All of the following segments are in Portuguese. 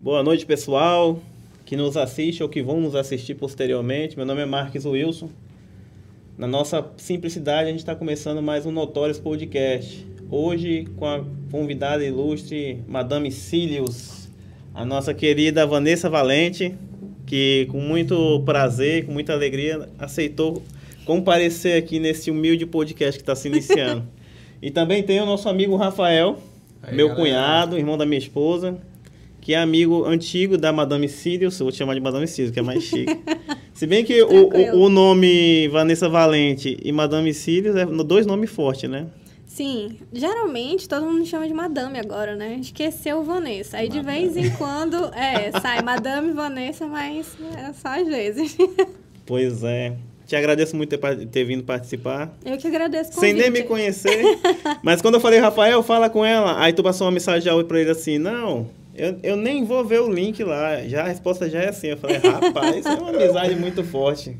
Boa noite, pessoal que nos assiste ou que vão nos assistir posteriormente. Meu nome é Marques Wilson. Na nossa simplicidade, a gente está começando mais um Notórios Podcast. Hoje, com a convidada ilustre, Madame Cílios, a nossa querida Vanessa Valente, que com muito prazer, com muita alegria, aceitou comparecer aqui nesse humilde podcast que está se iniciando. e também tem o nosso amigo Rafael, Aí, meu galera. cunhado, irmão da minha esposa, que é amigo antigo da Madame Sirius, eu vou te chamar de Madame Sirius, que é mais chique. Se bem que o, o, o, nome Vanessa Valente e Madame Sirius é dois nomes fortes, né? Sim, geralmente todo mundo chama de Madame agora, né? Esqueceu Vanessa. Aí Madame. de vez em quando, é, sai Madame Vanessa, mas é só às vezes. Pois é. Te agradeço muito ter, ter vindo participar. Eu que agradeço Sem nem me conhecer. mas quando eu falei, Rafael, fala com ela. Aí tu passou uma mensagem pra ele assim, não, eu, eu nem vou ver o link lá. Já a resposta já é assim. Eu falei, rapaz, é uma amizade muito forte.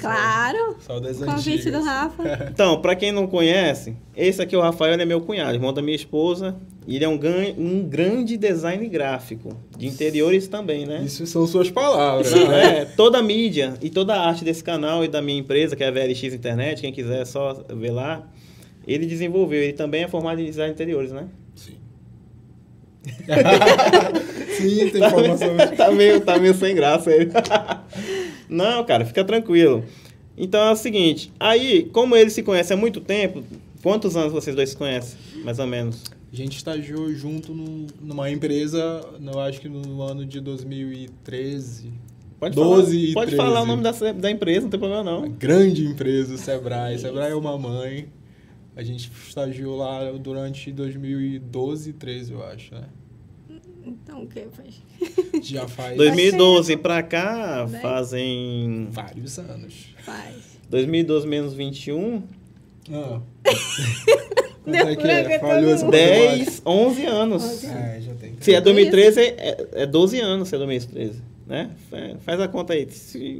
Claro. Convite do Rafa. Então, para quem não conhece, esse aqui, o Rafael, é meu cunhado, irmão da minha esposa. Ele é um, um grande design gráfico. De interiores também, né? Isso são suas palavras. Né? É, toda a mídia e toda a arte desse canal e da minha empresa, que é a VLX Internet, quem quiser é só ver lá. Ele desenvolveu. Ele também é formado em design de interiores, né? Sim, tem tá informação. tá, meio, tá meio sem graça ele. Não, cara, fica tranquilo. Então é o seguinte, aí, como eles se conhecem há muito tempo, quantos anos vocês dois se conhecem, mais ou menos? A gente estagiou junto no, numa empresa, eu acho que no ano de 2013. Pode 12 falar, e Pode 13. falar o nome da, da empresa, não tem problema não. Uma grande empresa, o Sebrae. Sebrae é uma mãe. A gente estagiou lá durante 2012 e 13, eu acho, né? Então, o que faz? Já faz. 2012 pra cá né? fazem. Vários anos. Faz. 2012 menos 21. Ah. Quanto é que é? Falhou essa 10, 11 anos. É, já tem. Se é 2013, é, é 12 anos se é 2013 né? Faz a conta aí.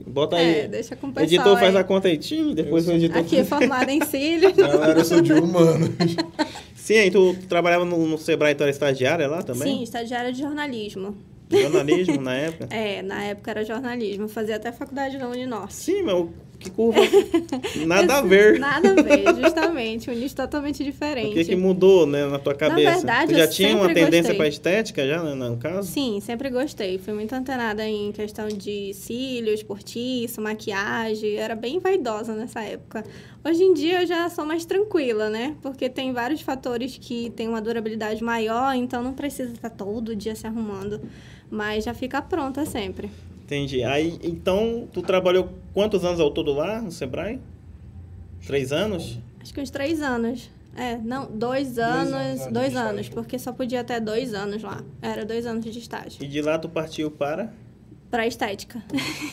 Bota aí. É, deixa com o pessoal Editor faz a conta aí. Tim, depois o editor. Aqui é formado em cílios. Galera, eu sou de humanos. Sim, aí tu trabalhava no, no Sebrae, tu era estagiária lá também? Sim, estagiária de jornalismo. Jornalismo na época? É, na época era jornalismo. Fazia até faculdade da Uninorte. Sim, mas que curva. Nada a ver. Nada a ver, justamente. Um nicho totalmente diferente. O que, que mudou, né, na tua cabeça? Na verdade, já tinha uma tendência para estética já, né, no caso? Sim, sempre gostei. Fui muito antenada em questão de cílios, portiço, maquiagem. Era bem vaidosa nessa época. Hoje em dia eu já sou mais tranquila, né? Porque tem vários fatores que têm uma durabilidade maior, então não precisa estar todo dia se arrumando. Mas já fica pronta sempre. Entendi. Aí, então, tu trabalhou quantos anos ao todo lá no Sebrae? Três anos? Acho que uns três anos. É, não, dois anos, dois anos, dois anos porque só podia até dois anos lá. Era dois anos de estágio. E de lá tu partiu para? Para estética.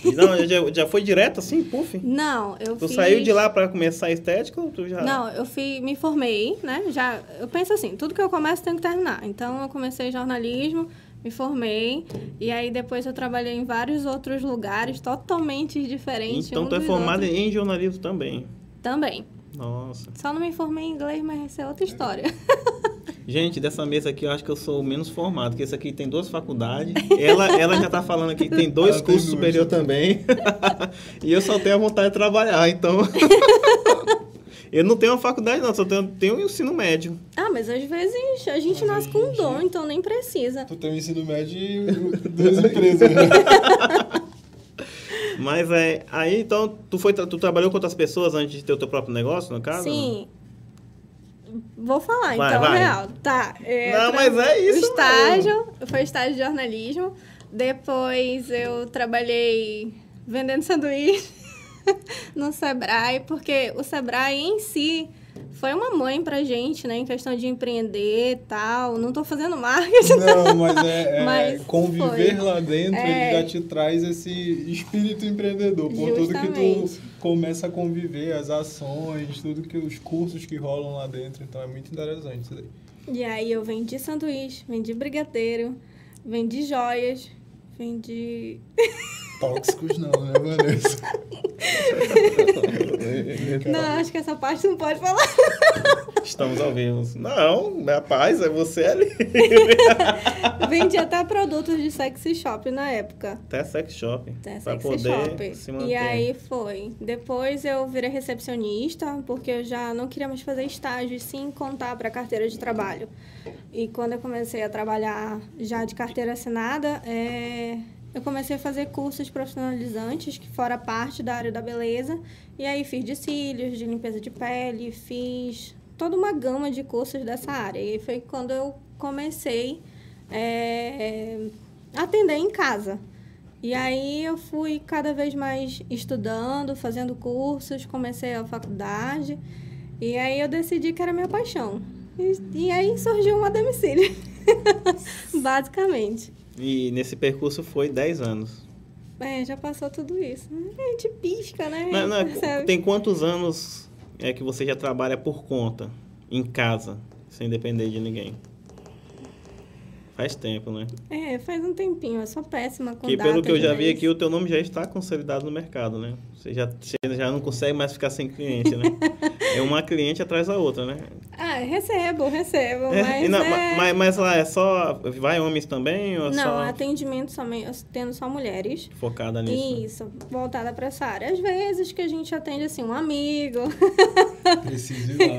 Não, já, já foi direto assim, puf? Não, eu tu fiz... saiu de lá para começar a estética ou tu já... Não, eu fui, me formei, né? Já, eu penso assim, tudo que eu começo tem que terminar. Então, eu comecei jornalismo, me formei e aí depois eu trabalhei em vários outros lugares totalmente diferentes. Então um tu é formada em jornalismo também? Também. Nossa. Só não me formei em inglês, mas essa é outra história. Gente, dessa mesa aqui eu acho que eu sou o menos formado, porque esse aqui tem duas faculdades. Ela, ela já está falando aqui que tem dois ela cursos superiores também. e eu só tenho a vontade de trabalhar, então. Eu não tenho uma faculdade, não, só tenho, tenho um ensino médio. Ah, mas às vezes a gente mas nasce com um dom, então nem precisa. Tu tem um ensino médio e duas empresas, né? Mas é. Aí então, tu, foi, tu trabalhou com outras pessoas antes de ter o teu próprio negócio, no caso? Sim. Vou falar, vai, então, vai. real. Tá. É, não, mas é isso. Estágio, mesmo. foi estágio de jornalismo. Depois eu trabalhei vendendo sanduíche. no Sebrae, porque o Sebrae em si foi uma mãe pra gente, né? Em questão de empreender e tal. Não tô fazendo marketing. Não, mas é, é mas conviver foi. lá dentro, é... ele já te traz esse espírito empreendedor. Por tudo que tu começa a conviver, as ações, tudo que os cursos que rolam lá dentro. Então é muito interessante isso daí. E aí eu vendi sanduíche, vendi brigadeiro, vendi joias, vendi. Tóxicos não, né, Vanessa? não, acho que essa parte não pode falar. Estamos ao vivo. Não, minha paz, é você ali. Vendi até produtos de sexy shop na época. Até sex shop. Até sexy poder shop. E aí foi. Depois eu virei recepcionista, porque eu já não queria mais fazer estágio, e sim contar para carteira de trabalho. E quando eu comecei a trabalhar já de carteira assinada, é eu comecei a fazer cursos profissionalizantes, que fora parte da área da beleza. E aí fiz de cílios, de limpeza de pele, fiz toda uma gama de cursos dessa área. E foi quando eu comecei é, a atender em casa. E aí eu fui cada vez mais estudando, fazendo cursos, comecei a faculdade. E aí eu decidi que era minha paixão. E, e aí surgiu uma domicílio. Basicamente. E nesse percurso foi 10 anos. É, já passou tudo isso. A gente pisca, né? Não, não, tem quantos anos é que você já trabalha por conta, em casa, sem depender de ninguém? Faz tempo, né? É, faz um tempinho. Eu sou péssima com Que pelo que eu já vi aqui, o teu nome já está consolidado no mercado, né? Você já, você já não consegue mais ficar sem cliente, né? é uma cliente atrás da outra, né? Ah, recebo, recebo. É, mas, não, é... mas, mas, lá é só. Vai homens também? Ou não, só... atendimento somente, tendo só mulheres. Focada nisso. Isso, voltada para essa área. Às vezes que a gente atende assim, um amigo. Preciso ir lá.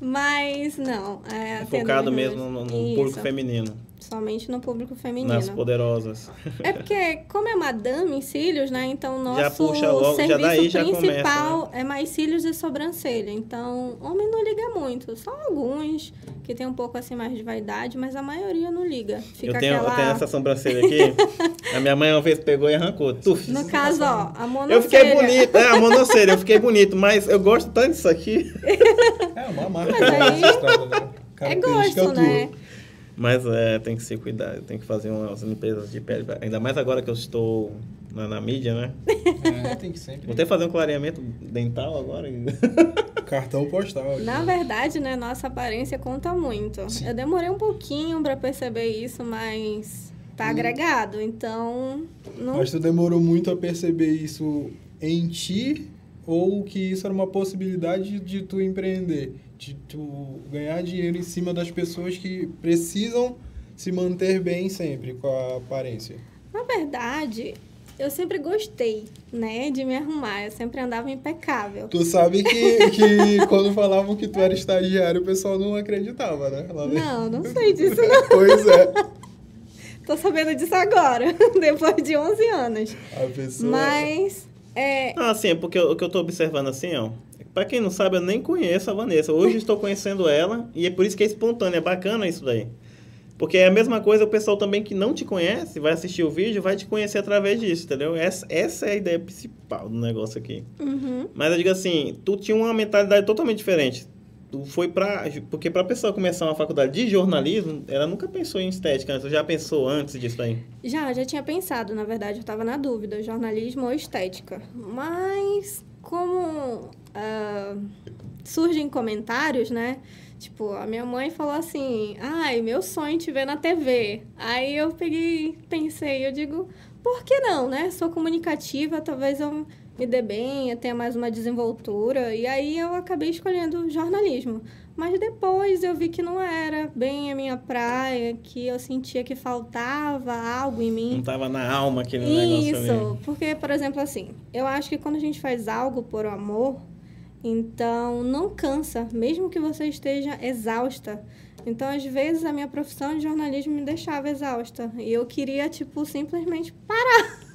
mas não. É, Focado mesmo no, no público feminino. Somente no público feminino. Nas poderosas. É porque, como é madame em cílios, né? Então, nosso já puxa logo, serviço já daí já principal começa, né? é mais cílios e sobrancelha. Então, homem não liga muito. Só alguns que tem um pouco assim mais de vaidade, mas a maioria não liga. Fica eu, tenho, aquela... eu tenho essa sobrancelha aqui. a minha mãe uma vez pegou e arrancou. Tuf. No caso, ó, a monocelha. Eu fiquei bonito. É, a monocelha, eu fiquei bonito. Mas eu gosto tanto disso aqui. É uma marca. Mas aí... Né? É gosto, né? Mas é, tem que se cuidar, tem que fazer umas limpezas de pele. Ainda mais agora que eu estou na, na mídia, né? É, tem que sempre. Vou até fazer um clareamento dental agora. Cartão postal. Aqui. Na verdade, né, nossa aparência conta muito. Sim. Eu demorei um pouquinho para perceber isso, mas tá hum. agregado, então... Não... Mas tu demorou muito a perceber isso em ti ou que isso era uma possibilidade de tu empreender? De tu ganhar dinheiro em cima das pessoas que precisam se manter bem sempre com a aparência? Na verdade, eu sempre gostei, né, de me arrumar. Eu sempre andava impecável. Tu sabe que, que quando falavam que tu era estagiário, o pessoal não acreditava, né? Não, não sei disso, não. pois é. Tô sabendo disso agora, depois de 11 anos. A pessoa... Mas... É... Ah, sim, é porque o que eu tô observando assim, ó, para quem não sabe, eu nem conheço a Vanessa. Hoje estou conhecendo ela e é por isso que é espontâneo, é bacana isso daí. Porque é a mesma coisa, o pessoal também que não te conhece, vai assistir o vídeo, vai te conhecer através disso, entendeu? Essa, essa é a ideia principal do negócio aqui. Uhum. Mas eu digo assim, tu tinha uma mentalidade totalmente diferente. Tu foi pra... Porque pra pessoa começar uma faculdade de jornalismo, ela nunca pensou em estética, né? Tu já pensou antes disso aí? Já, já tinha pensado, na verdade, eu estava na dúvida, jornalismo ou estética. Mas como uh, surgem comentários, né? Tipo, a minha mãe falou assim: ai, meu sonho te ver na TV. Aí eu peguei, pensei, eu digo, por que não, né? Sou comunicativa, talvez eu me dê bem, eu tenha mais uma desenvoltura. E aí eu acabei escolhendo jornalismo. Mas depois eu vi que não era bem a minha praia, que eu sentia que faltava algo em mim. Não estava na alma aquele Isso, negócio Isso, porque, por exemplo, assim, eu acho que quando a gente faz algo por amor, então não cansa, mesmo que você esteja exausta. Então, às vezes, a minha profissão de jornalismo me deixava exausta. E eu queria, tipo, simplesmente parar.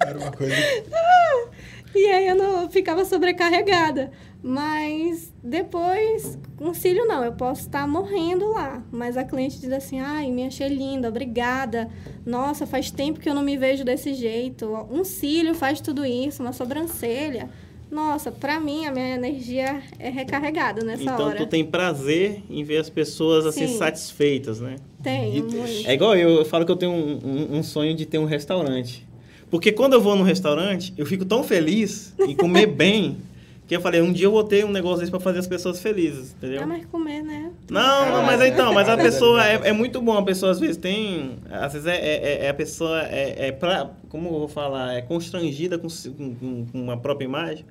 Era uma coisa. e aí eu não eu ficava sobrecarregada. Mas depois, um cílio não, eu posso estar morrendo lá. Mas a cliente diz assim: ai, me achei linda, obrigada. Nossa, faz tempo que eu não me vejo desse jeito. Um cílio faz tudo isso, uma sobrancelha. Nossa, pra mim a minha energia é recarregada nessa então, hora. Então tu tem prazer em ver as pessoas assim Sim. satisfeitas, né? Tenho, muito. É igual eu, eu falo que eu tenho um, um, um sonho de ter um restaurante. Porque quando eu vou no restaurante, eu fico tão feliz em comer bem Porque eu falei, um dia eu vou ter um negócio desse pra fazer as pessoas felizes, entendeu? Ah, mas comer, né? Não, não, mas então, mas a pessoa é, é muito bom, a pessoa às vezes tem. Às vezes é, é, é a pessoa é, é pra. Como eu vou falar? É constrangida com, com, com a própria imagem.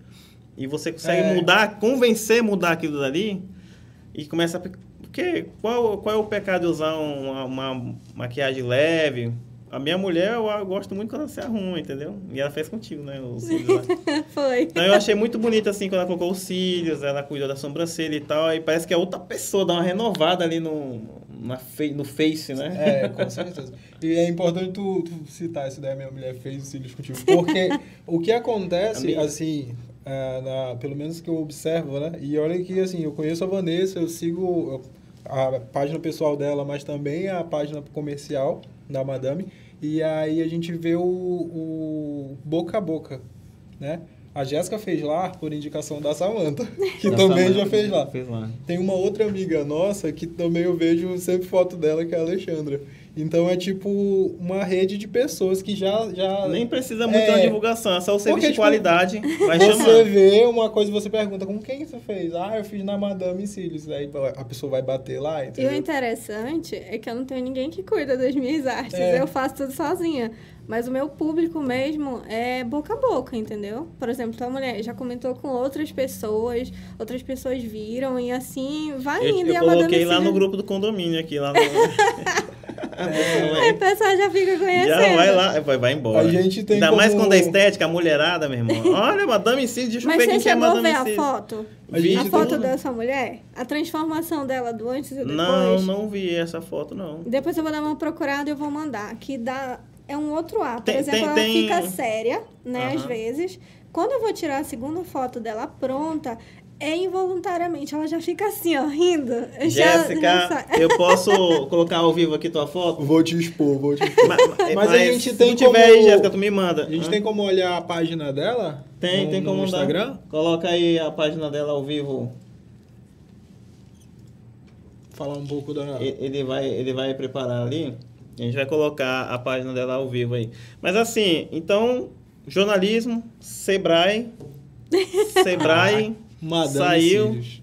E você consegue é. mudar, convencer mudar aquilo dali. E começa a. Porque qual, qual é o pecado de usar uma, uma maquiagem leve? A minha mulher, eu gosto muito quando ela se arruma, entendeu? E ela fez contigo, né? Os cílios lá. Foi. Então eu achei muito bonito, assim, quando ela colocou os cílios, ela cuidou da sobrancelha e tal. E parece que é outra pessoa, dá uma renovada ali no, na no Face, né? É, com certeza. E é importante tu, tu citar isso daí, minha mulher fez os cílios contigo. Porque o que acontece, assim, é, na, pelo menos que eu observo, né? E olha que, assim, eu conheço a Vanessa, eu sigo a página pessoal dela, mas também a página comercial da Madame. E aí a gente vê o, o boca a boca, né? A Jéssica fez lá por indicação da Samanta, que da também já fez lá. fez lá. Tem uma outra amiga nossa que também eu vejo sempre foto dela, que é a Alexandra. Então é tipo uma rede de pessoas que já. já Nem precisa muito é, divulgação, é só o serviço de tipo, qualidade. Vai você chamar. vê uma coisa você pergunta, como quem você fez? Ah, eu fiz na Madame Cílios. Aí a pessoa vai bater lá. Entendeu? E o interessante é que eu não tenho ninguém que cuida das minhas artes. É. Eu faço tudo sozinha. Mas o meu público mesmo é boca a boca, entendeu? Por exemplo, tua mulher já comentou com outras pessoas, outras pessoas viram e assim vai eu, indo. Eu, eu coloquei lá no grupo do condomínio aqui, lá no... Aí o pessoal já fica conhecendo. Já vai lá, vai, vai embora. A gente tem Ainda como... mais quando é estética, a mulherada, meu irmão. Olha, Madame Cid, deixa eu ver quem que é Madame Cid. Mas você chegou a ver a foto? A, a foto como... dessa mulher? A transformação dela do antes e depois? Não, não vi essa foto, não. Depois eu vou dar uma procurada e eu vou mandar. Que dá... É um outro ar. Por tem, exemplo, tem, ela tem... fica séria, né, às vezes. Quando eu vou tirar a segunda foto dela pronta, é involuntariamente, ela já fica assim, ó, rindo. Jéssica, eu posso colocar ao vivo aqui tua foto? Vou te expor, vou te expor. mas, mas, mas, a gente tem se como... tiver aí, Jéssica, tu me manda. A gente Hã? tem como olhar a página dela? Tem, no, tem como no Instagram? Coloca aí a página dela ao vivo. Falar um pouco da... Ele vai, ele vai preparar ali. A gente vai colocar a página dela ao vivo aí. Mas assim, então, jornalismo, Sebrae, Sebrae... Madame saiu. Cílios.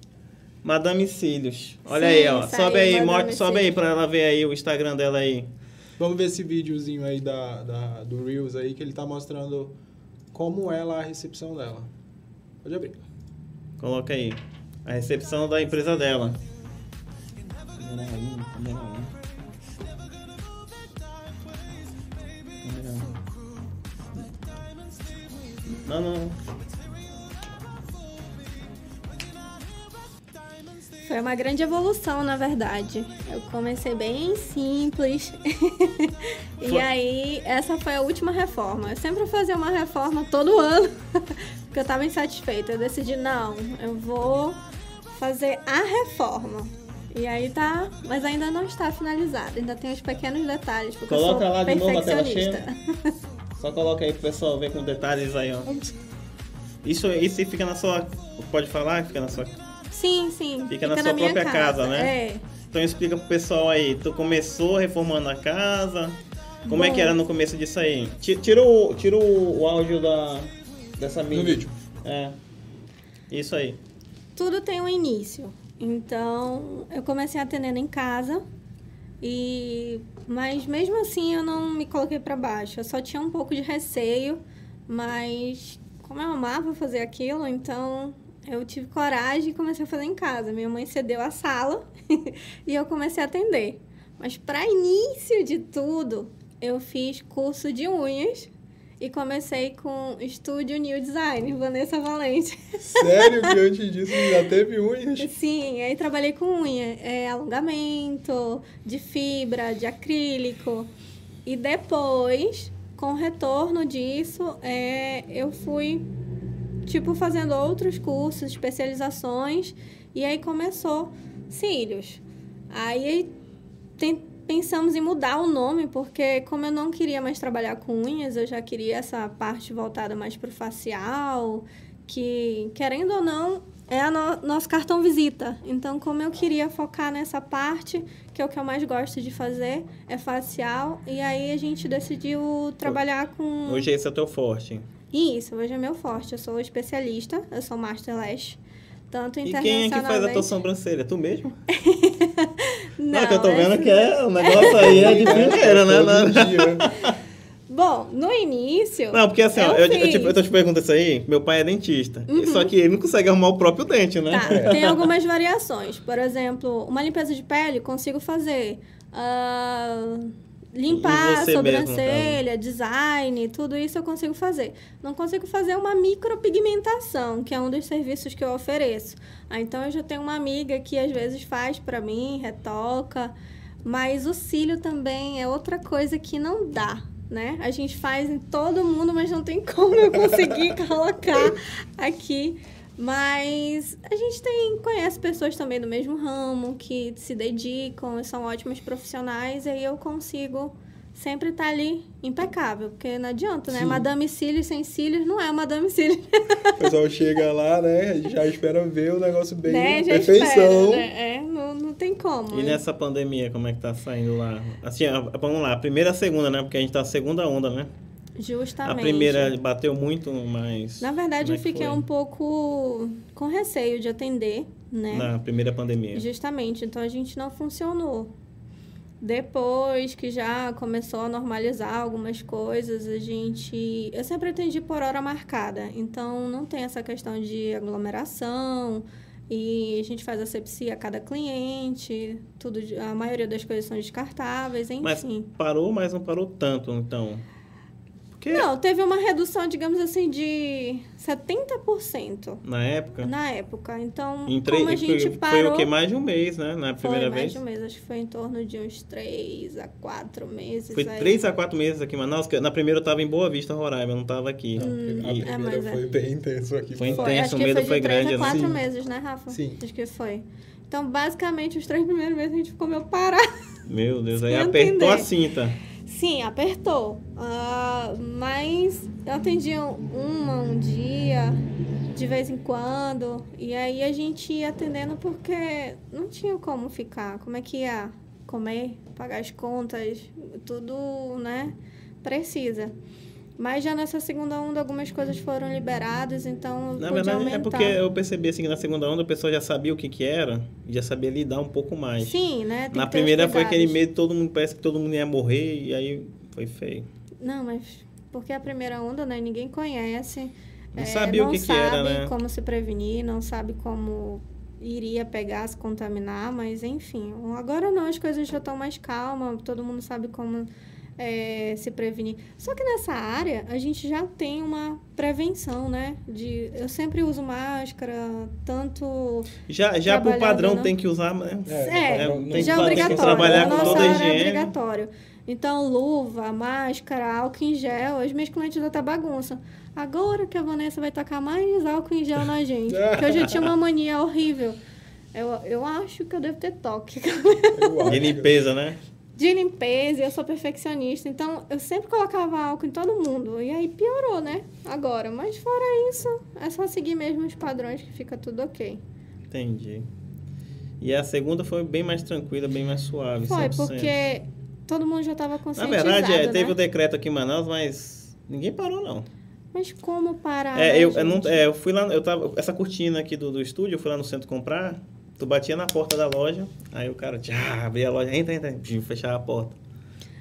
Madame Cílios. Olha Sim, aí, ó. Sobe aí, sobe aí pra ela ver aí o Instagram dela aí. Vamos ver esse videozinho aí da, da, do Reels aí, que ele tá mostrando como é lá a recepção dela. Pode abrir. Coloca aí. A recepção da empresa dela. Não, não. Foi uma grande evolução, na verdade. Eu comecei bem simples. e foi. aí, essa foi a última reforma. Eu sempre fazia uma reforma todo ano, porque eu estava insatisfeita. Eu decidi, não, eu vou fazer a reforma. E aí tá, mas ainda não está finalizada. Ainda tem os pequenos detalhes. Porque Coloca eu sou lá de novo a tela cheia. Só coloca aí pro pessoal ver com detalhes aí, ó. Isso, isso fica na sua. Pode falar? Fica na sua Sim, sim. Fica, fica na sua na própria casa, casa, né? É. Então explica pro pessoal aí, tu começou reformando a casa, como Bom, é que era no começo disso aí? Tira o, tira o áudio da, dessa mídia. No vídeo. É. Isso aí. Tudo tem um início. Então, eu comecei atendendo em casa. E mas mesmo assim eu não me coloquei para baixo. Eu só tinha um pouco de receio, mas como eu amava fazer aquilo, então eu tive coragem e comecei a fazer em casa. Minha mãe cedeu a sala e eu comecei a atender. Mas para início de tudo, eu fiz curso de unhas e comecei com Estúdio New Design, Vanessa Valente. Sério que antes disso já teve unhas? Sim, aí trabalhei com unha, é, alongamento, de fibra, de acrílico. E depois, com o retorno disso, é, eu fui tipo, fazendo outros cursos, especializações, e aí começou cílios. Aí tem, pensamos em mudar o nome, porque como eu não queria mais trabalhar com unhas, eu já queria essa parte voltada mais para o facial, que, querendo ou não, é no, nosso cartão visita. Então, como eu queria focar nessa parte, que é o que eu mais gosto de fazer, é facial, e aí a gente decidiu trabalhar com... Hoje esse é o teu forte. Isso, hoje é meu forte. Eu sou especialista, eu sou Master Lash. Tanto e quem é que faz a tua sobrancelha? Tu mesmo? não, não, que eu tô vendo que é, o negócio aí é de primeira, né? Bom, no início. Não, porque assim, eu, ó, eu, eu, tipo, eu tô te perguntando isso aí, meu pai é dentista. Uhum. Só que ele não consegue arrumar o próprio dente, né? Tá, tem algumas variações. Por exemplo, uma limpeza de pele consigo fazer. Uh, limpar a sobrancelha, mesmo, design, tudo isso eu consigo fazer. Não consigo fazer uma micropigmentação, que é um dos serviços que eu ofereço. Ah, então eu já tenho uma amiga que às vezes faz para mim, retoca, mas o cílio também é outra coisa que não dá né? A gente faz em todo mundo, mas não tem como eu conseguir colocar aqui. Mas a gente tem, conhece pessoas também do mesmo ramo que se dedicam, são ótimos profissionais, e aí eu consigo sempre estar tá ali impecável, porque não adianta, né? Sim. Madame Cílios sem cílios não é Madame Cílios. O pessoal chega lá, né? Já espera ver o negócio bem né? Já perfeição. Espera, né? É, não, não tem como. E nessa pandemia, como é que tá saindo lá? Assim, vamos lá, primeira a segunda, né? Porque a gente tá na segunda onda, né? Justamente. A primeira bateu muito, mas. Na verdade, é eu fiquei foi? um pouco com receio de atender, né? Na primeira pandemia. Justamente. Então a gente não funcionou. Depois que já começou a normalizar algumas coisas, a gente. Eu sempre atendi por hora marcada, então não tem essa questão de aglomeração. E a gente faz asepsia a cada cliente, tudo, a maioria das coisas são descartáveis, enfim. Mas parou, mas não parou tanto, então. Porque... Não, teve uma redução, digamos assim, de 70%. Na época? Na época. Então, em como a gente foi, parou... Foi o que? Mais de um mês, né? Na primeira foi mais vez? mais de um mês. Acho que foi em torno de uns 3 a 4 meses. Foi aí. 3 a 4 meses aqui em Manaus. Na primeira eu estava em Boa Vista, Roraima. Eu não estava aqui. Hum, a primeira é, foi é. bem intenso aqui. Foi intenso, o medo foi, foi grande. Foi 3 a 4 né? meses, né, Rafa? Sim. Acho que foi. Então, basicamente, os três primeiros meses a gente ficou meio parado. Meu Deus, aí apertou a cinta. Sim, apertou. Uh, mas eu atendia uma um dia, de vez em quando. E aí a gente ia atendendo porque não tinha como ficar. Como é que ia comer, pagar as contas, tudo, né? Precisa. Mas já nessa segunda onda algumas coisas foram liberadas, então Na verdade aumentar. é porque eu percebi assim que na segunda onda a pessoa já sabia o que que era, já sabia lidar um pouco mais. Sim, né? Tem na primeira foi aquele medo, todo mundo parece que todo mundo ia morrer e aí foi feio. Não, mas porque a primeira onda, né, ninguém conhece. Não é, sabia não o que, que era, né? como se prevenir, não sabe como iria pegar, se contaminar, mas enfim. Agora não, as coisas já estão mais calmas, todo mundo sabe como é, se prevenir. Só que nessa área a gente já tem uma prevenção, né? De, eu sempre uso máscara, tanto. Já, já por padrão né? tem que usar, né? É, é tem já é obrigatório. trabalhar com toda a higiene. É obrigatório. Então, luva, máscara, álcool em gel, as minhas clientes até bagunçam. Agora que a Vanessa vai tacar mais álcool em gel na gente. que eu já tinha uma mania horrível. Eu, eu acho que eu devo ter toque. De limpeza, né? De limpeza, eu sou perfeccionista, então eu sempre colocava álcool em todo mundo. E aí piorou, né? Agora, mas fora isso, é só seguir mesmo os padrões que fica tudo ok. Entendi. E a segunda foi bem mais tranquila, bem mais suave. Foi, 100%. porque todo mundo já estava conscientizado, Na verdade, é, né? teve o decreto aqui em Manaus, mas ninguém parou, não. Mas como parar? É, eu, eu, não, é, eu fui lá, eu tava, essa cortina aqui do, do estúdio, eu fui lá no centro comprar, Tu batia na porta da loja, aí o cara já abria a loja, entra, entra, e fechava a porta.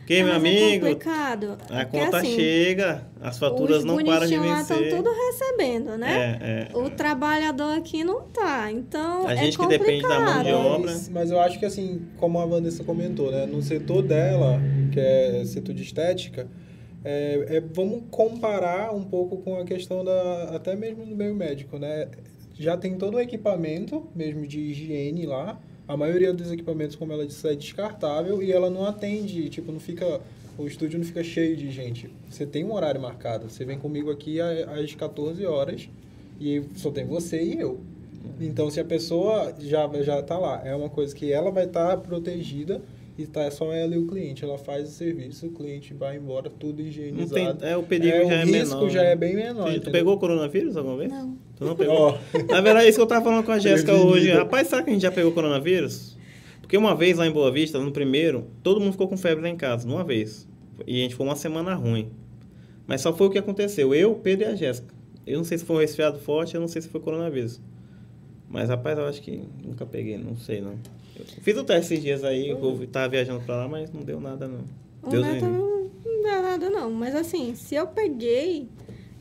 Porque, é, meu é amigo, é a conta assim, chega, as faturas não param de vencer. Os estão tudo recebendo, né? É, é, o trabalhador aqui não tá, então A é gente que depende da mão de obra. Mas, mas, eu acho que assim, como a Vanessa comentou, né? No setor dela, que é setor de estética, é, é, vamos comparar um pouco com a questão da até mesmo do meio médico, né? Já tem todo o equipamento mesmo de higiene lá. A maioria dos equipamentos, como ela disse, é descartável e ela não atende, tipo, não fica o estúdio não fica cheio de gente. Você tem um horário marcado. Você vem comigo aqui às 14 horas e só tem você e eu. Então, se a pessoa já já tá lá, é uma coisa que ela vai estar tá protegida e tá só ela e o cliente. Ela faz o serviço, o cliente vai embora, tudo higienizado. Tem, é, o perigo é, já o é menor. O risco já né? é bem menor. Tu, pegou coronavírus alguma vez? Não. Tu não pegou? Oh. Na verdade, é isso que eu tava falando com a Jéssica hoje. Rapaz, sabe que a gente já pegou coronavírus? Porque uma vez lá em Boa Vista, no primeiro, todo mundo ficou com febre lá em casa, uma vez. E a gente ficou uma semana ruim. Mas só foi o que aconteceu. Eu, Pedro e a Jéssica. Eu não sei se foi um resfriado forte, eu não sei se foi coronavírus. Mas, rapaz, eu acho que nunca peguei, não sei, não. Fiz o teste esses dias aí, eu tava viajando pra lá, mas não deu nada, não. Deus não, não deu nada, não. Mas, assim, se eu peguei,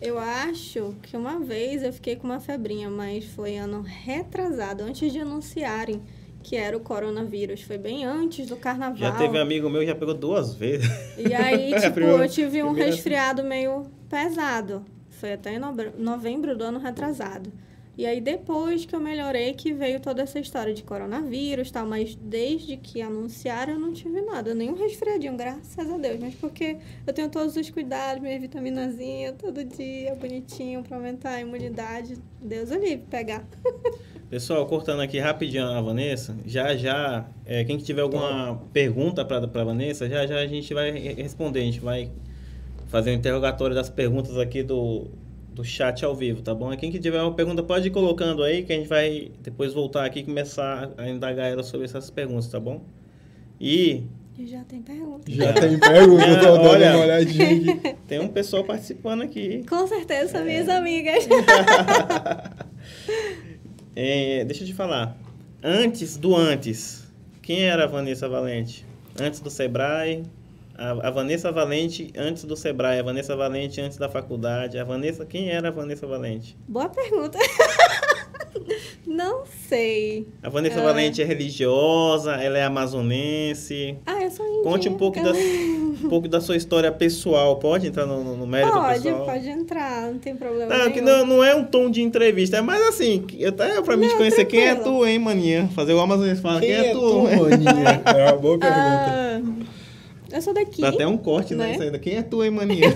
eu acho que uma vez eu fiquei com uma febrinha, mas foi ano retrasado, antes de anunciarem que era o coronavírus. Foi bem antes do carnaval. Já teve amigo meu que já pegou duas vezes. E aí, tipo, eu tive um resfriado meio pesado. Foi até em novembro do ano retrasado. E aí, depois que eu melhorei, que veio toda essa história de coronavírus e tal. Mas desde que anunciaram, eu não tive nada. Nenhum resfriadinho, graças a Deus. Mas porque eu tenho todos os cuidados, minha vitaminazinha todo dia, bonitinho, pra aumentar a imunidade. Deus o livre, pegar. Pessoal, cortando aqui rapidinho a Vanessa, já já, é, quem tiver alguma pergunta para a Vanessa, já já a gente vai responder, a gente vai fazer um interrogatório das perguntas aqui do, do chat ao vivo, tá bom? quem que tiver uma pergunta pode ir colocando aí, que a gente vai depois voltar aqui e começar a indagar ela sobre essas perguntas, tá bom? E... E já tem pergunta. Já tem pergunta, é, tô olha, uma olhadinha aqui. Tem um pessoal participando aqui. Com certeza, é. minhas amigas. É, deixa eu te falar. Antes do antes, quem era a Vanessa Valente? Antes do Sebrae, a, a, Vanessa Valente antes do Sebrae, a Vanessa Valente antes da faculdade. A Vanessa, quem era a Vanessa Valente? Boa pergunta. Não sei. A Vanessa uh... Valente é religiosa, ela é amazonense. Ah, eu sou indígena. Conte um pouco, da, um pouco da sua história pessoal. Pode entrar no, no mérito pode, pessoal? Pode, pode entrar, não tem problema Não, que não, não é um tom de entrevista, é mais assim, até pra mim te conhecer, quem é tu, hein, maninha? Fazer o amazonense fala, quem, quem é, é, tu? maninha? É uma boa pergunta. Uh... Eu sou daqui. Dá até um corte, né? né? Quem é tu, hein, maninha?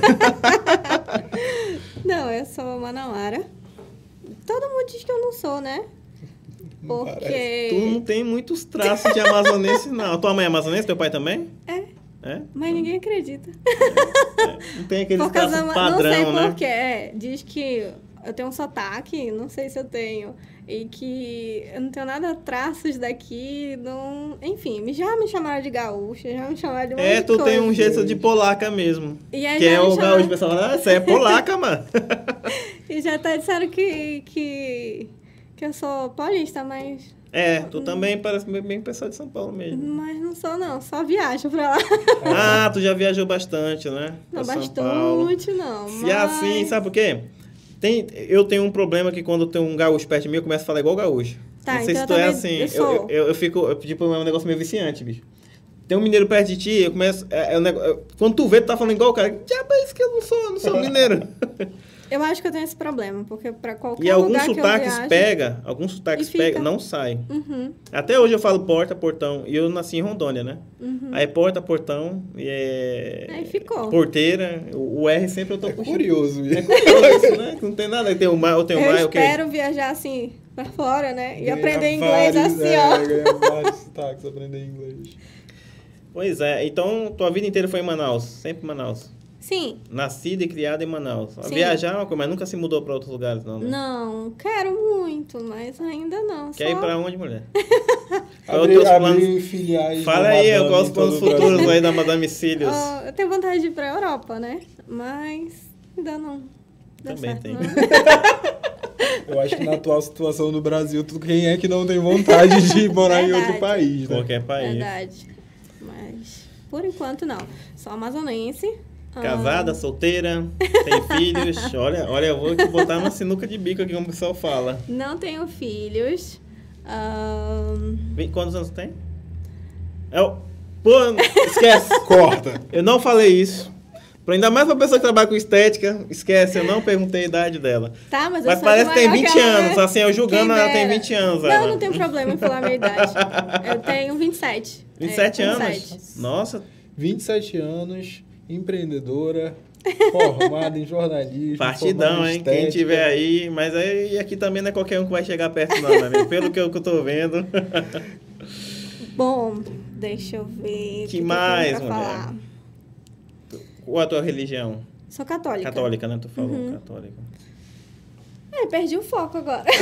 não, eu sou manauara. Todo mundo diz que eu não sou, né? Porque. Tu não tem muitos traços de amazonense, não. Tua mãe é amazonense? Teu pai também? É. É? Mas ninguém acredita. É. Não tem aquele traços padrão, né? Não sei né? porquê. É, diz que eu tenho um sotaque, não sei se eu tenho. E que eu não tenho nada traços daqui, não... Enfim, já me chamaram de gaúcha, já me chamaram de uma É, tu tem um jeito de polaca mesmo. E que é o chamaram... gaúcho, o pessoal fala, ah, você é polaca, mano. e já até disseram que, que que eu sou paulista, mas. É, tu também parece bem pessoa de São Paulo mesmo. Mas não sou, não. Só viajo pra lá. Ah, tu já viajou bastante, né? Não, bastante não. Se é assim, sabe por quê? Tem, eu tenho um problema que quando tem um gaúcho perto de mim, eu começo a falar igual gaúcho. Tá, não sei então se tu é assim. Eu, eu, eu, eu, fico, eu, tipo, é um negócio meio viciante, bicho. Tem um mineiro perto de ti, eu começo. É, é um negócio, quando tu vê, tu tá falando igual o cara. Diabo é isso que eu não sou, eu não sou mineiro. Eu acho que eu tenho esse problema, porque para qualquer e alguns sotaques viajo, pega, alguns sotaques pega, não sai. Uhum. Até hoje eu falo porta, portão, e eu nasci em Rondônia, né? Uhum. Aí porta, portão, e é... Aí ficou. Porteira, o, o R sempre eu tô é puxando. curioso É curioso isso, né? Não tem nada, tem o mar, eu tenho eu mar, o quê? Eu espero viajar assim, para fora, né? E ganhar aprender inglês vários, assim, é, ó. Ganhar vários sotaques, aprender inglês. Pois é, então tua vida inteira foi em Manaus, sempre em Manaus. Sim. Nascida e criada em Manaus. Sim. Viajar é uma coisa, mas nunca se mudou para outros lugares, não? Né? Não, quero muito, mas ainda não. Quer só... ir para onde, mulher? abrir, abrir filiais. Fala aí, eu gosto dos futuros aí da Madame Cílios. Oh, eu tenho vontade de ir para a Europa, né? Mas ainda não. Também certo, tem. Eu acho que na atual situação do Brasil, quem é que não tem vontade de morar Verdade. em outro país, né? Qualquer país. Verdade. Mas, por enquanto, não. Sou amazonense, Casada, solteira, tem filhos. Olha, olha, eu vou te botar uma sinuca de bico aqui, como o pessoal fala. Não tenho filhos. Um... Quantos anos tem? Eu... Pô, esquece. Corta. Eu não falei isso. Ainda mais pra pessoa que trabalha com estética, esquece, eu não perguntei a idade dela. Tá, mas, mas parece que tem 20 que anos, assim, eu julgando, ela tem 20 anos. Não, ela. não tem problema em falar a minha idade. Eu tenho 27. 27 é, anos? 27. Nossa. 27 anos, empreendedora, formada em jornalismo. Partidão, hein? Estética. Quem tiver aí, mas aí aqui também não é qualquer um que vai chegar perto, não, né? Pelo que eu, que eu tô vendo. Bom, deixa eu ver. Que, que mais, mulher? Falar. Qual a tua religião? Sou católica. Católica, né? Tu falou uhum. católica. É, perdi o foco agora.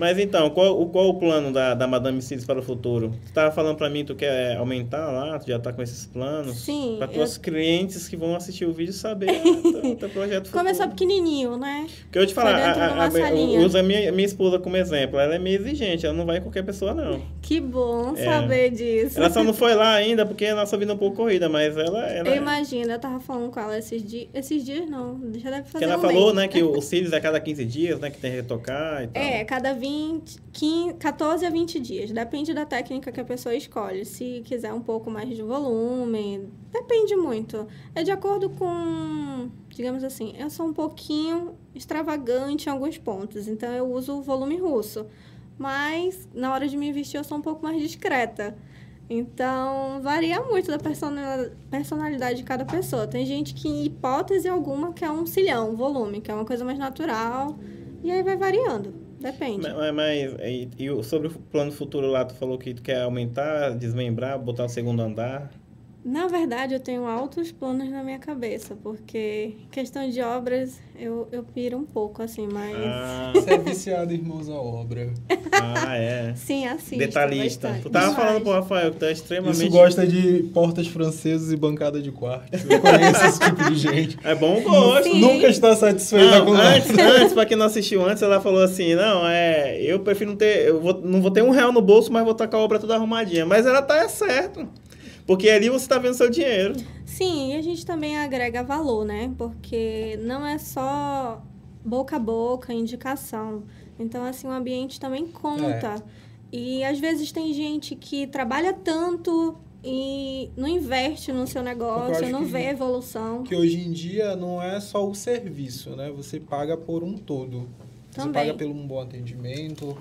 Mas então, qual, qual o plano da, da Madame Cílios para o futuro? Tu estava falando para mim, tu quer aumentar lá, tu já está com esses planos? Sim. Para tuas eu... clientes que vão assistir o vídeo saber o teu projeto futuro. Começou pequenininho, né? Que eu te falar, a, a, a, usa a minha, minha esposa como exemplo. Ela é meio exigente, ela não vai em qualquer pessoa, não. Que bom é. saber disso. Ela só não foi lá ainda porque a nossa vida é um pouco corrida, mas ela... ela eu imagino, eu tava falando com ela esses dias... Esses dias não, já deve fazer que ela um falou, mês. né, que os cílios é a cada 15 dias, né, que tem que retocar e tal. É, cada 20, 15, 14 a 20 dias. Depende da técnica que a pessoa escolhe. Se quiser um pouco mais de volume, depende muito. É de acordo com, digamos assim, eu sou um pouquinho extravagante em alguns pontos, então eu uso o volume russo. Mas na hora de me vestir eu sou um pouco mais discreta. Então, varia muito da personalidade de cada pessoa. Tem gente que, em hipótese alguma, quer um cilhão, um volume, que é uma coisa mais natural. E aí vai variando. Depende. Mas, mas e, e sobre o plano futuro lá, tu falou que tu quer aumentar, desmembrar, botar o segundo andar. Na verdade, eu tenho altos planos na minha cabeça, porque questão de obras eu, eu piro um pouco, assim, mas. Ah. Você é viciado, irmãos, à obra. Ah, é. Sim, assim. Detalhista. Bastante. Tu tava falando pro Rafael que tu é extremamente. Isso gosta de portas francesas e bancada de quarto. Eu conheço esse tipo de gente. É bom gosto. Sim. Nunca está satisfeita não, com antes, antes, pra quem não assistiu antes, ela falou assim: não, é. Eu prefiro não ter. Eu vou, não vou ter um real no bolso, mas vou estar com a obra toda arrumadinha. Mas ela tá é certo. Porque ali você está vendo seu dinheiro. Sim, e a gente também agrega valor, né? Porque não é só boca a boca, indicação. Então, assim, o ambiente também conta. É. E às vezes tem gente que trabalha tanto e não investe no seu negócio, não vê evolução. Que hoje em dia não é só o serviço, né? Você paga por um todo. Também. Você paga pelo um bom atendimento,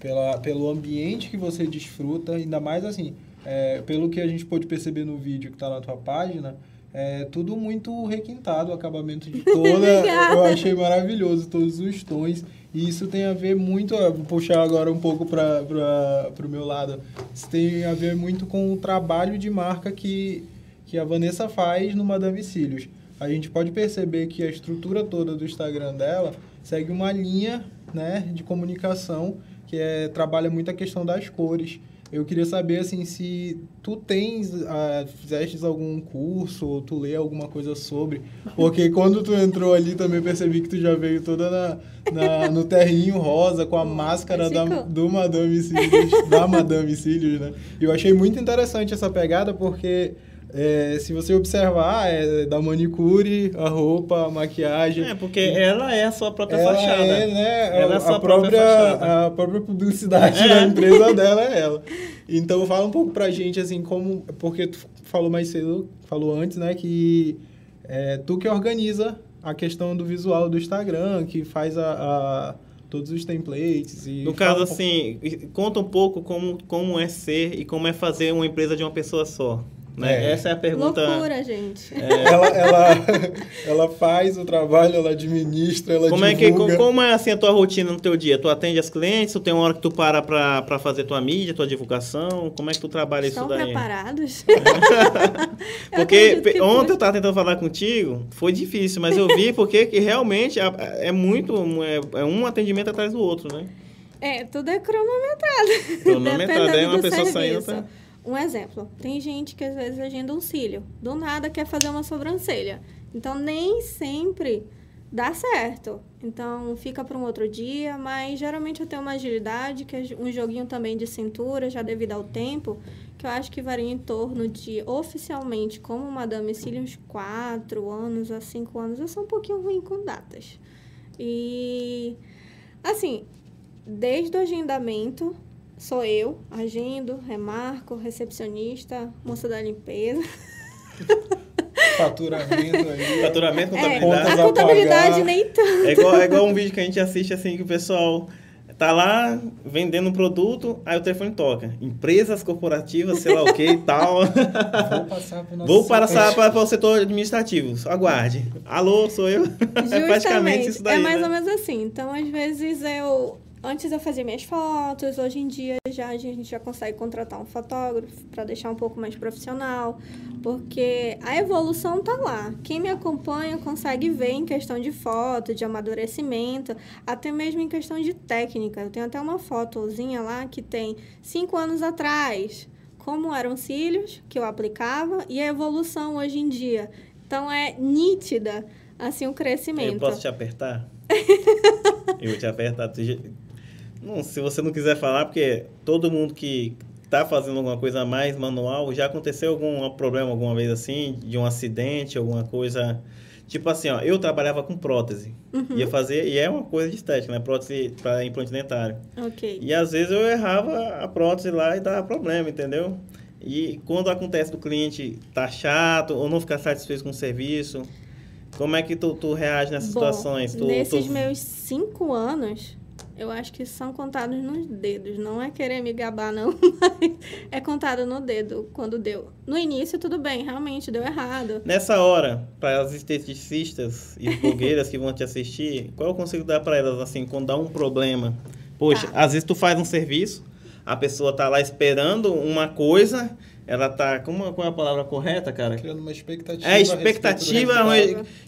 pela, pelo ambiente que você desfruta, ainda mais assim é, pelo que a gente pôde perceber no vídeo que está na tua página, é tudo muito requintado, o acabamento de toda. eu achei maravilhoso, todos os tons. E isso tem a ver muito, vou puxar agora um pouco para o meu lado, isso tem a ver muito com o trabalho de marca que, que a Vanessa faz no Madame Cílios. A gente pode perceber que a estrutura toda do Instagram dela segue uma linha né, de comunicação que é, trabalha muito a questão das cores. Eu queria saber, assim, se tu tens, fizeste algum curso, ou tu lê alguma coisa sobre, porque quando tu entrou ali também percebi que tu já veio toda na, na no terrinho rosa, com a máscara da, do Madame Cílios, da Madame Cílios, né? E eu achei muito interessante essa pegada, porque é, se você observar, é da manicure, a roupa, a maquiagem. É, porque ela é a sua própria ela fachada. É, né? Ela é a, sua a própria, própria a própria publicidade é. da empresa dela é ela. Então fala um pouco pra gente, assim, como. Porque tu falou mais cedo, falou antes, né, que é tu que organiza a questão do visual do Instagram, que faz a, a todos os templates. E no caso, um assim, conta um pouco como, como é ser e como é fazer uma empresa de uma pessoa só. Né? É. Essa é a pergunta. Loucura, gente. É. Ela, ela, ela faz o trabalho, ela administra, ela como divulga. É que, como é assim a tua rotina no teu dia? Tu atende as clientes? Tu tem uma hora que tu para para fazer tua mídia, tua divulgação? Como é que tu trabalha Estão isso daí? preparados? porque ontem eu estava tentando falar contigo, foi difícil, mas eu vi porque que realmente é muito é, é um atendimento atrás do outro, né? É, tudo é cronometrado. Cronometrado, é uma pessoa serviço. saindo. Tá... Um exemplo, tem gente que às vezes agenda um cílio, do nada quer fazer uma sobrancelha. Então, nem sempre dá certo. Então, fica para um outro dia, mas geralmente eu tenho uma agilidade, que é um joguinho também de cintura, já devido ao tempo, que eu acho que varia em torno de, oficialmente, como Madame Cílio, uns 4 anos a 5 anos. Eu sou um pouquinho ruim com datas. E, assim, desde o agendamento, sou eu, agendo, remarco, recepcionista, moça da limpeza. Faturamento aí. Faturamento, é, contabilidade. É, a contabilidade nem tanto. É igual, é igual um vídeo que a gente assiste assim, que o pessoal tá lá vendendo um produto, aí o telefone toca. Empresas corporativas, sei lá o que e tal. Vou passar para o Vou passar para o setor administrativo. Aguarde. Alô, sou eu. Justamente. É praticamente isso daí. É mais né? ou menos assim. Então, às vezes, eu Antes eu fazia minhas fotos, hoje em dia já a gente já consegue contratar um fotógrafo para deixar um pouco mais profissional, porque a evolução tá lá. Quem me acompanha consegue ver em questão de foto, de amadurecimento, até mesmo em questão de técnica. Eu tenho até uma fotozinha lá que tem cinco anos atrás, como eram cílios que eu aplicava e a evolução hoje em dia. Então é nítida assim o crescimento. Eu posso te apertar? eu vou te apertar. Não, se você não quiser falar, porque todo mundo que está fazendo alguma coisa mais manual, já aconteceu algum problema alguma vez assim, de um acidente, alguma coisa. Tipo assim, ó, eu trabalhava com prótese. Uhum. Ia fazer, e é uma coisa de estética, né? Prótese para implante dentário. Ok. E às vezes eu errava a prótese lá e dava problema, entendeu? E quando acontece do cliente tá chato ou não ficar satisfeito com o serviço, como é que tu, tu reage nessas Bom, situações? Tu, nesses tu... meus cinco anos, eu acho que são contados nos dedos. Não é querer me gabar, não, mas é contado no dedo quando deu. No início, tudo bem, realmente deu errado. Nessa hora, para as esteticistas e blogueiras que vão te assistir, qual eu consigo dar para elas, assim, quando dá um problema? Poxa, tá. às vezes tu faz um serviço, a pessoa tá lá esperando uma coisa ela tá. Como, qual é a palavra correta, cara? Criando uma expectativa. É, expectativa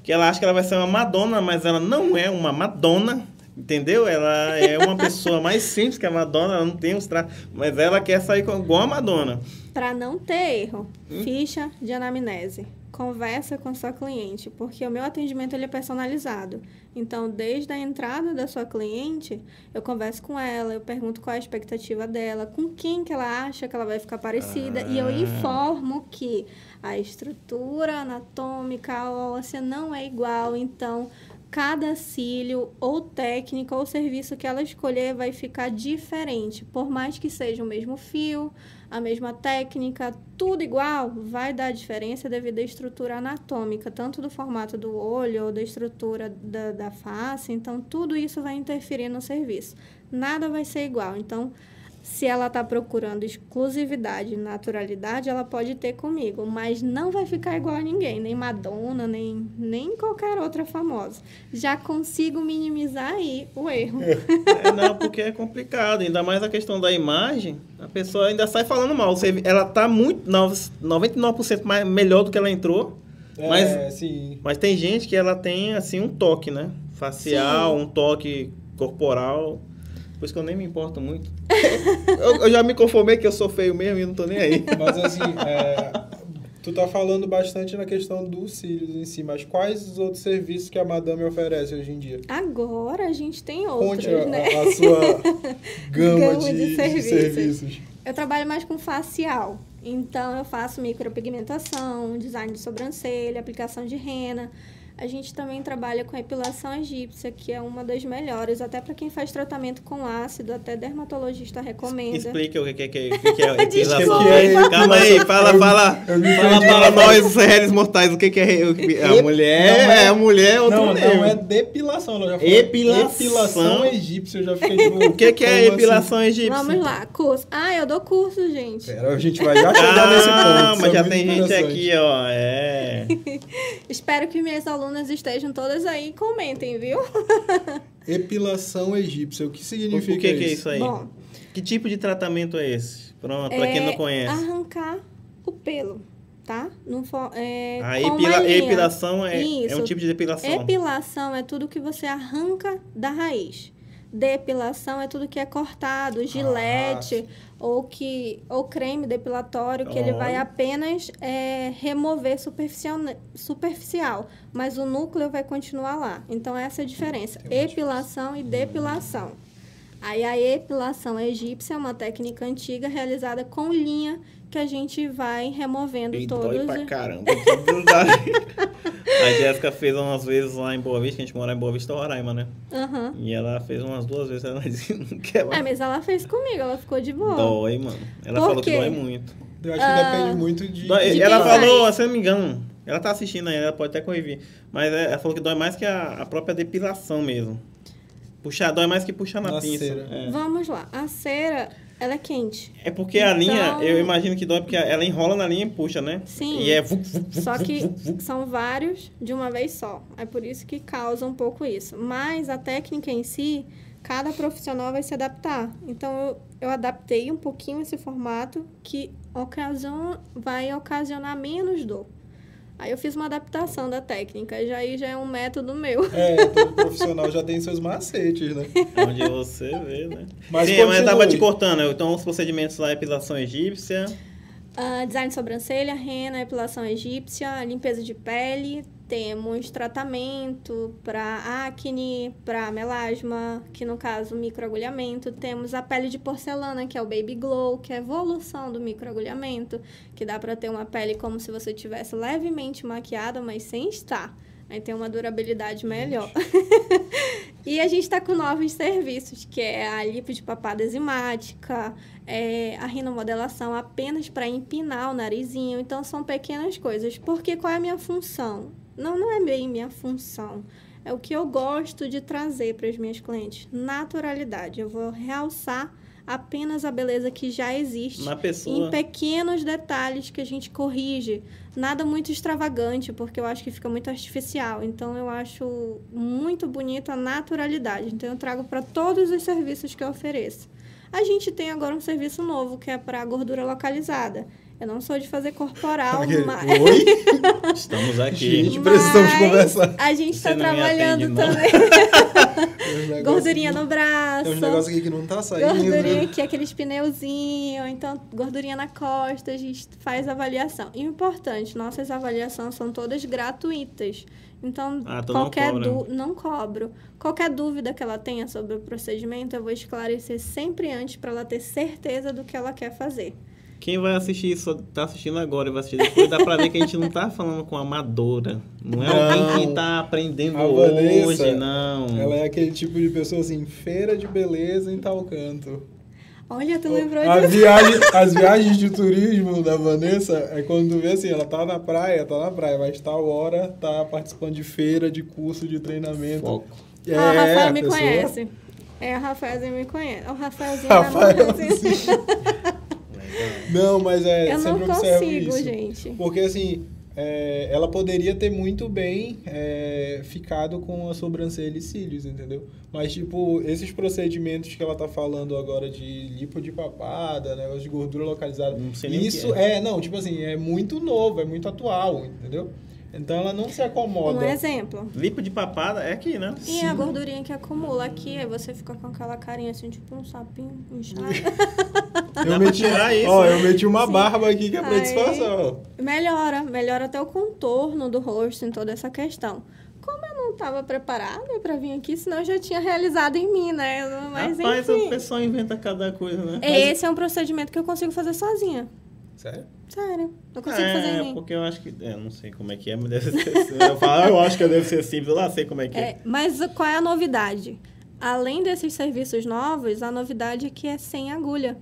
que ela acha que ela vai ser uma Madonna, mas ela não é uma Madonna. Entendeu? Ela é uma pessoa mais simples que a Madonna, ela não tem os traços, mas ela quer sair com, igual a Madonna. Para não ter erro, hum? ficha de anamnese. Conversa com sua cliente, porque o meu atendimento ele é personalizado. Então, desde a entrada da sua cliente, eu converso com ela, eu pergunto qual é a expectativa dela, com quem que ela acha que ela vai ficar parecida, ah. e eu ah. informo que a estrutura anatômica óssea não é igual, então cada cílio ou técnica ou serviço que ela escolher vai ficar diferente. Por mais que seja o mesmo fio, a mesma técnica, tudo igual, vai dar diferença devido à estrutura anatômica, tanto do formato do olho ou da estrutura da, da face. Então, tudo isso vai interferir no serviço. Nada vai ser igual. Então, se ela está procurando exclusividade e naturalidade, ela pode ter comigo, mas não vai ficar igual a ninguém, nem Madonna, nem, nem qualquer outra famosa. Já consigo minimizar aí o erro. É, não, porque é complicado, ainda mais a questão da imagem, a pessoa ainda sai falando mal. Ela está muito, 99% mais, melhor do que ela entrou, é, mas, sim. mas tem gente que ela tem, assim, um toque, né? Facial, sim. um toque corporal por isso que eu nem me importo muito. eu, eu, já me conformei que eu sou feio mesmo e não tô nem aí. Mas assim, é, tu tá falando bastante na questão dos cílios em si, mas quais os outros serviços que a Madame oferece hoje em dia? Agora a gente tem outros, Conte a, né? a, a sua gama, gama de, de, serviços. de serviços. Eu trabalho mais com facial. Então, eu faço micropigmentação, design de sobrancelha, aplicação de rena. A gente também trabalha com epilação egípcia, que é uma das melhores, até para quem faz tratamento com ácido, até dermatologista recomenda. Explica o que é, que é, que é epilação. Calma aí, fala, fala, fala para nós, réis mortais, o que é a mulher, não é, a mulher é outro Não, não é depilação, ela já falou. Epilação. epilação egípcia, eu já fiquei tipo, O que, que é epilação assim? egípcia? Vamos lá, curso. Ah, eu dou curso, gente. Pera, a gente vai já chegar ah, nesse ponto. Ah, mas já tem gente aqui, ó, é. Espero que minhas alunas alunas estejam todas aí comentem, viu? Epilação egípcia, o que significa o que, isso? que é isso aí? Bom, que tipo de tratamento é esse? Para é quem não conhece. Arrancar o pelo, tá? Não for, é, a epila, epilação é, é um tipo de depilação. Epilação é tudo que você arranca da raiz depilação é tudo que é cortado, gilete ah, ou que ou creme depilatório que ele vai apenas é, remover superficial, superficial, mas o núcleo vai continuar lá. Então essa é a diferença, epilação e depilação. Aí a epilação egípcia é uma técnica antiga realizada com linha que a gente vai removendo e todos. Dói pra caramba. a Jéssica fez umas vezes lá em Boa Vista, que a gente mora em Boa Vista, Roraima, né? Uhum. E ela fez umas duas vezes, ela disse não quer mais. É, mas ela fez comigo, ela ficou de boa. Dói, mano. Ela Por falou quê? que dói muito. Eu acho que uh, depende muito de... Dói, de ela falou, se eu não me engano, ela tá assistindo aí, ela pode até corrigir, mas ela falou que dói mais que a, a própria depilação mesmo. Puxar, dói mais que puxar na, na pinça. É. Vamos lá. A cera ela é quente. É porque então, a linha, eu imagino que dói porque ela enrola na linha e puxa, né? Sim. E é Só que são vários de uma vez só. É por isso que causa um pouco isso. Mas a técnica em si cada profissional vai se adaptar. Então, eu, eu adaptei um pouquinho esse formato que ocasiona, vai ocasionar menos dor. Aí eu fiz uma adaptação da técnica, já aí já é um método meu. É, todo profissional já tem seus macetes, né? Onde você vê, né? Mas Sim, mas tava te cortando. Então, os procedimentos lá, epilação egípcia... Uh, design de sobrancelha, rena, epilação egípcia, limpeza de pele, temos tratamento para acne, para melasma, que no caso microagulhamento. Temos a pele de porcelana, que é o baby glow, que é a evolução do microagulhamento, que dá para ter uma pele como se você tivesse levemente maquiada, mas sem estar. Aí tem uma durabilidade melhor. e a gente está com novos serviços, que é a lipo de papada enzimática, é a rinomodelação apenas para empinar o narizinho. Então, são pequenas coisas. Porque qual é a minha função? Não, não é bem minha função. É o que eu gosto de trazer para as minhas clientes. Naturalidade. Eu vou realçar apenas a beleza que já existe Na pessoa. em pequenos detalhes que a gente corrige. Nada muito extravagante, porque eu acho que fica muito artificial. Então eu acho muito bonita a naturalidade. Então eu trago para todos os serviços que eu ofereço. A gente tem agora um serviço novo que é para gordura localizada. Eu não sou de fazer corporal, mas... Oi? Estamos aqui. Gente, precisamos conversar. A gente está trabalhando também. gordurinha no braço. Tem um negócio aqui que não tá saindo. Gordurinha aqui, aqueles pneuzinhos. Então, gordurinha na costa, a gente faz avaliação. E o importante, nossas avaliações são todas gratuitas. Então, ah, qualquer não, du... não cobro. Qualquer dúvida que ela tenha sobre o procedimento, eu vou esclarecer sempre antes para ela ter certeza do que ela quer fazer. Quem vai assistir isso, tá assistindo agora e vai assistir depois, dá pra ver que a gente não tá falando com amadora. Não é não, alguém que tá aprendendo hoje, Vanessa, não. Ela é aquele tipo de pessoa assim, feira de beleza em tal canto. Olha, tu lembrou a disso. Viagem, as viagens de turismo da Vanessa é quando tu vê assim, ela tá na praia, tá na praia, mas tal hora tá participando de feira, de curso, de treinamento. Foco. É, ah, a Rafael me pessoa... conhece. É, a Rafaelzinho me conhece. O Rafaelzinho Rafael, é Não, mas é, eu sempre não observo consigo, isso. gente. Porque assim, é, ela poderia ter muito bem é, ficado com a sobrancelha e cílios, entendeu? Mas, tipo, esses procedimentos que ela tá falando agora de lipo de papada, negócio de gordura localizada, não sei isso é. é, não, tipo assim, é muito novo, é muito atual, entendeu? Então ela não se acomoda. Um exemplo. Lipo de papada é aqui, né? E Sim. a gordurinha que acumula aqui, aí você fica com aquela carinha assim, tipo um sapinho inchado. eu, meti, isso, ó, né? eu meti uma Sim. barba aqui que é pra aí, disfarçar. Melhora, melhora até o contorno do rosto em toda essa questão. Como eu não estava preparada para vir aqui, senão eu já tinha realizado em mim, né? Mas, Rapaz, enfim. o pessoal inventa cada coisa, né? Esse é um procedimento que eu consigo fazer sozinha. Sério? Sério. Não consigo é, fazer em mim. porque eu acho que. É, não sei como é que é, mas deve ser. eu, falo, eu acho que deve ser simples, eu lá sei como é que é. é. Mas qual é a novidade? Além desses serviços novos, a novidade é que é sem agulha.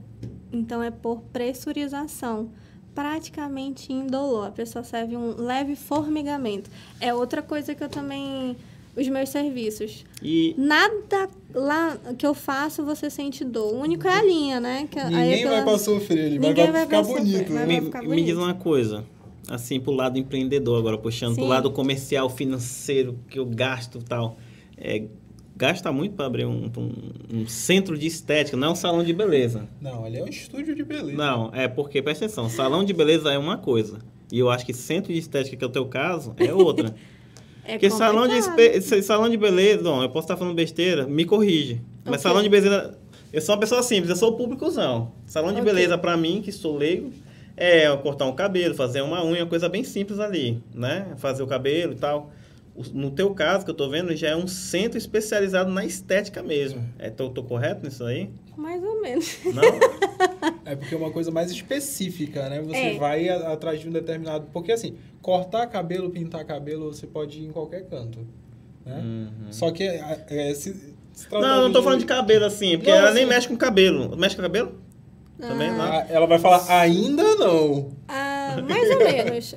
Então é por pressurização. Praticamente indolor. A pessoa serve um leve formigamento. É outra coisa que eu também os meus serviços. E... Nada lá que eu faço você sente dor. O único é a linha, né? Que, Ninguém vai pra sofrer, ele vai, vai, ficar bonito. Né? Me, ficar bonito. me diz uma coisa, assim, pro lado empreendedor agora, puxando Sim. pro lado comercial, financeiro, que eu gasto e tal. É, gasta muito para abrir um, um, um, centro de estética, não é um salão de beleza. Não, ali é um estúdio de beleza. Não, é porque, presta atenção, salão de beleza é uma coisa. E eu acho que centro de estética, que é o teu caso, é outra. É Porque salão de, salão de beleza, não, eu posso estar falando besteira, me corrige. Okay. Mas salão de beleza, eu sou uma pessoa simples, eu sou o públicozão. Salão de okay. beleza, para mim, que sou leigo, é cortar um cabelo, fazer uma unha, coisa bem simples ali, né? Fazer o cabelo e tal. No teu caso, que eu tô vendo, já é um centro especializado na estética mesmo. É, tô, tô correto nisso aí? Mais ou menos. Não? é porque é uma coisa mais específica, né? Você é. vai atrás de um determinado... Porque, assim, cortar cabelo, pintar cabelo, você pode ir em qualquer canto, né? Uhum. Só que, é, é se, se Não, não tô de... falando de cabelo, assim. Porque não, ela assim... nem mexe com cabelo. Mexe com cabelo? Ah. Também, não? Ah, ela vai falar, ainda não. Ah, mais ou menos.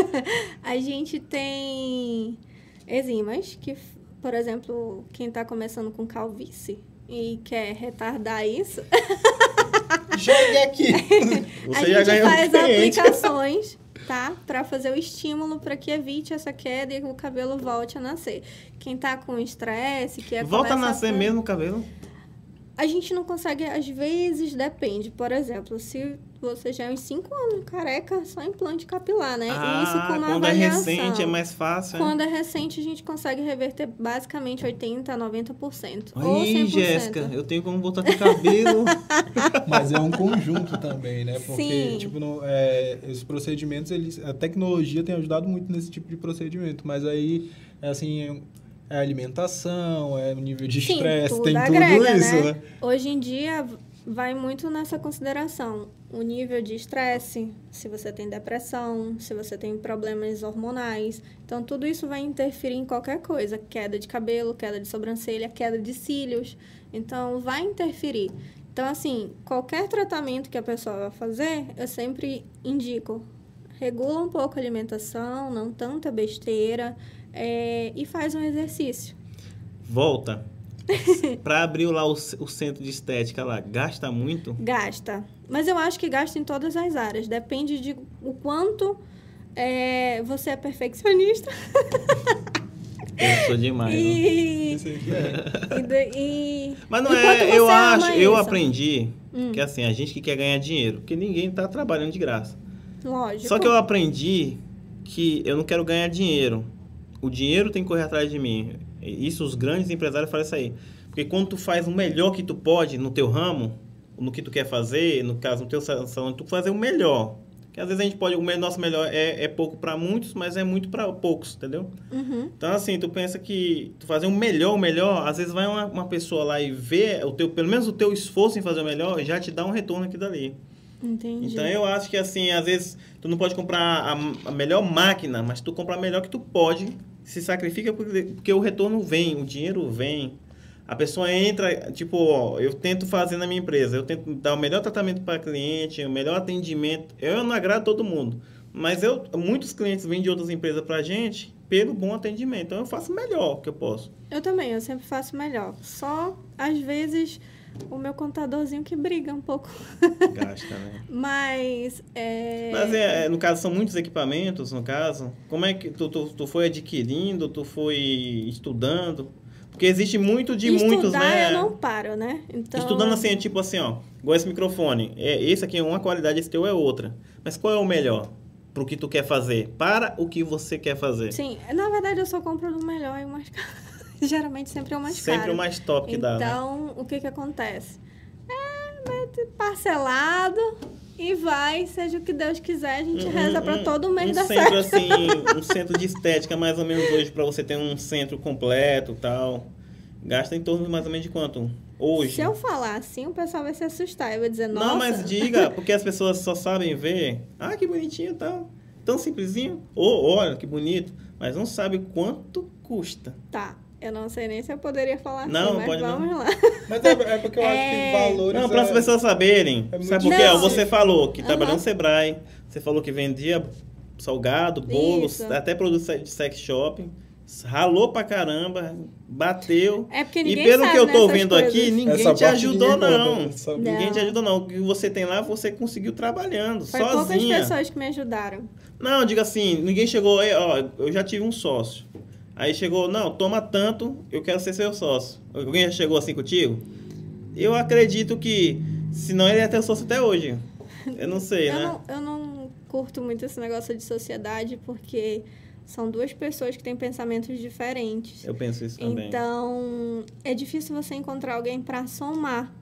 a gente tem enzimas que, por exemplo, quem está começando com calvície e quer retardar isso. Jogue aqui! a gente faz aplicações tá? Para fazer o estímulo para que evite essa queda e o cabelo volte a nascer. Quem tá com estresse, que é Volta a nascer a... mesmo o cabelo? A gente não consegue, às vezes depende. Por exemplo, se você já é uns 5 anos careca, só implante capilar, né? Ah, Isso com uma quando é avaliação. é recente é mais fácil. Quando é recente, a gente consegue reverter basicamente 80% a 90%. Aí, Jéssica, eu tenho como botar de cabelo. Mas é um conjunto também, né? Porque, Sim. tipo, no, é, esses procedimentos, eles, a tecnologia tem ajudado muito nesse tipo de procedimento. Mas aí, é assim é alimentação, é o nível de estresse, tem agrega, tudo isso, né? né? Hoje em dia vai muito nessa consideração. O nível de estresse, se você tem depressão, se você tem problemas hormonais. Então, tudo isso vai interferir em qualquer coisa. Queda de cabelo, queda de sobrancelha, queda de cílios. Então, vai interferir. Então, assim, qualquer tratamento que a pessoa vai fazer, eu sempre indico. Regula um pouco a alimentação, não tanta besteira é, e faz um exercício. Volta. para abrir lá o, o, centro de estética lá, gasta muito? Gasta. Mas eu acho que gasta em todas as áreas. Depende de o quanto é, você é perfeccionista. Eu sou demais. E, e, e, Mas não é, eu acho, eu aprendi hum. que assim, a gente que quer ganhar dinheiro, porque ninguém está trabalhando de graça. Lógico. Só que eu aprendi que eu não quero ganhar dinheiro o dinheiro tem que correr atrás de mim. Isso os grandes empresários fazem isso aí. Porque quando tu faz o melhor que tu pode no teu ramo, no que tu quer fazer, no caso, no teu salão, tu fazer o melhor. Que às vezes a gente pode, o nosso melhor é, é pouco para muitos, mas é muito para poucos, entendeu? Uhum. Então, assim, tu pensa que tu fazer o melhor, o melhor, às vezes vai uma, uma pessoa lá e vê o teu, pelo menos o teu esforço em fazer o melhor, já te dá um retorno aqui dali. Entendi. Então eu acho que assim, às vezes tu não pode comprar a, a melhor máquina, mas tu comprar a melhor que tu pode se sacrifica porque, o retorno vem, o dinheiro vem. A pessoa entra, tipo, ó, eu tento fazer na minha empresa, eu tento dar o melhor tratamento para cliente, o melhor atendimento. Eu não agrado todo mundo, mas eu, muitos clientes vêm de outras empresas para a gente pelo bom atendimento. Então eu faço melhor que eu posso. Eu também, eu sempre faço melhor. Só às vezes o meu contadorzinho que briga um pouco. Gasta, né? Mas. É... Mas é, no caso, são muitos equipamentos, no caso. Como é que tu, tu, tu foi adquirindo, tu foi estudando? Porque existe muito de Estudar, muitos, né? eu não paro, né? Então... Estudando assim, é tipo assim, ó. Igual esse microfone. É, esse aqui é uma qualidade, esse teu é outra. Mas qual é o melhor? Para o que tu quer fazer? Para o que você quer fazer? Sim, na verdade eu só compro o melhor e o mais caro. Geralmente sempre é o mais sempre caro. Sempre o mais top que então, dá. Né? Então, o que que acontece? É parcelado e vai, seja o que Deus quiser, a gente reza para todo mês um dar centro, certo. assim, um centro de estética mais ou menos hoje para você ter um centro completo tal. Gasta em torno mais ou menos de quanto? Hoje. Se eu falar assim, o pessoal vai se assustar. Eu vou dizer, nossa. Não, mas diga, porque as pessoas só sabem ver. Ah, que bonitinho tal. Tão simplesinho. Ou, oh, olha, que bonito. Mas não sabe quanto custa. Tá. Eu não sei nem se eu poderia falar não, assim, mas pode vamos não. lá. Mas é, é porque eu é... acho que é. valores... Não, para as é... pessoas saberem. É sabe por quê? Você falou que uhum. trabalhou no Sebrae, você falou que vendia salgado, bolos, Isso. até produtos de sex shopping. Ralou pra caramba, bateu. É porque ninguém E pelo que eu tô vendo coisas. aqui, ninguém Essa te ajudou, ninguém não. não. Ninguém te ajudou, não. O que você tem lá, você conseguiu trabalhando, Foi sozinha. poucas pessoas que me ajudaram. Não, diga assim, ninguém chegou, ó, eu já tive um sócio. Aí chegou, não, toma tanto, eu quero ser seu sócio. Alguém já chegou assim contigo? Eu acredito que, senão ele ia ter sócio até hoje. Eu não sei, eu né? Não, eu não curto muito esse negócio de sociedade, porque são duas pessoas que têm pensamentos diferentes. Eu penso isso também. Então, é difícil você encontrar alguém para somar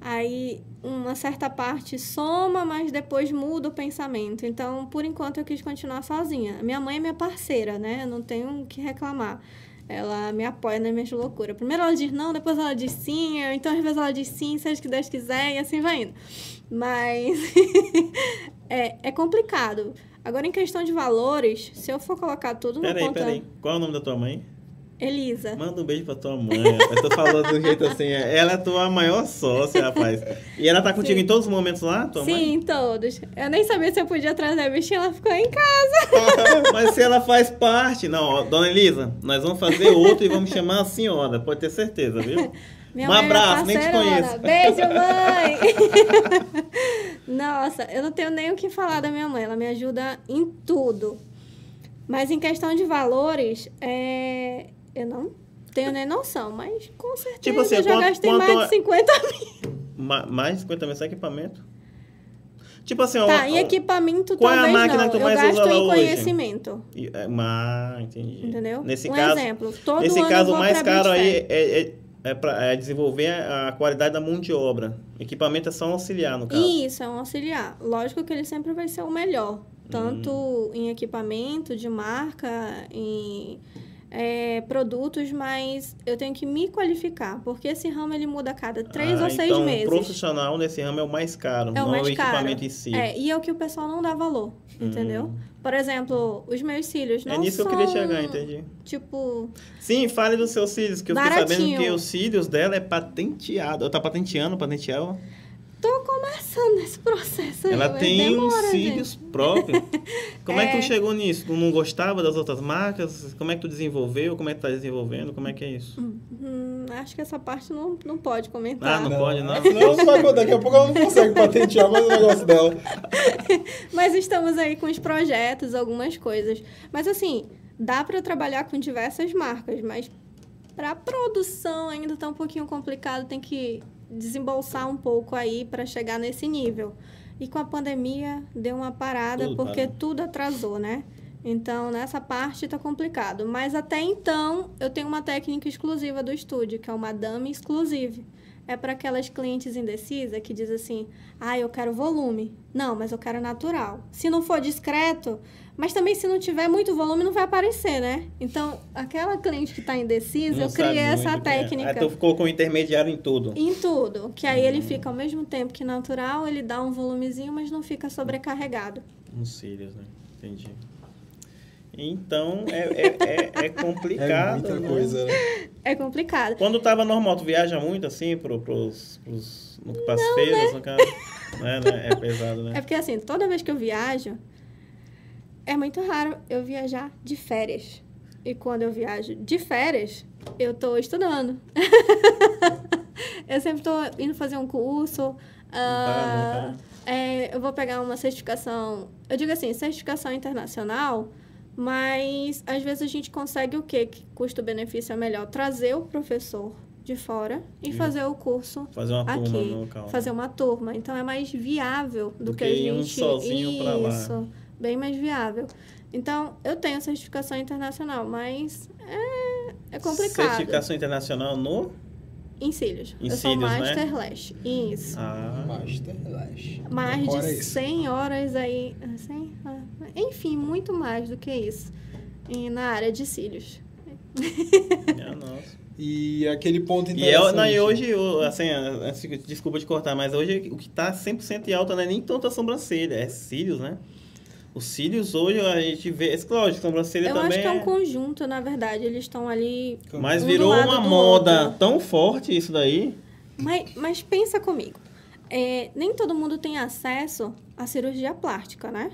Aí uma certa parte soma, mas depois muda o pensamento. Então, por enquanto, eu quis continuar sozinha. Minha mãe é minha parceira, né? Eu não tenho o que reclamar. Ela me apoia nas minhas loucuras. Primeiro ela diz não, depois ela diz sim, então às vezes ela diz sim, seja o que Deus quiser, e assim vai indo. Mas é, é complicado. Agora, em questão de valores, se eu for colocar tudo peraí, no conta... Peraí, Qual é o nome da tua mãe? Elisa. Manda um beijo pra tua mãe. Eu tô falando do jeito assim. Ela é tua maior sócia, rapaz. E ela tá contigo Sim. em todos os momentos lá, tua Sim, mãe? em todos. Eu nem sabia se eu podia trazer a bichinha, ela ficou em casa. Mas se ela faz parte. Não, dona Elisa, nós vamos fazer outro e vamos chamar a senhora, pode ter certeza, viu? Minha um é abraço, é nem te conheço. Beijo, mãe! Nossa, eu não tenho nem o que falar da minha mãe. Ela me ajuda em tudo. Mas em questão de valores, é... eu não tenho nem noção. Mas com certeza tipo assim, eu já quanto, gastei quanto mais de 50 mil. Ma mais de 50 mil? Esse equipamento? Tipo assim, tá, em equipamento qual talvez é a máquina não. que tu mais eu gasto usa em conhecimento. Hoje? É, mas, entendi. Entendeu? Nesse um caso, exemplo. Todo nesse caso, o mais caro aí é, é, é para é desenvolver a qualidade da mão de obra. Equipamento é só um auxiliar, no caso. Isso, é um auxiliar. Lógico que ele sempre vai ser o melhor. Tanto hum. em equipamento de marca, em é, produtos, mas eu tenho que me qualificar, porque esse ramo ele muda a cada três ah, ou seis então, meses. Então, profissional nesse ramo é o mais caro, é o não mais o equipamento caro. em si. É, e é o que o pessoal não dá valor, hum. entendeu? Por exemplo, os meus cílios é não É nisso são, que eu queria chegar, entendi. Tipo... Sim, fale dos seus cílios, que eu fiquei sabendo que os cílios dela é patenteado. Ela tá patenteando, patenteou? Tô começando esse processo. Ela tem demora, uns cílios gente. próprios. Como é... é... que tu chegou nisso? Tu não gostava das outras marcas? Como é que tu desenvolveu? Como é que tá desenvolvendo? Como é que é isso? Hum, hum, acho que essa parte não, não pode comentar. Ah, não, não. pode, não? Não, vai, daqui a pouco ela não consegue patentear mais o negócio dela. Mas estamos aí com os projetos, algumas coisas. Mas assim, dá para trabalhar com diversas marcas, mas para produção ainda tá um pouquinho complicado, tem que desembolsar um pouco aí para chegar nesse nível. E com a pandemia deu uma parada tudo porque parou. tudo atrasou, né? Então, nessa parte está complicado. Mas até então, eu tenho uma técnica exclusiva do estúdio, que é o Madame Exclusive. É para aquelas clientes indecisas que dizem assim: ah, eu quero volume. Não, mas eu quero natural. Se não for discreto, mas também, se não tiver muito volume, não vai aparecer, né? Então, aquela cliente que está indecisa, não eu criei essa é. técnica. Aí tu ficou com o intermediário em tudo. Em tudo. Que aí hum. ele fica ao mesmo tempo que natural, ele dá um volumezinho, mas não fica sobrecarregado. Uns cílios, né? Entendi. Então, é, é, é, é complicado. É muita né? coisa, né? É complicado. Quando tava normal, tu viaja muito, assim, pro, pros, pros, pras não, feiras, né? no caso? é, né? é pesado, né? É porque, assim, toda vez que eu viajo, é muito raro eu viajar de férias. E quando eu viajo de férias, eu estou estudando. eu sempre estou indo fazer um curso. Uh, é, eu vou pegar uma certificação. Eu digo assim, certificação internacional, mas às vezes a gente consegue o quê? Que custo-benefício é melhor? Trazer o professor de fora e, e fazer o curso fazer uma aqui, turma no local. fazer uma turma. Então é mais viável do, do que, que, a gente um sozinho. Pra lá bem mais viável. Então, eu tenho certificação internacional, mas é, é complicado. Certificação internacional no? Em cílios. Em eu cílios, sou Master né? Lash. Isso. Ah. Master Lash. Mais de 100 horas aí. 100? Ah, enfim, muito mais do que isso. E na área de cílios. Minha nossa. E aquele ponto interessante... E, não, e hoje, assim, desculpa te cortar, mas hoje o que está 100% em alta não é nem tanto a sobrancelha, é cílios, né? Os cílios hoje a gente vê. É lógico, sobrancelha Eu também. Eu acho que é um é conjunto, na verdade. Eles estão ali. Mas um virou uma moda outro. tão forte isso daí. Mas, mas pensa comigo. É, nem todo mundo tem acesso à cirurgia plástica, né?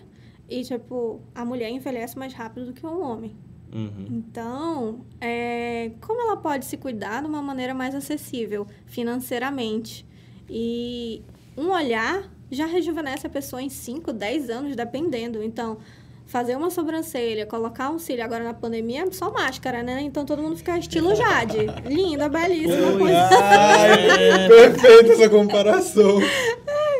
E, tipo, a mulher envelhece mais rápido do que um homem. Uhum. Então, é, como ela pode se cuidar de uma maneira mais acessível financeiramente? E um olhar já rejuvenesce a pessoa em 5, 10 anos, dependendo. Então, fazer uma sobrancelha, colocar um cílio agora na pandemia é só máscara, né? Então todo mundo fica estilo Jade. Linda, belíssima. Oi, coisa. Ai, perfeita essa comparação.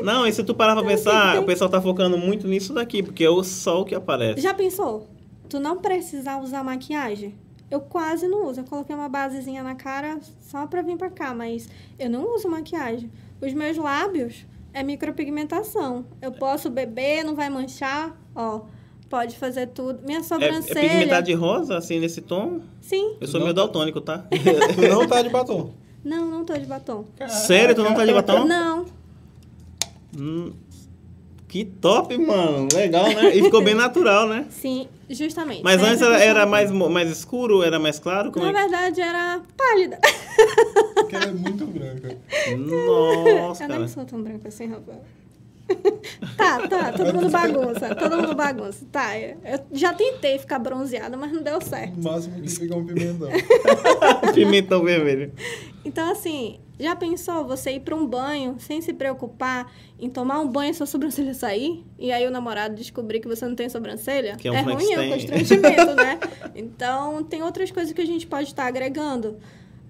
Não, e se tu parar pra pensar, o pessoal tá focando muito nisso daqui, porque é o sol que aparece. Já pensou? Tu não precisar usar maquiagem? Eu quase não uso. Eu coloquei uma basezinha na cara só pra vir pra cá, mas eu não uso maquiagem. Os meus lábios, é micropigmentação. Eu posso beber, não vai manchar, ó. Pode fazer tudo. Minha sobrancelha... É, é pigmentado de rosa, assim, nesse tom? Sim. Eu sou não. meio daltônico, tá? tu não tá de batom? Não, não tô de batom. Sério? Tu não tá de batom? Não. Hum, que top, mano. Legal, né? E ficou bem natural, né? Sim, justamente. Mas antes era, era mais, mais escuro? Era mais claro? Como Na é? verdade, era pálida. Porque ela é muito branca. Nossa, Eu cara. não sou tão branca assim, Rafael. tá, tá, todo mundo bagunça, todo mundo bagunça. Tá, eu já tentei ficar bronzeada, mas não deu certo. O máximo que fica um pimentão. pimentão vermelho. Então, assim, já pensou você ir para um banho sem se preocupar em tomar um banho e sua sobrancelha sair? E aí o namorado descobrir que você não tem sobrancelha? Que é, um é ruim, é um constrangimento, né? Então, tem outras coisas que a gente pode estar agregando.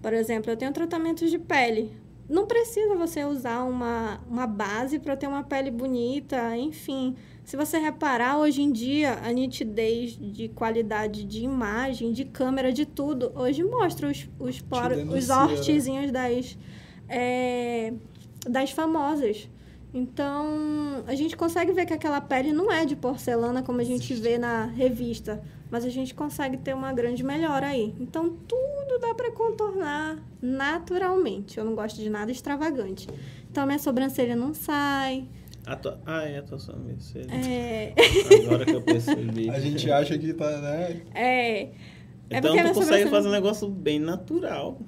Por exemplo, eu tenho tratamentos de pele não precisa você usar uma, uma base para ter uma pele bonita, enfim. Se você reparar, hoje em dia, a nitidez de qualidade de imagem, de câmera, de tudo, hoje mostra os, os, poros, os né? hortezinhos das, é, das famosas. Então, a gente consegue ver que aquela pele não é de porcelana como a gente vê na revista, mas a gente consegue ter uma grande melhora aí. Então, tudo dá para contornar naturalmente. Eu não gosto de nada extravagante. Então, minha sobrancelha não sai. A tua... Ah, é a tua sobrancelha. É. Agora que eu percebi. A gente acha que tá, né? É. é então, tu consegue sobrancelha... fazer um negócio bem natural.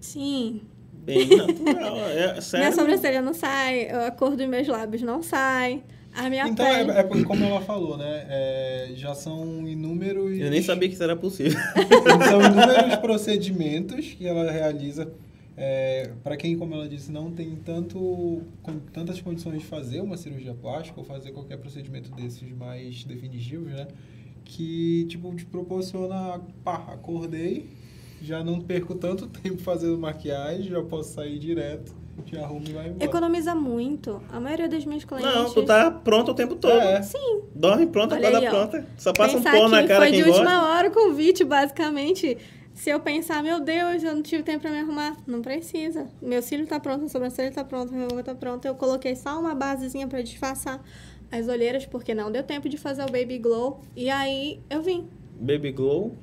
Sim. Bem natural. É, sério? Minha sobrancelha não sai, a cor dos meus lábios não sai. A minha então, pele... é, é como ela falou, né? É, já são inúmeros... Eu nem sabia que isso era possível. são inúmeros procedimentos que ela realiza. É, para quem, como ela disse, não tem tanto, com, tantas condições de fazer uma cirurgia plástica ou fazer qualquer procedimento desses mais definitivos, né? Que, tipo, te proporciona... Pá, acordei já não perco tanto tempo fazendo maquiagem, já posso sair direto, te arrumo e vai embora. Economiza muito. A maioria das minhas clientes... Não, tu tá pronto o tempo todo. É. Sim. Dorme pronta, acorda pronta. Só passa Pensar um pó na cara foi de gosta. última hora o convite, basicamente. Se eu pensar, meu Deus, eu não tive tempo pra me arrumar, não precisa. Meu cílio tá pronto, a sobrancelha tá pronta, minha boca tá pronta. Eu coloquei só uma basezinha pra disfarçar as olheiras, porque não deu tempo de fazer o Baby Glow. E aí, eu vim. Baby Glow?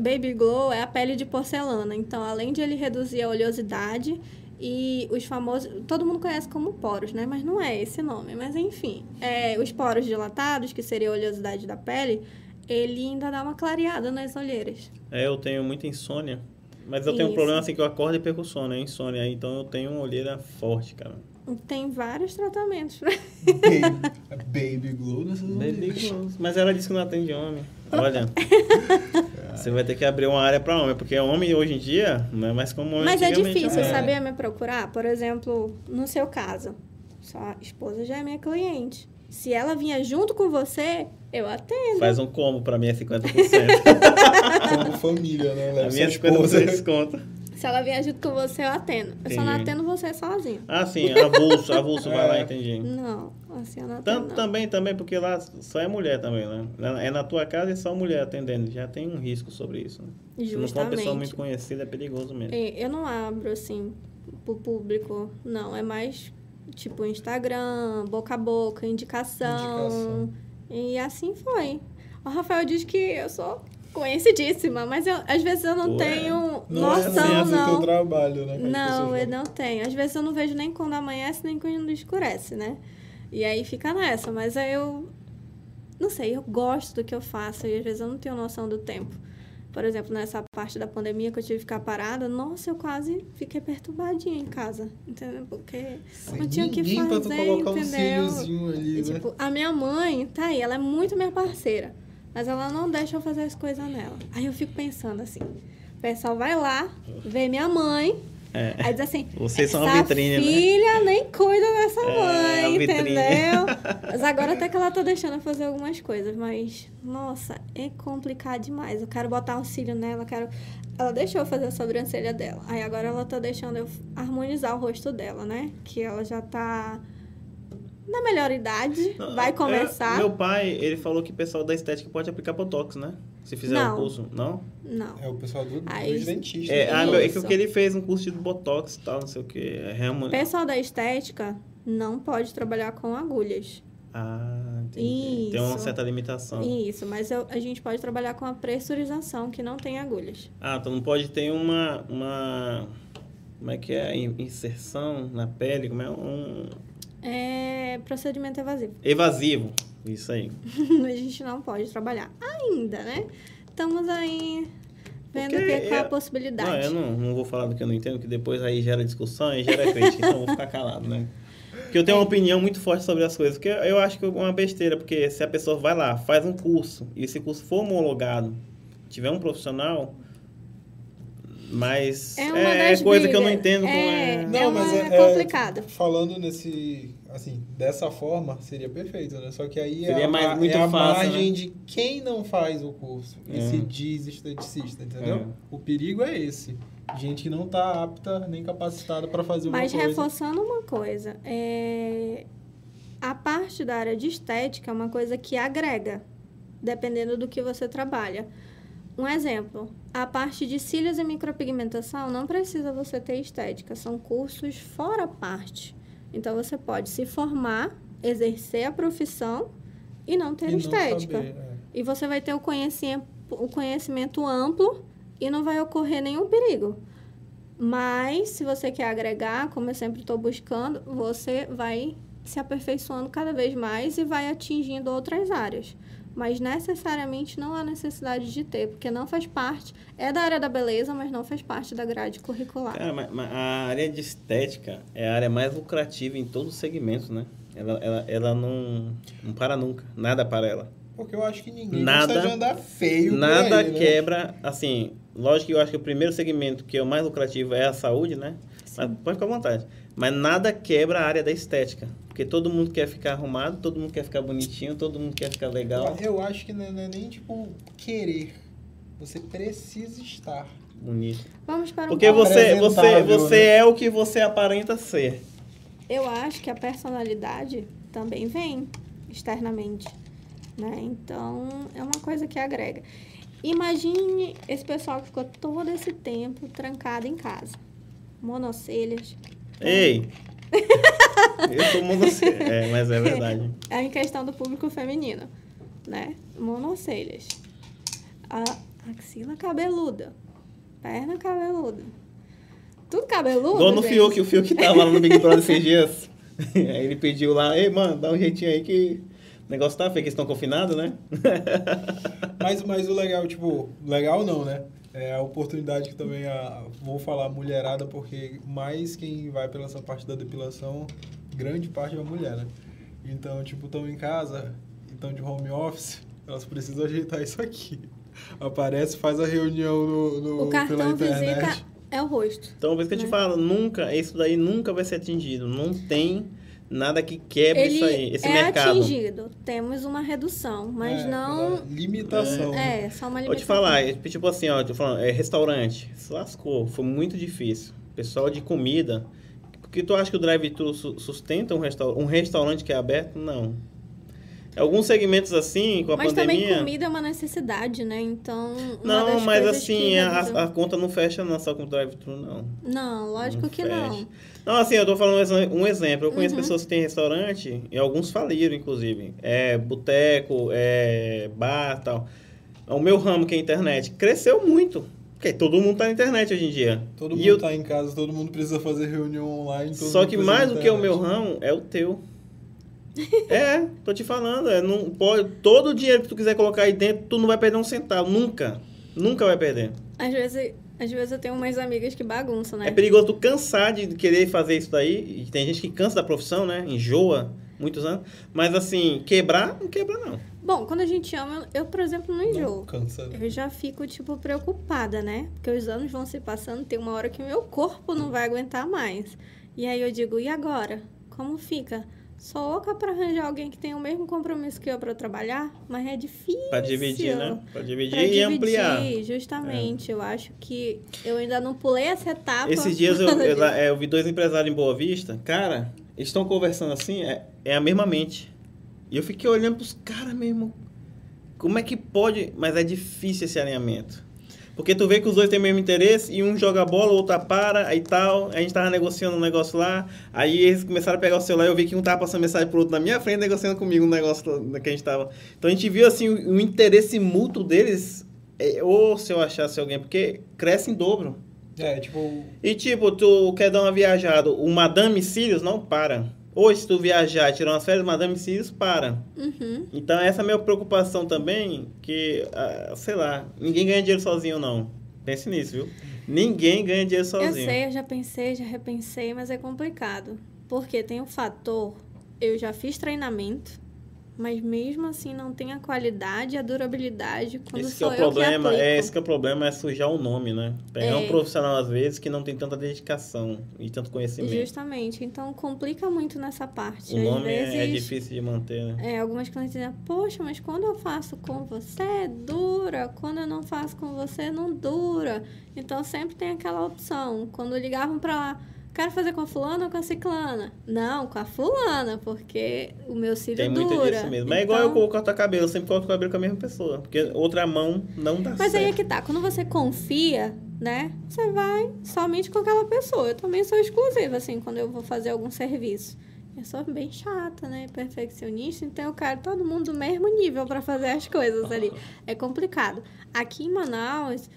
Baby Glow é a pele de porcelana. Então, além de ele reduzir a oleosidade e os famosos. Todo mundo conhece como poros, né? Mas não é esse nome. Mas enfim, é, os poros dilatados, que seria a oleosidade da pele, ele ainda dá uma clareada nas olheiras. É, eu tenho muita insônia. Mas eu tenho Isso. um problema assim que eu acordo e perco sono, é insônia. Então eu tenho uma olheira forte, cara. Tem vários tratamentos pra baby, baby glow nessas Baby glow. Mas ela disse que não atende homem. Olha. Você vai ter que abrir uma área para homem, porque homem hoje em dia não é mais como Mas é difícil é. saber me procurar. Por exemplo, no seu caso, sua esposa já é minha cliente. Se ela vinha junto com você, eu atendo. Faz um combo, para mim é 50%. como família, né? Leva a minha é 50% desconto. Se ela vier junto com você, eu atendo. Eu só não atendo você sozinho. Ah, sim, avulso, avulso, vai lá, entendi. Não, assim eu não atendo. Tanto, também, também, porque lá só é mulher também, né? É na tua casa e só mulher atendendo. Já tem um risco sobre isso. Né? Justamente. Se não for uma pessoa muito conhecida, é perigoso mesmo. É, eu não abro, assim, pro público, não. É mais, tipo, Instagram, boca a boca, indicação. indicação. E assim foi. O Rafael diz que eu sou conhecidíssima, mas eu, às vezes eu não Ué, tenho não noção, é assim, não. Teu trabalho, né? Não, eu não tenho. Às vezes eu não vejo nem quando amanhece, nem quando escurece, né? E aí fica nessa, mas aí eu não sei, eu gosto do que eu faço e às vezes eu não tenho noção do tempo. Por exemplo, nessa parte da pandemia que eu tive que ficar parada, nossa, eu quase fiquei perturbadinha em casa, entendeu? Porque Sem não tinha o que fazer, pra tu colocar entendeu? Um ali, e, né? tipo, a minha mãe, tá aí, ela é muito minha parceira. Mas ela não deixa eu fazer as coisas nela. Aí eu fico pensando assim: o pessoal vai lá, vê minha mãe. É. Aí diz assim: Vocês são a vitrine, né? filha né? nem cuida dessa é, mãe, entendeu? mas agora até que ela tá deixando eu fazer algumas coisas, mas nossa, é complicado demais. Eu quero botar um cílio nela, quero. Ela deixou eu fazer a sobrancelha dela. Aí agora ela tá deixando eu harmonizar o rosto dela, né? Que ela já tá na melhor idade, não, vai é, começar. É, meu pai, ele falou que o pessoal da estética pode aplicar Botox, né? Se fizer o um curso. Não? Não. É o pessoal do, Aí, dos dentistas. É, ah, meu, é que ele fez um curso de Botox e tal, não sei o que. É realmente... pessoal da estética não pode trabalhar com agulhas. Ah, entendi. Isso. Tem uma certa limitação. Isso, mas eu, a gente pode trabalhar com a pressurização, que não tem agulhas. Ah, então não pode ter uma... uma como é que é? Inserção na pele? Como é? Um é procedimento evasivo. Evasivo, isso aí. a gente não pode trabalhar ainda, né? Estamos aí vendo que, é, qual é a possibilidade. Não, eu não, não vou falar do que eu não entendo, que depois aí gera discussão e gera crítica, então eu vou ficar calado, né? Porque eu tenho uma opinião muito forte sobre as coisas. Porque eu acho que é uma besteira, porque se a pessoa vai lá, faz um curso, e esse curso for homologado, tiver um profissional, mas é, é coisa que eu não entendo. É, é... Não, mas é, é complicado. falando nesse, assim, dessa forma, seria perfeito, né? Só que aí seria é, mais, a, muito é a fácil, margem né? de quem não faz o curso e se diz esteticista, entendeu? O perigo é esse. Gente que não está apta nem capacitada para fazer uma Mas coisa. reforçando uma coisa, é... a parte da área de estética é uma coisa que agrega, dependendo do que você trabalha. Um exemplo, a parte de cílios e micropigmentação não precisa você ter estética, são cursos fora parte. Então você pode se formar, exercer a profissão e não ter E não estética. saber, é. E você vai ter o conhecimento, o conhecimento amplo e não vai ocorrer nenhum perigo. Mas, se você quer agregar, como eu sempre estou buscando, você vai se aperfeiçoando cada vez mais e vai atingindo outras áreas. Mas necessariamente não há necessidade de ter, porque não faz parte. É da área da beleza, mas não faz parte da grade curricular. Cara, mas, mas a área de estética é a área mais lucrativa em todos os segmentos, né? Ela, ela, ela não, não para nunca. Nada para ela. Porque eu acho que ninguém Nada- gosta de andar feio Nada aí, né? quebra, assim, lógico que eu acho que o primeiro segmento que é o mais lucrativo é a saúde, né? Mas pode ficar à vontade. Mas nada quebra a área da estética. Porque todo mundo quer ficar arrumado, todo mundo quer ficar bonitinho, todo mundo quer ficar legal, Eu acho que não é não é nem, tipo, querer. Você precisa estar. bonito. Vamos para um Porque você, você, você né? é o que você aparenta ser. Eu acho que a personalidade também vem externamente, né? Então, é uma coisa que agrega. Imagine esse pessoal que ficou todo esse tempo trancado em casa. Monocelhas. Ei! eu sou monocelha. É, mas é verdade. É em questão do público feminino, né? Monocelhas. A axila cabeluda. Perna cabeluda. Tudo cabeludo, Igual no gente. Fiuk, o Fiuk tava lá no Big Brother esses dias. Aí ele pediu lá, ei, mano, dá um jeitinho aí que o negócio tá feio, que eles estão confinados, né? Mas, mas o legal, tipo, legal não, né? É a oportunidade que também a, vou falar mulherada, porque mais quem vai pela essa parte da depilação, grande parte é a mulher, né? Então, tipo, estão em casa, estão de home office, elas precisam ajeitar isso aqui. Aparece, faz a reunião no, no, O pela cartão internet. visita é o rosto. Então, por isso que eu te Né? falo, nunca, isso daí nunca vai ser atingido. Não tem nada que quebre Ele isso aí, esse é mercado. atingido. Temos uma redução, mas É, não... pela Limitação. É, só uma limitação. Vou te falar, é, tipo assim, ó, tô falando, é restaurante, se lascou, foi muito difícil. Pessoal de comida, porque tu acha que o drive-thru su- sustenta um, restaur um restaurante que é aberto? Não. Alguns segmentos assim, com a Mas pandemia... também comida é uma necessidade, né? Então, uma Não, das mas assim, que a, a conta não fecha não só com o drive-thru, não. Não, lógico Não que fecha. não. Não, assim, eu tô falando um exe- exemplo. Eu conheço Uhum. pessoas que têm restaurante e alguns faliram, inclusive. É boteco, é bar tal. O meu ramo, que é a internet, cresceu muito. Porque todo mundo tá na internet hoje em dia. Todo E mundo eu- tá em casa, todo mundo precisa fazer reunião online. todo Só que mais do que o meu ramo é o teu. é, tô te falando. É, não pode, todo o dinheiro que tu quiser colocar aí dentro, tu não vai perder um centavo. Nunca. Nunca vai perder. Às vezes, às vezes eu tenho umas amigas que bagunçam, né? É perigoso tu cansar de querer fazer isso daí. E tem gente que cansa da profissão, né? Enjoa muitos anos. Mas assim, quebrar, não quebra não. Bom, quando a gente ama, eu, por exemplo, não Não enjoo. cansa. né? Eu já fico, tipo, preocupada, né? Porque os anos vão se passando, tem uma hora que o meu corpo não vai aguentar mais. E aí eu digo, e agora? Como fica? Sou louca pra arranjar alguém que tenha o mesmo compromisso que eu pra trabalhar, mas é difícil. Pra dividir, né? Pra dividir Pra e dividir, ampliar. justamente. Eu acho que eu ainda não pulei essa etapa. Esses dias eu, eu, é, eu vi dois empresários em Boa Vista. Cara, eles estão conversando assim, é, é a mesma mente. E eu fiquei olhando pros caras mesmo. Como é que pode? Mas é difícil esse alinhamento. Porque tu vê que os dois têm o mesmo interesse e um joga bola, o outro para, aí tal. A gente tava negociando um negócio lá. Aí eles começaram a pegar o celular e eu vi que um tava passando mensagem pro outro na minha frente, negociando comigo um negócio que a gente tava. Então a gente viu assim o, o interesse mútuo deles. é, ou se eu achasse alguém, porque cresce em dobro. É, tipo, E tipo, tu quer dar uma viajada, o Madame Sirius não para. Hoje, se tu viajar e tirar umas férias, Madame Sirius para. Uhum. Então, essa é a minha preocupação também, que, ah, sei lá, ninguém ganha dinheiro sozinho, não. Pense nisso, viu? Ninguém ganha dinheiro Eu sozinho. sei, eu já pensei, já repensei, mas é complicado. Porque tem o fator, eu já fiz treinamento, mas mesmo assim não tem a qualidade e a durabilidade quando esse sou é o problema, é esse que é o problema é sujar o nome, né? Pegar é. um profissional às vezes que não tem tanta dedicação e tanto conhecimento. Justamente, então complica muito nessa parte. O nome é, é vezes, é difícil de manter, né? É, algumas clientes dizem, poxa, mas quando eu faço com você, dura. Quando eu não faço com você, não dura. Então sempre tem aquela opção. Quando ligavam para lá quero fazer com a fulana ou com a ciclana? Não, com a fulana, porque o meu cílio Tem dura. muito disso mesmo. Mas é igual eu então cortar cabelo, eu sempre corto o cabelo com a mesma pessoa, porque outra mão não dá Mas certo. aí é que tá, quando você confia, né, você vai somente com aquela pessoa. Eu também sou exclusiva, assim, quando eu vou fazer algum serviço. Eu sou bem chata, né? Perfeccionista, então eu quero todo mundo do mesmo nível para fazer as coisas ali. É complicado. Aqui em Manaus,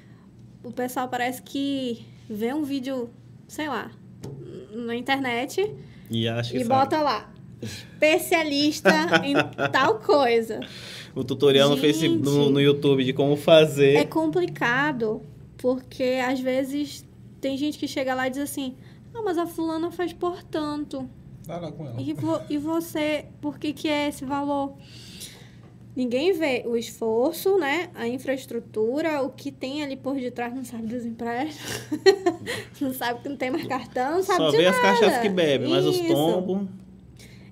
o pessoal parece que vê um vídeo, sei lá, na internet e, acha e bota lá. Especialista em tal coisa. O tutorial Gente, no, Facebook, no, no YouTube de como fazer. É complicado, porque às vezes tem gente que chega lá e diz assim: Ah, mas a fulana faz por tanto. Lá com ela. E, vo, e você, por que, que é esse valor? Ninguém vê o esforço, né? A infraestrutura, o que tem ali por detrás, não sabe dos empréstimos. não sabe que não tem mais cartão, não sabe Só de vê nada. as caixas que bebe, mas os tombos...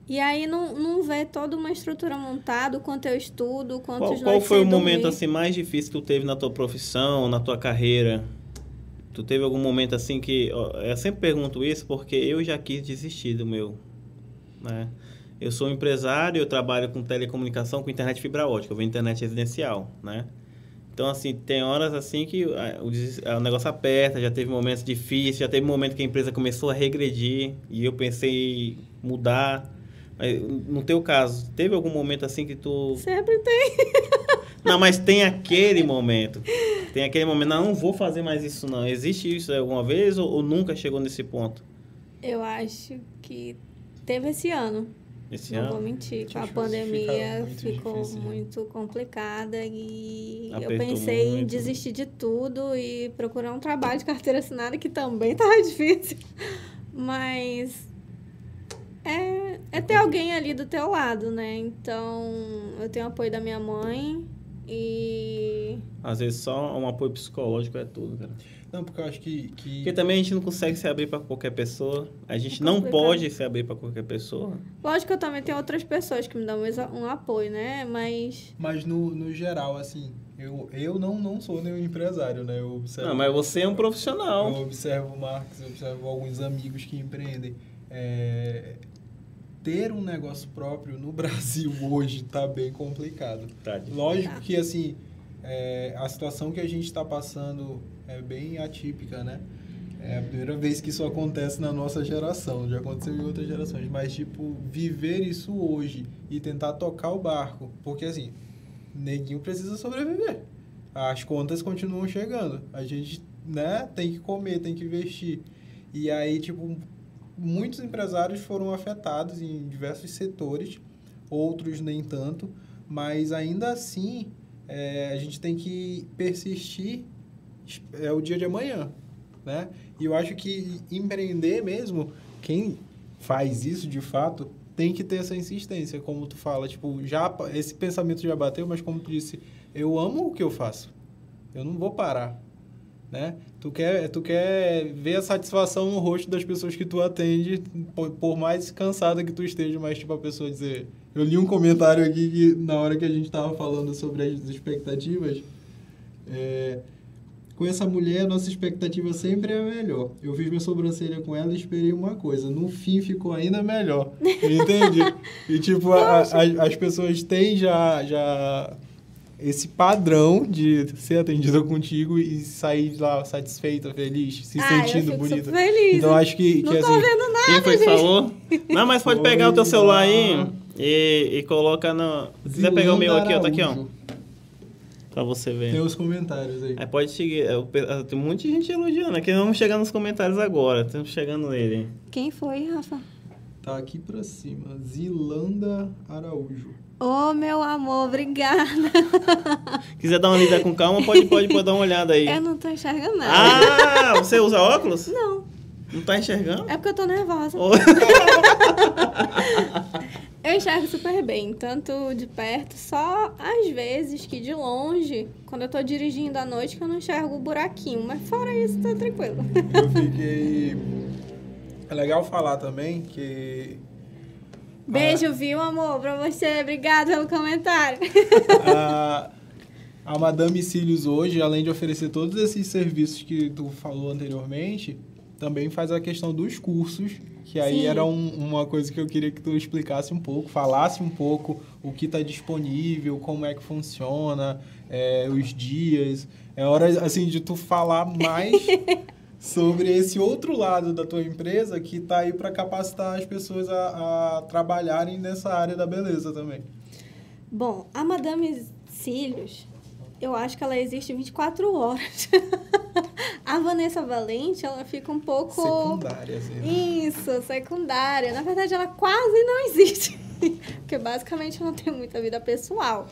E aí não, não vê toda uma estrutura montada, o quanto eu estudo, quantos Qual, qual foi o momento assim mais difícil que tu teve na tua profissão, na tua carreira? Tu teve algum momento assim que... Eu sempre pergunto isso porque eu já quis desistir do meu, né? Eu sou empresário, eu trabalho com telecomunicação, com internet fibra ótica, eu vou internet residencial, né? Então, assim, tem horas assim que o, o negócio aperta, já teve momentos difíceis, já teve momento que a empresa começou a regredir e eu pensei em mudar. Mas, no teu caso, teve algum momento assim que tu... Sempre tem. Não, mas tem aquele momento. Tem aquele momento, não, não vou fazer mais isso não. Existe isso alguma vez ou, ou nunca chegou nesse ponto? Eu acho que teve esse ano. Esse não ano? vou mentir, com a pandemia muito ficou difícil, né? muito complicada e Apertou eu pensei muito. em desistir de tudo e procurar um trabalho de carteira assinada que também estava difícil. Mas é, é ter alguém ali do teu lado, né? Então, eu tenho apoio da minha mãe e... Às vezes só um apoio psicológico é tudo, cara. Não, porque eu acho que, que... Porque também a gente não consegue se abrir para qualquer pessoa. A gente é não pode se abrir para qualquer pessoa. Lógico que eu também tenho outras pessoas que me dão um apoio, né? Mas... Mas no, no geral, assim, eu, eu não, não sou nenhum empresário, né? Eu observo, não, mas você é um profissional. Eu observo o Marcos, eu observo alguns amigos que empreendem. É, ter um negócio próprio no Brasil hoje está bem complicado. Tá Lógico tá. que, assim, é, a situação que a gente está passando é bem atípica, né? É a primeira vez que isso acontece na nossa geração, já aconteceu em outras gerações, mas tipo, viver isso hoje e tentar tocar o barco, porque assim, neguinho precisa sobreviver. As contas continuam chegando. A gente, né, tem que comer, tem que investir. E aí, tipo, muitos empresários foram afetados em diversos setores, outros nem tanto, mas ainda assim, é, a gente tem que persistir é o dia de amanhã, né? E eu acho que empreender mesmo, quem faz isso de fato, tem que ter essa insistência, como tu fala, tipo, já esse pensamento já bateu, mas como tu disse, eu amo o que eu faço. Eu não vou parar, né? Tu quer, tu quer ver a satisfação no rosto das pessoas que tu atende, por, por mais cansada que tu esteja, mas tipo a pessoa dizer, eu li um comentário aqui que na hora que a gente estava falando sobre as expectativas, é, com essa mulher, nossa expectativa sempre é melhor. Eu fiz minha sobrancelha com ela e esperei uma coisa. No fim, ficou ainda melhor. Entende? e, tipo, a, a, as pessoas têm já, já esse padrão de ser atendida contigo e sair lá satisfeita, feliz, se ah, sentindo bonita. Feliz. Então acho que, não que tô assim, vendo nada, quem foi que falou? Não, mas pode foi pegar o teu celular aí e, e coloca no. Se quiser pegar o meu aqui, ó, tá aqui, ó. Pra você ver. Tem os comentários aí. Aí pode seguir. É, tem um monte de gente elogiando. Aqui vamos chegar nos comentários agora. Estamos chegando nele. Quem foi, Rafa? Tá aqui pra cima. Zilanda Araújo. Ô, oh, meu amor, obrigada. Quiser dar uma lida com calma, pode, pode, pode dar uma olhada aí. Eu não tô enxergando nada. Ah, você usa óculos? Não. Não tá enxergando? É porque eu tô nervosa. Oh. eu enxergo super bem, tanto de perto, só às vezes que de longe, quando eu tô dirigindo à noite, que eu não enxergo o buraquinho. Mas fora isso, tá tranquilo. Eu fiquei. É legal falar também que. Beijo, viu, amor, pra você. Obrigada pelo comentário. A, a Madame Cílios hoje, além de oferecer todos esses serviços que tu falou anteriormente, também faz a questão dos cursos, que aí Sim. era um, uma coisa que eu queria que tu explicasse um pouco, falasse um pouco o que está disponível, como é que funciona, é, os dias. É hora, assim, de tu falar mais sobre esse outro lado da tua empresa que está aí para capacitar as pessoas a, a trabalharem nessa área da beleza também. Bom, a Madame Cílios, eu acho que ela existe 24 horas. a Vanessa Valente, ela fica um pouco. Secundária, assim. Né? Isso, secundária. Na verdade, ela quase não existe. Porque basicamente não tem muita vida pessoal.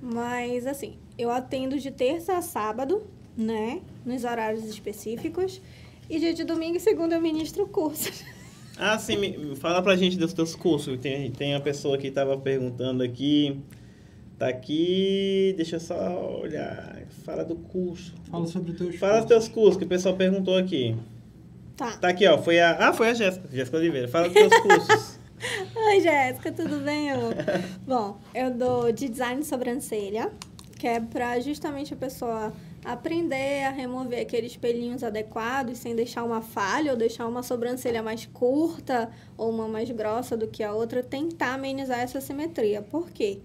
Mas, assim, eu atendo de terça a sábado, né? Nos horários específicos. E dia de domingo e segunda eu ministro cursos. Ah, sim. Fala pra gente dos teus cursos. Tem, tem a pessoa que estava perguntando aqui Tá aqui, deixa eu só olhar. Fala do curso. Fala sobre os teus Fala cursos. dos teus cursos, que o pessoal perguntou aqui. Tá. Tá aqui, ó. Foi a. Ah, foi a Jéssica. Jéssica Oliveira. Fala dos teus cursos. Oi, Jéssica, tudo bem? Eu... Bom, eu dou de design de sobrancelha, que é pra justamente a pessoa aprender a remover aqueles pelinhos adequados sem deixar uma falha ou deixar uma sobrancelha mais curta ou uma mais grossa do que a outra, tentar amenizar essa simetria. Por quê?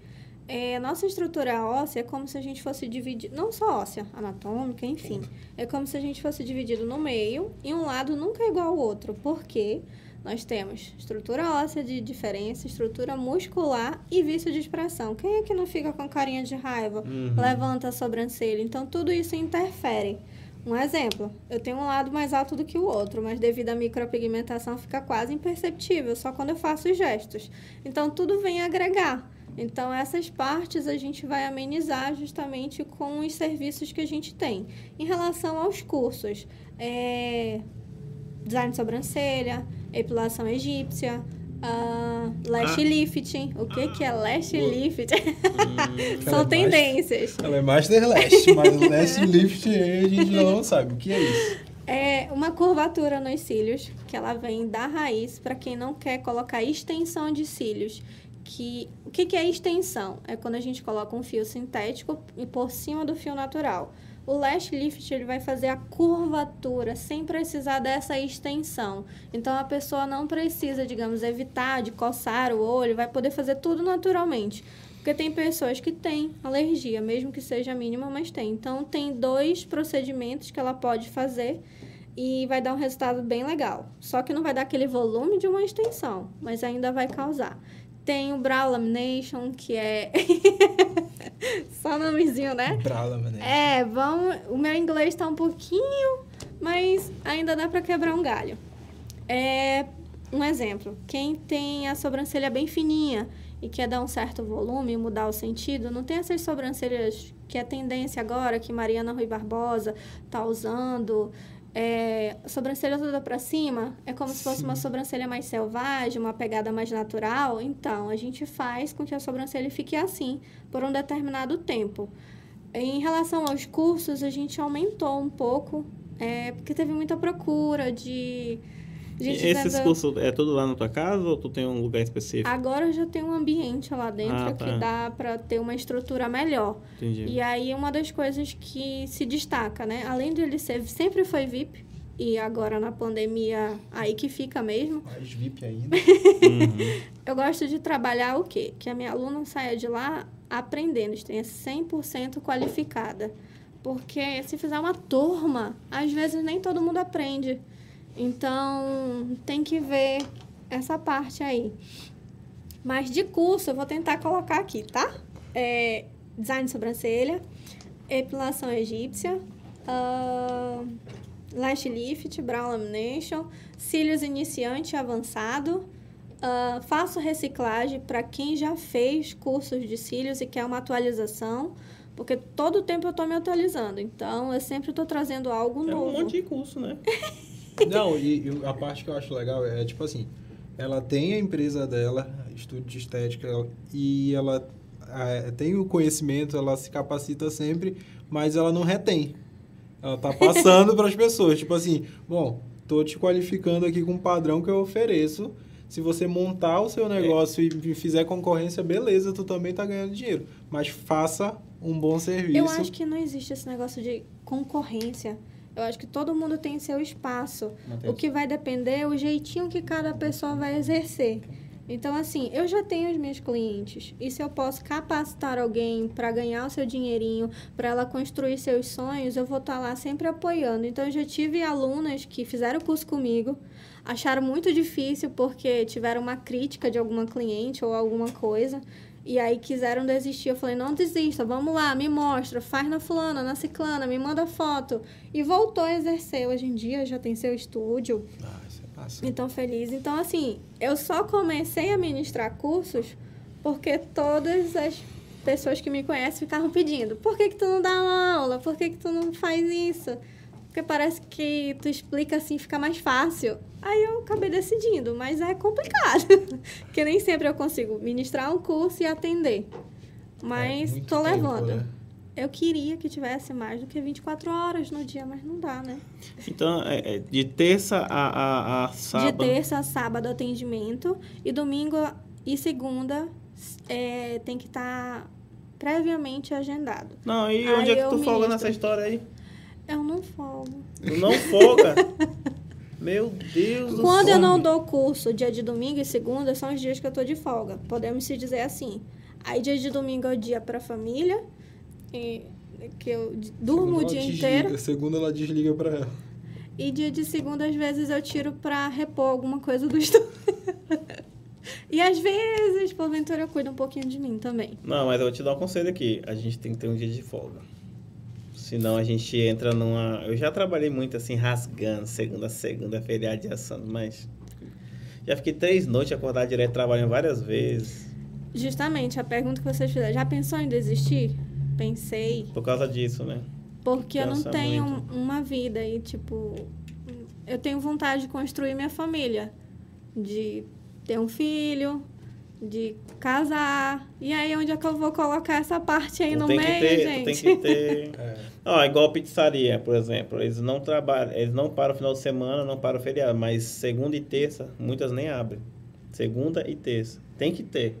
É, nossa estrutura óssea é como se a gente fosse dividir, não só óssea, anatômica, enfim. É como se a gente fosse dividido no meio e um lado nunca é igual ao outro. porque Nós temos estrutura óssea de diferença, estrutura muscular e vício de expressão. Quem é que não fica com carinha de raiva? Uhum. Levanta a sobrancelha. Então, tudo isso interfere. Um exemplo, eu tenho um lado mais alto do que o outro, mas devido à micropigmentação fica quase imperceptível, só quando eu faço os gestos. Então, tudo vem agregar. Então, essas partes a gente vai amenizar justamente com os serviços que a gente tem. Em relação aos cursos, é, design de sobrancelha, epilação egípcia, uh, lash ah. lifting. O que, que é lash uh. lifting? Hum, São é tendências. ela é master lash, mas lash lifting a gente não sabe. O que é isso? É uma curvatura nos cílios, que ela vem da raiz para quem não quer colocar extensão de cílios que o que, que é extensão? É quando a gente coloca um fio sintético por cima do fio natural. O lash lift ele vai fazer a curvatura sem precisar dessa extensão. Então a pessoa não precisa, digamos, evitar de coçar o olho, vai poder fazer tudo naturalmente. Porque tem pessoas que têm alergia, mesmo que seja mínima, mas tem. Então tem dois procedimentos que ela pode fazer e vai dar um resultado bem legal. Só que não vai dar aquele volume de uma extensão, mas ainda vai causar. Tem o Brow Lamination, que é. Só nomezinho, né? Brow Lamination. É, vão... o meu inglês está um pouquinho, mas ainda dá para quebrar um galho. É um exemplo. Quem tem a sobrancelha bem fininha e quer dar um certo volume, mudar o sentido, não tem essas sobrancelhas que é tendência agora, que Mariana Rui Barbosa tá usando, é, sobrancelha toda para cima é como Sim. se fosse uma sobrancelha mais selvagem, uma pegada mais natural. Então, a gente faz com que a sobrancelha fique assim por um determinado tempo. Em relação aos cursos, a gente aumentou um pouco, é, porque teve muita procura de Gente, esses cursos é tudo lá na tua casa ou tu tem um lugar específico? Agora eu já tenho um ambiente lá dentro ah, tá. que dá para ter uma estrutura melhor. Entendi. E aí uma das coisas que se destaca, né? Além de ele ser sempre foi VIP e agora na pandemia aí que fica mesmo. Mais VIP ainda. uhum. Eu gosto de trabalhar o quê? Que a minha aluna saia de lá aprendendo, esteja 100% qualificada. Porque se fizer uma turma, às vezes nem todo mundo aprende. Então, tem que ver essa parte aí. Mas de curso, eu vou tentar colocar aqui, tá? É, design de sobrancelha, epilação egípcia, uh, lash lift, brow lamination, cílios iniciante avançado. Uh, faço reciclagem para quem já fez cursos de cílios e quer uma atualização, porque todo tempo eu estou me atualizando. Então, eu sempre estou trazendo algo é novo. um monte de curso, né? Não, e, e, a parte que eu acho legal é, tipo assim, ela tem a empresa dela, estudo de estética, e ela é, tem o conhecimento, ela se capacita sempre, mas ela não retém. Ela tá passando para as pessoas. Tipo assim, bom, tô te qualificando aqui com um padrão que eu ofereço. Se você montar o seu negócio é. e fizer concorrência, beleza, tu também tá ganhando dinheiro. Mas faça um bom serviço. Eu acho que não existe esse negócio de concorrência. Eu acho que todo mundo tem seu espaço. O que vai depender é o jeitinho que cada pessoa vai exercer. Então, assim, eu já tenho os meus clientes. E se eu posso capacitar alguém para ganhar o seu dinheirinho, para ela construir seus sonhos, eu vou estar tá lá sempre apoiando. Então, eu já tive alunas que fizeram o curso comigo, acharam muito difícil porque tiveram uma crítica de alguma cliente ou alguma coisa. E aí quiseram desistir. Eu falei, não desista, vamos lá, me mostra, faz na fulana, na ciclana, me manda foto. E voltou a exercer. Hoje em dia já tem seu estúdio. Ah, isso é massa. Então, feliz. Então, assim, eu só comecei a ministrar cursos porque todas as pessoas que me conhecem ficavam pedindo, por que, que tu não dá uma aula? Por que, que tu não faz isso? Porque parece que tu explica assim, fica mais fácil. Aí eu acabei decidindo, mas é complicado. Porque nem sempre eu consigo ministrar um curso e atender. Mas é tô tempo, levando. Né? Eu queria que tivesse mais do que 24 horas no dia, mas não dá, né? Então, é, é de terça a, a, a sábado? De terça a sábado atendimento. E domingo e segunda é, tem que estar tá previamente agendado. Não, e onde aí é que tu folga nessa história aí? Eu não folgo. Tu não folga? Meu Deus do Quando eu não dou curso, dia de domingo e segunda, são os dias que eu tô de folga. Podemos se dizer assim. Aí dia de domingo é o dia pra família, e, que eu durmo segunda o dia desliga, inteiro. Segunda ela desliga pra ela. E dia de segunda, às vezes, eu tiro pra repor alguma coisa do estudo. e às vezes, porventura, eu cuido um pouquinho de mim também. Não, mas eu vou te dar um conselho aqui. A gente tem que ter um dia de folga. Senão a gente entra numa. Eu já trabalhei muito assim, rasgando, segunda a segunda, feriado de assando, mas. Já fiquei três noites acordado direto trabalhando várias vezes. Justamente, a pergunta que vocês fizeram, já pensou em desistir? Pensei. Por causa disso, né? Porque Pensa eu não tenho muito. uma vida e, tipo, eu tenho vontade de construir minha família. De ter um filho, de casar. E aí, onde é que eu vou colocar essa parte aí tu no meio, ter, gente? Tem que ter. é. Ó, igual pizzaria, por exemplo. Eles não trabalham, eles não param o final de semana, não param o feriado, mas segunda e terça, muitas nem abrem. Segunda e terça. Tem que ter.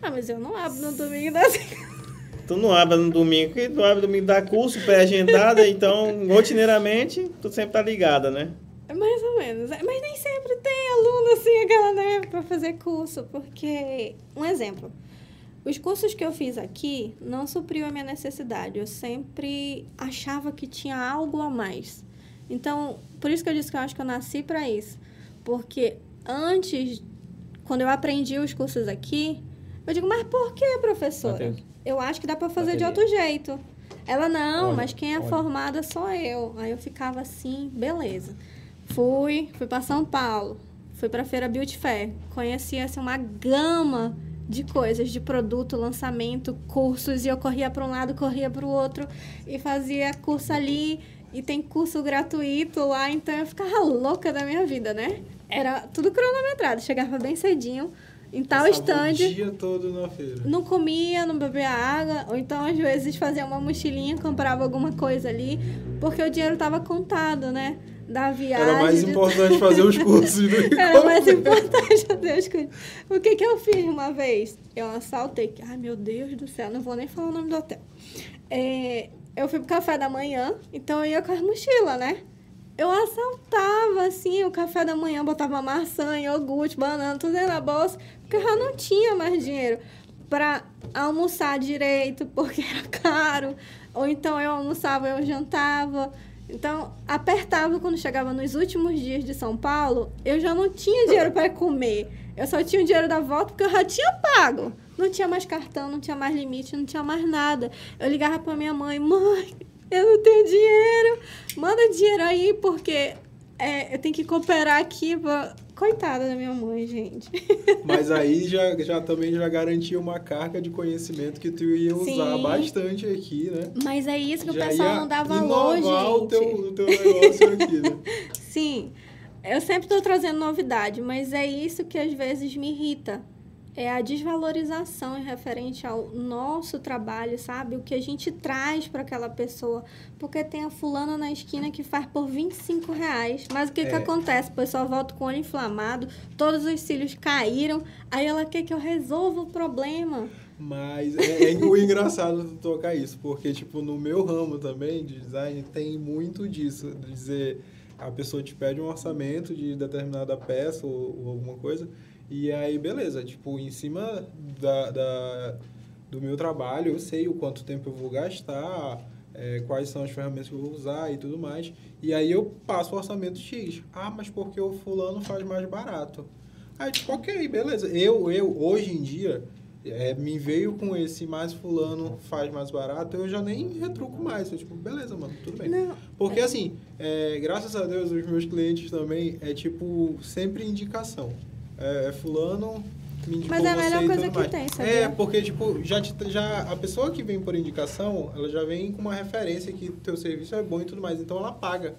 Ah, mas eu não abro no domingo da Tu não abre no domingo, porque tu abre no domingo da curso pré-agendada, então, rotineiramente, tu sempre tá ligada, né? É mais ou menos. É, mas nem sempre tem aluno assim, aquela, né, para fazer curso, porque um exemplo. Os cursos que eu fiz aqui não supriu a minha necessidade. Eu sempre achava que tinha algo a mais. Então, por isso que eu disse que eu acho que eu nasci para isso. Porque antes, quando eu aprendi os cursos aqui, eu digo, mas por que, professora? Mateus. Eu acho que dá para fazer de outro jeito. Ela, não, olha, mas quem é olha. formada sou eu. Aí eu ficava assim, beleza. Fui, fui para São Paulo, fui para a Feira Beauty Fair, conheci assim, uma gama de coisas, de produto, lançamento, cursos, e eu corria para um lado, corria para o outro e fazia curso ali e tem curso gratuito lá, então eu ficava louca da minha vida, né? Era tudo cronometrado, chegava bem cedinho em tal stand. O dia todo na feira. Não comia, não bebia água, ou então às vezes fazia uma mochilinha, comprava alguma coisa ali, porque o dinheiro estava contado, né? Da viagem. Era mais importante de... fazer os cursos. Era mais importante fazer os cursos. O que, que eu fiz uma vez? Eu assaltei. Ai, meu Deus do céu, não vou nem falar o nome do hotel. É, eu fui pro café da manhã, então eu ia com as mochilas, né? Eu assaltava, assim, o café da manhã, botava maçã, iogurte, banana, tudo na bolsa, porque eu já não tinha mais dinheiro para almoçar direito, porque era caro. Ou então eu almoçava, eu jantava. Então, apertava quando chegava nos últimos dias de São Paulo, eu já não tinha dinheiro para comer. Eu só tinha o dinheiro da volta porque eu já tinha pago. Não tinha mais cartão, não tinha mais limite, não tinha mais nada. Eu ligava para minha mãe: mãe, eu não tenho dinheiro, manda dinheiro aí porque é, eu tenho que cooperar aqui pra Coitada da minha mãe, gente. Mas aí já, já também já garantia uma carga de conhecimento que tu ia usar Sim. bastante aqui, né? Mas é isso que já o pessoal não dá valor, gente. o teu, o teu negócio aqui, né? Sim. Eu sempre estou trazendo novidade, mas é isso que às vezes me irrita é a desvalorização em referente ao nosso trabalho, sabe? O que a gente traz para aquela pessoa. Porque tem a fulana na esquina que faz por 25 reais. Mas o que, é. que acontece? O pessoal volta com o olho inflamado, todos os cílios caíram, aí ela quer que eu resolva o problema. Mas é, é o engraçado tocar isso, porque, tipo, no meu ramo também de design tem muito disso, dizer a pessoa te pede um orçamento de determinada peça ou, ou alguma coisa, e aí, beleza, tipo, em cima da, da, do meu trabalho, eu sei o quanto tempo eu vou gastar, é, quais são as ferramentas que eu vou usar e tudo mais. E aí eu passo o orçamento X. Ah, mas porque o fulano faz mais barato. Aí, tipo, ok, beleza. Eu, eu hoje em dia, é, me veio com esse mais fulano faz mais barato, eu já nem retruco mais. Eu, tipo, beleza, mano, tudo bem. Não. Porque, assim, é, graças a Deus, os meus clientes também, é, tipo, sempre indicação é, é fulano Mas é a melhor coisa que mais. tem, sabe? É, porque, tipo, já, te, já a pessoa que vem por indicação, ela já vem com uma referência que teu serviço é bom e tudo mais. Então, ela paga.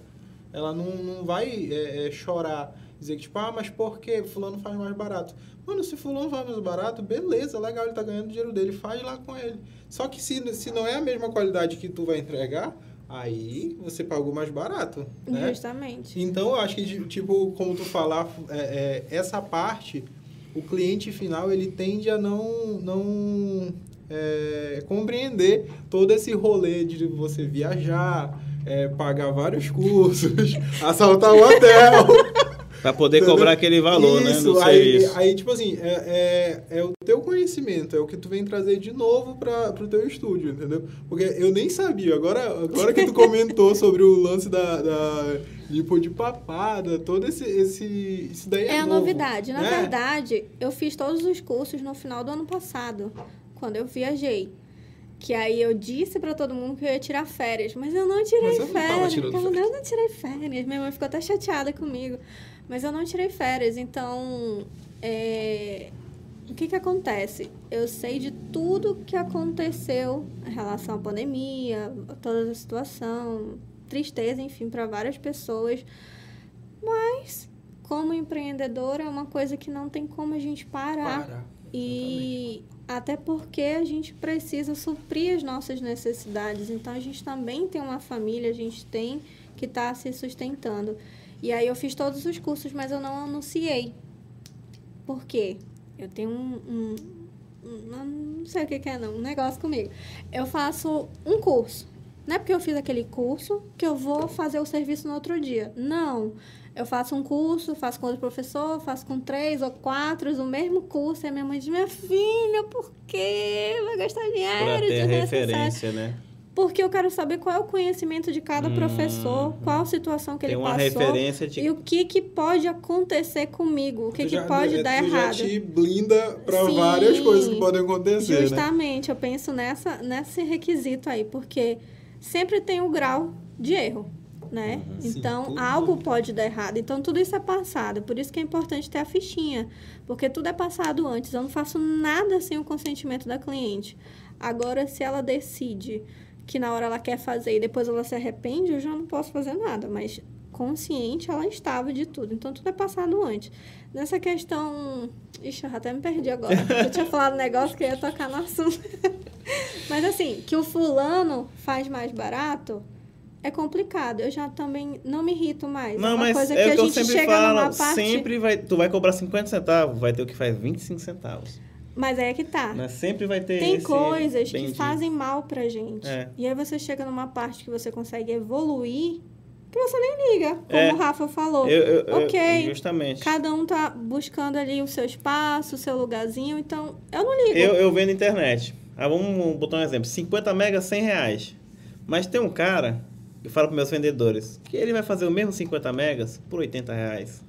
Ela não, não vai é, é, chorar, dizer que, tipo, ah, mas por que fulano faz mais barato? Mano, se fulano faz mais barato, beleza, legal, ele tá ganhando dinheiro dele, faz lá com ele. Só que se, se não é a mesma qualidade que tu vai entregar, aí você pagou mais barato, né? Justamente. Então, eu acho que, tipo, como tu falar, é, é, essa parte, o cliente final, ele tende a não, não é, compreender todo esse rolê de você viajar, é, pagar vários cursos, assaltar o hotel... Para poder cobrar aquele valor, né, Isso, né? aí, aí, tipo assim, é, é, é, o teu conhecimento, é o que tu vem trazer de novo para o teu estúdio, entendeu? Porque eu nem sabia. Agora, agora que tu comentou sobre o lance da, da tipo de papada, todo esse, esse isso daí é, é a novidade. Na né? verdade, eu fiz todos os cursos no final do ano passado, quando eu viajei. Que aí eu disse para todo mundo que eu ia tirar férias, mas eu não tirei mas férias. Não férias. Eu não tirei férias. Minha mãe ficou até chateada comigo. Mas eu não tirei férias, então. É... O que, que acontece? Eu sei de tudo que aconteceu em relação à pandemia, toda a situação, tristeza, enfim, para várias pessoas. Mas, como empreendedor, é uma coisa que não tem como a gente parar. Para. E até porque a gente precisa suprir as nossas necessidades. Então, a gente também tem uma família, a gente tem que estar tá se sustentando. E aí eu fiz todos os cursos, mas eu não anunciei. Por quê? Eu tenho um, um, um não sei o que, que é não, um negócio comigo. Eu faço um curso. Não é porque eu fiz aquele curso que eu vou fazer o serviço no outro dia. Não. Eu faço um curso, faço com outro professor, faço com três ou quatro, o mesmo curso. E a minha mãe diz, minha filha, por quê? Vai gastar dinheiro. Pra ter referência, né? Porque eu quero saber qual é o conhecimento de cada hum, professor, qual a situação que ele passou referência de... e o que, que pode acontecer comigo, o que, já, que pode dar errado. já te blinda para várias coisas que podem acontecer, né? Justamente, né? eu penso nessa, nesse requisito aí, porque sempre tem o um grau de erro. Né? Uhum, então, sim, algo pode dar errado. Então, tudo isso é passado. Por isso que é importante ter a fichinha. Porque tudo é passado antes. Eu não faço nada sem o consentimento da cliente. Agora, se ela decide que na hora ela quer fazer e depois ela se arrepende, eu já não posso fazer nada. Mas consciente ela estava de tudo. Então tudo é passado antes. Nessa questão. Ixi, eu até me perdi agora. Eu tinha falado um negócio que eu ia tocar no assunto. Mas assim, que o fulano faz mais barato é complicado. Eu já também não me irrito mais. Não, é mas coisa é que, que a gente sempre chega falo, numa parte... sempre vai, tu vai cobrar 50 centavos, vai ter o que faz 25 centavos. Mas é que tá. Mas sempre vai ter Tem coisas que fazem mal pra gente. É. E aí você chega numa parte que você consegue evoluir que você nem liga, como é. o Rafa falou. Eu, eu, ok. justamente. Cada um tá buscando ali o seu espaço, o seu lugarzinho, então eu não ligo. Eu, eu vendo internet. Ah, vamos botar um exemplo. 50 megas, 100 reais. Mas tem um cara, eu falo para meus vendedores, que ele vai fazer o mesmo 50 megas por 80 reais.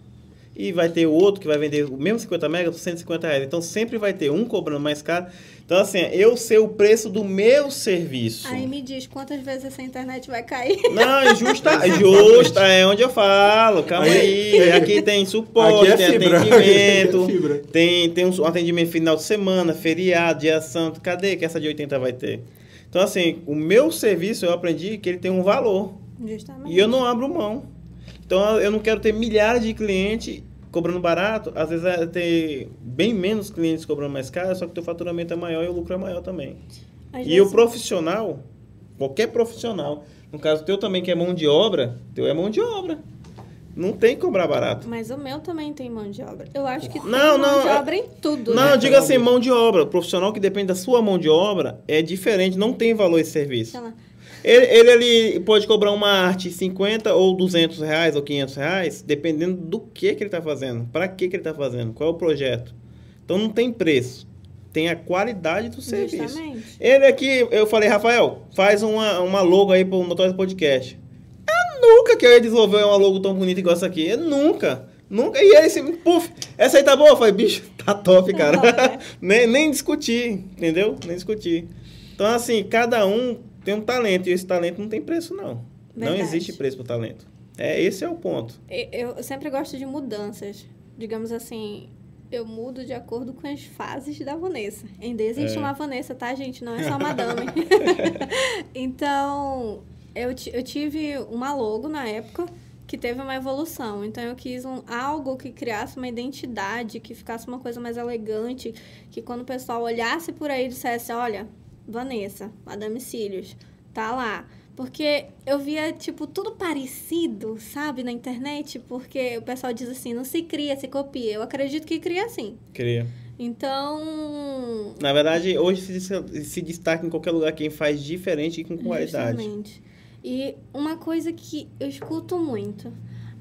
E vai ter o outro que vai vender o mesmo 50 megas por 150 reais. Então sempre vai ter um cobrando mais caro. Então, assim, eu sei o preço do meu serviço. Aí me diz quantas vezes essa internet vai cair. Não, é justa, justa, é onde eu falo. Calma aí. aí. Aqui tem suporte, aqui é tem atendimento. É tem, tem um atendimento final de semana, feriado, dia santo. Cadê que essa de 80 vai ter? Então, assim, o meu serviço eu aprendi que ele tem um valor. Justamente. E eu não abro mão. Então eu não quero ter milhares de clientes cobrando barato, às vezes é ter bem menos clientes cobrando mais caro, só que o teu faturamento é maior e o lucro é maior também. Às e vezes... o profissional, qualquer profissional, no caso teu também que é mão de obra, teu é mão de obra. Não tem que cobrar barato. Mas o meu também tem mão de obra. Eu acho que não, tem não, mão de é obra em tudo. Não, né? diga assim, mão de obra. O profissional que depende da sua mão de obra é diferente, não tem valor esse serviço. Ele, ele, ele, pode cobrar uma arte 50 ou 200 reais ou 500 reais, dependendo do que, que ele está fazendo, para que, que ele está fazendo, qual é o projeto. Então não tem preço, tem a qualidade do serviço. Justamente. Ele aqui, eu falei, Rafael, faz uma, uma logo aí para o Notório Podcast. Nunca que eu ia desenvolver uma logo tão bonita igual essa aqui. Eu nunca. Nunca. E aí, assim, puf, essa aí tá boa? Eu falei, bicho, tá top, cara. É. nem, nem discutir, entendeu? Nem discutir. Então, assim, cada um tem um talento e esse talento não tem preço, não. Verdade. Não existe preço pro talento. É, esse é o ponto. Eu sempre gosto de mudanças. Digamos assim, eu mudo de acordo com as fases da Vanessa. Ainda existe é. uma Vanessa, tá, gente? Não é só madame. então, eu, eu tive uma logo na época que teve uma evolução. Então eu quis um, algo que criasse uma identidade, que ficasse uma coisa mais elegante, que quando o pessoal olhasse por aí e dissesse, olha, Vanessa, Madame Cílios, tá lá. Porque eu via, tipo, tudo parecido, sabe, na internet, porque o pessoal diz assim, não se cria, se copia. Eu acredito que cria sim. Cria. Então... Na verdade, hoje se, se destaca em qualquer lugar quem faz diferente e com qualidade. Justamente. E uma coisa que eu escuto muito.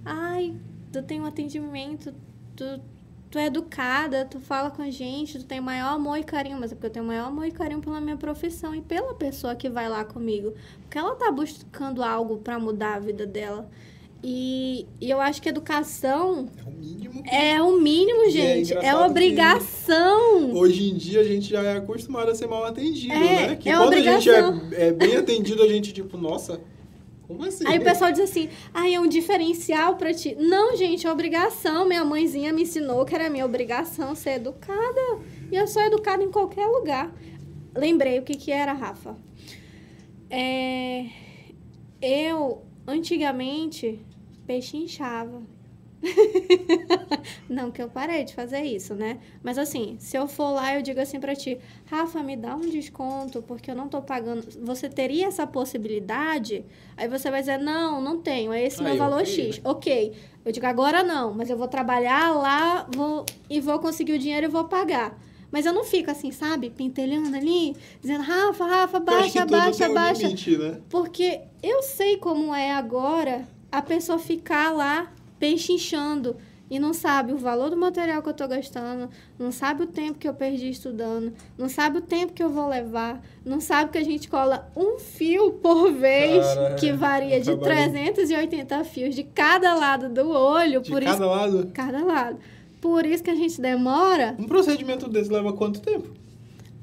Ai, tu tem um atendimento, tu, tu é educada, tu fala com a gente, tu tem maior amor e carinho. Mas é porque eu tenho maior amor e carinho pela minha profissão e pela pessoa que vai lá comigo. Porque ela tá buscando algo para mudar a vida dela. E, e, eu acho que educação é o mínimo. É o mínimo, é gente. É, é obrigação. Hoje em dia a gente já é acostumado a ser mal atendido, é, né? Que é quando obrigação. a gente é, é, bem atendido, a gente, tipo, nossa, como assim? Aí o pessoal diz assim, ai, é um diferencial para ti. Não, gente, é obrigação. Minha mãezinha me ensinou que era minha obrigação ser educada. E eu sou educada em qualquer lugar. Lembrei o que, que era, Rafa. É, eu, antigamente, peixe inchava. não que eu parei de fazer isso, né? Mas assim, se eu for lá, eu digo assim para ti, Rafa, me dá um desconto porque eu não tô pagando. Você teria essa possibilidade? Aí você vai dizer, não, não tenho, é esse Aí, meu valor okay, X. Né? Ok. Eu digo, agora não, mas eu vou trabalhar lá vou, e vou conseguir o dinheiro e vou pagar. Mas eu não fico assim, sabe, pentelhando ali, dizendo, Rafa, Rafa, baixa, baixa, baixa. Limite, né? Porque eu sei como é agora a pessoa ficar lá pechinchando e não sabe o valor do material que eu estou gastando, não sabe o tempo que eu perdi estudando, não sabe o tempo que eu vou levar, não sabe que a gente cola um fio por vez, Cara, que varia de 380 fios de cada lado do olho. De por cada isso, lado? Cada lado. Por isso que a gente demora. Um procedimento desse leva quanto tempo?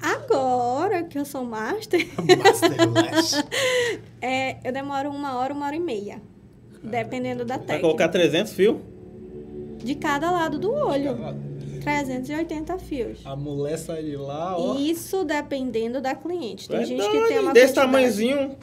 Agora que eu sou master. master é, eu demoro uma hora, uma hora e meia. Dependendo da técnica. Vai colocar 300 fios? De cada lado do olho. 380 fios. A mulher sai de lá, ó. Isso dependendo da cliente. Tem é gente que tem uma Desse quantidade... tamanhozinho,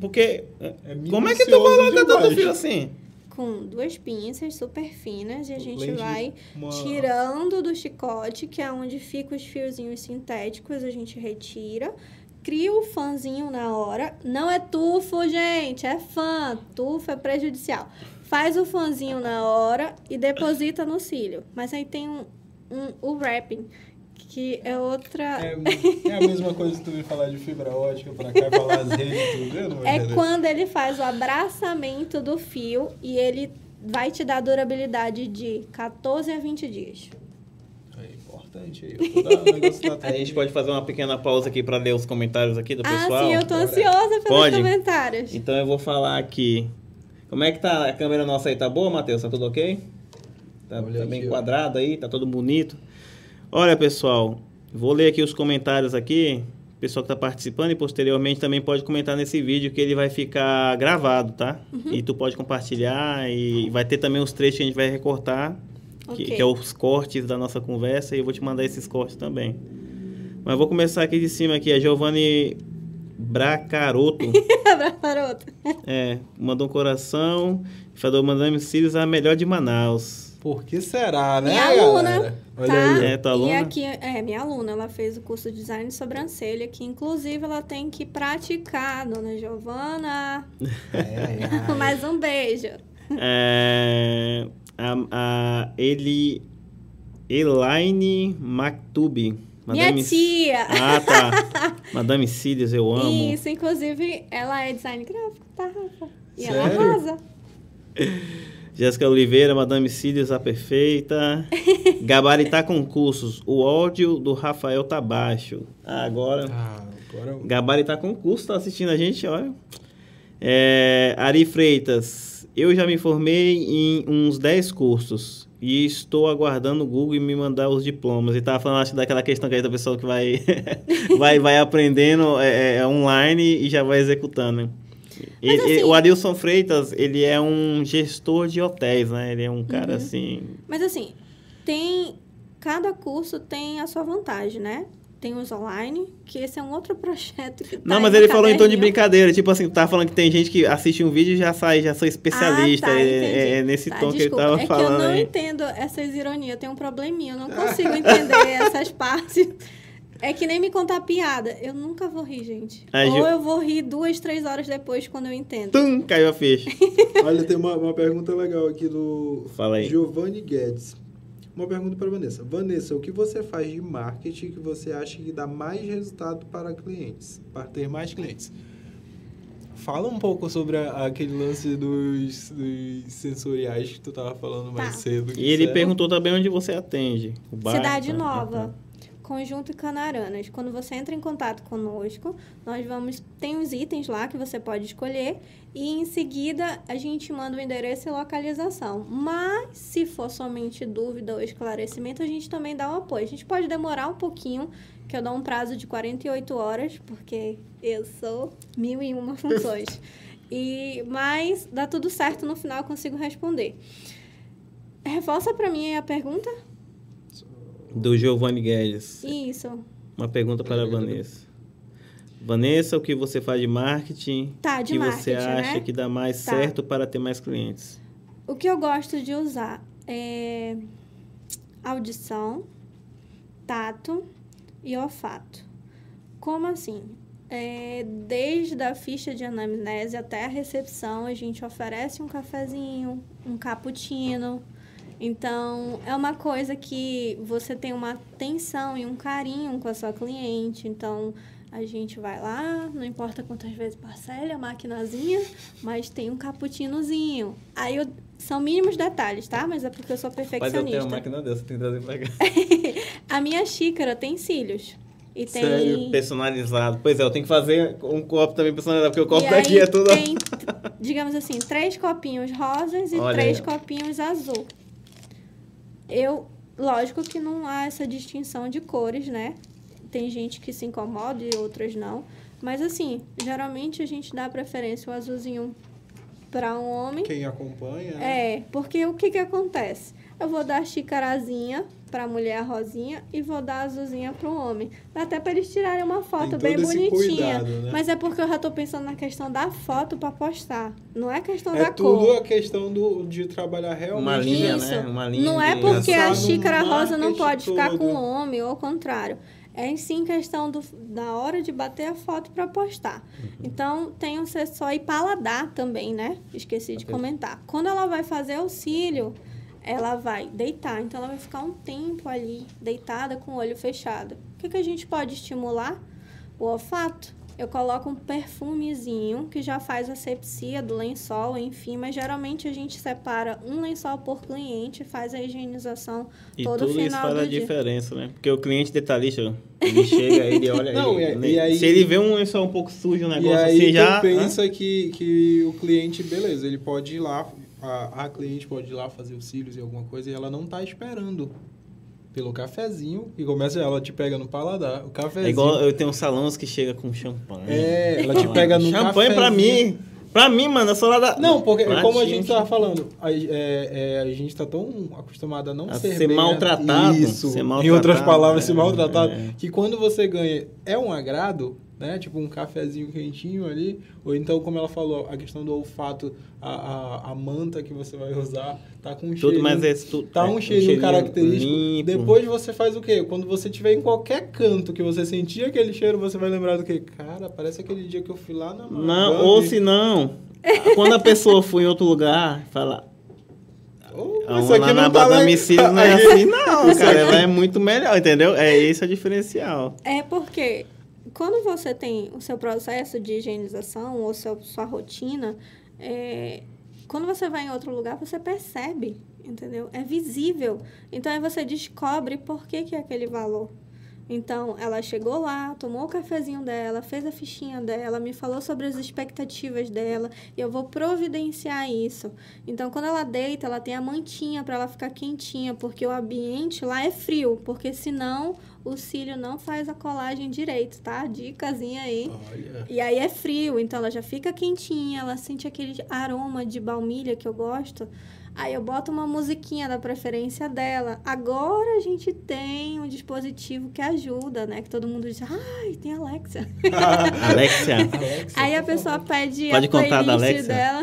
porque... É como é que tu coloca tanto fio assim? Com duas pinças super finas e a gente vai uma... tirando do chicote, que é onde ficam os fiozinhos sintéticos, a gente retira cria o fãzinho na hora. Não é tufo, gente, é fã. Tufo é prejudicial. Faz o fãzinho na hora e deposita no cílio. Mas aí tem um, um o wrapping, que é outra. É, é, a mesma coisa que tu me falar de fibra ótica pra cá falar as redes tudo. é quando ele faz o abraçamento do fio e ele vai te dar durabilidade de 14 a 20 dias bastante aí. a gente pode fazer uma pequena pausa aqui para ler os comentários aqui do ah, pessoal? Ah, sim, eu tô ansiosa pelos pode? comentários. Então eu vou falar aqui. Como é que tá a câmera nossa aí? Tá boa, Matheus? Tá tudo ok? Tá, tá bem enquadrado aí? Tá todo bonito? Olha, pessoal, vou ler aqui os comentários aqui. O pessoal que está participando e posteriormente também pode comentar nesse vídeo que ele vai ficar gravado, tá? Uhum. E tu pode compartilhar e vai ter também os trechos que a gente vai recortar okay. que, que, é os cortes da nossa conversa, e eu vou te mandar esses cortes também. Mas vou começar aqui de cima aqui. A Giovanni Bracaroto. Bracaroto. É, mandou um coração. Falou, Madame Cílios a melhor de Manaus. Por que será, né, minha aluna, Olha tá? aí. É, tua aluna? E aqui, é, minha aluna, ela fez o curso de design de sobrancelha, que inclusive ela tem que praticar, dona Giovana. É, é. Mais um beijo. É, a, a Eli, Elaine Mactube. Minha tia! Ah, tá. Madame Cílios, eu amo. Isso, inclusive, ela é design gráfico, tá, Rafa? E ela Sério? arrasa. Jéssica Oliveira, Madame Cílios, a perfeita. Gabaritar concursos. O ódio do Rafael tá baixo. Ah, agora. Ah, agora... Gabaritar concurso, tá assistindo a gente, olha. É, Ari Freitas. Eu já me formei em uns 10 cursos. E estou aguardando o Google me mandar os diplomas. E tava falando, acho, daquela questão que aí da pessoa que vai, vai, vai aprendendo é, é, online e já vai executando. né? Ele- assim- ele- o Adilson Freitas, ele é um gestor de hotéis, né? Ele é um cara Uhum. assim. Mas assim, tem. Cada curso tem a sua vantagem, né? Tem os online, que esse é um outro projeto que tá Não, aí mas ele falou em tom de brincadeira. Tipo assim, tá falando que tem gente que assiste um vídeo e já sai, já sou especialista. Ah, tá, é, é- é nesse Tá, tom que ele desculpa, tava é falando que eu não aí. entendo essas ironias, eu tenho um probleminha, eu não consigo entender essas partes. É que nem me contar piada. Eu nunca vou rir, gente. Ah, Ou eu vou rir duas, três horas depois quando eu entendo. Tum, caiu a ficha. Olha, tem uma, uma pergunta legal aqui do Fala aí. Giovanni Guedes. Uma pergunta para Vanessa. Vanessa, o que você faz de marketing que você acha que dá mais resultado para clientes? Para ter mais clientes? Fala um pouco sobre a- aquele lance dos, dos sensoriais que tu tava falando mais Tá. cedo. E ele perguntou também onde você atende. Cidade tá? Nova, Conjunto Canaranas. Quando você entra em contato conosco, nós vamos. Tem uns itens lá que você pode escolher. E em seguida a gente manda o endereço e localização. Mas se for somente dúvida ou esclarecimento, a gente também dá um apoio. A gente pode demorar um pouquinho, que eu dou um prazo de 48 horas, porque eu sou mil e uma funções. e, mas dá tudo certo, no final eu consigo responder. Reforça para mim a pergunta? Do Giovanni Guedes. Isso. Uma pergunta para a Vanessa. Vanessa, o que você faz de marketing Tá, de que marketing, você acha né? que dá mais Tá. certo para ter mais clientes? O que eu gosto de usar é audição, tato e olfato. Como assim? É, desde a ficha de anamnese até a recepção, a gente oferece um cafezinho, um cappuccino. Então, é uma coisa que você tem uma atenção e um carinho com a sua cliente. Então, a gente vai lá, não importa quantas vezes parcela a maquinazinha, mas tem um cappuccinozinho. Aí, eu- são mínimos detalhes, tá? Mas é porque eu sou perfeccionista. máquina dessa, tem que trazer pra cá. A minha xícara tem cílios. E tem. Sério? Personalizado. Pois é, eu tenho que fazer um copo também personalizado, porque o copo e daqui é tudo... tem, digamos assim, três copinhos rosas e Olha três aí. copinhos azul. Eu, lógico que não há essa distinção de cores, né? Tem gente que se incomoda e outras não. Mas assim, geralmente a gente dá preferência o azulzinho para um homem. Quem acompanha, né? É, porque o que que acontece? Eu vou dar a xicarazinha pra mulher a rosinha e vou dar a azulzinha pro homem. Até para eles tirarem uma foto bem bonitinha. cuidado, né? Mas é porque eu já tô pensando na questão da foto pra postar. Não é questão É da tudo cor. a questão do, de trabalhar realmente. Uma linha, Isso. né? Uma linha Não é porque a xícara rosa não pode ficar todo. com o homem ou ao contrário. É sim questão do, da hora de bater a foto para postar. Uhum. Então, tem um sensor e paladar também, né? Esqueci de comentar. Quando ela vai fazer o cílio, ela vai deitar. Então, ela vai ficar um tempo ali, deitada com o olho fechado. O que, que a gente pode estimular? O olfato. Eu coloco um perfumezinho que já faz asepsia do lençol, enfim, mas geralmente a gente separa um lençol por cliente, faz a higienização E todo tudo isso final faz a dia. diferença, né? Porque o cliente detalhista, ele chega, ele olha... Não, ele, e- e aí- Se ele vê um lençol um pouco sujo, um E negócio aí assim, já... pensa que, que o cliente, beleza, ele pode ir lá, a, a cliente pode ir lá fazer os cílios e alguma coisa, e ela não tá esperando pelo cafezinho, e começa, ela te pega no paladar, o cafezinho. É igual eu tenho salões que chega com champanhe. É, ela te pega no Champanhe pra cafezinho. mim. Pra mim, mano, eu sou lá da. Não, porque Pra como a ti, gente tava falando, a, é, é, a gente tá tão acostumado a não A ser, ser bem- maltratado, Isso. ser em maltratado, outras palavras, é, ser maltratado. é. Que quando você ganha é um agrado, né? Tipo um cafezinho quentinho ali. Ou então, como ela falou, a questão do olfato, a, a, a manta que você vai usar, tá com um Tudo mais é, tu, tá um é, cheirinho, um característico. Limpo. Depois você faz o quê? Quando você estiver em qualquer canto que você sentir aquele cheiro, você vai lembrar do quê? Cara, parece aquele dia que eu fui lá na Não, ou se não, quando a pessoa for em outro lugar, fala, Oh, isso aqui na não tá não é assim, não, cara. Ela é muito melhor, entendeu? É esse o diferencial. É porque quando você tem o seu processo de higienização ou seu, sua rotina, é, quando você vai em outro lugar, você percebe, entendeu? É visível. Então aí você descobre por que, que é aquele valor. Então, ela chegou lá, tomou o cafezinho dela, fez a fichinha dela, me falou sobre as expectativas dela e eu vou providenciar isso. Então, quando ela deita, ela tem a mantinha para ela ficar quentinha, porque o ambiente lá é frio, porque senão o cílio não faz a colagem direito, tá? Dicasinha aí. Olha. E aí é frio, então ela já fica quentinha, ela sente aquele aroma de baunilha que eu gosto. Aí eu boto uma musiquinha da preferência dela. Agora a gente tem um dispositivo que ajuda, né? Que todo mundo diz, ai, tem Alexa. Alexa. Aí a pessoa pede Pode a contar da Alexa? dela.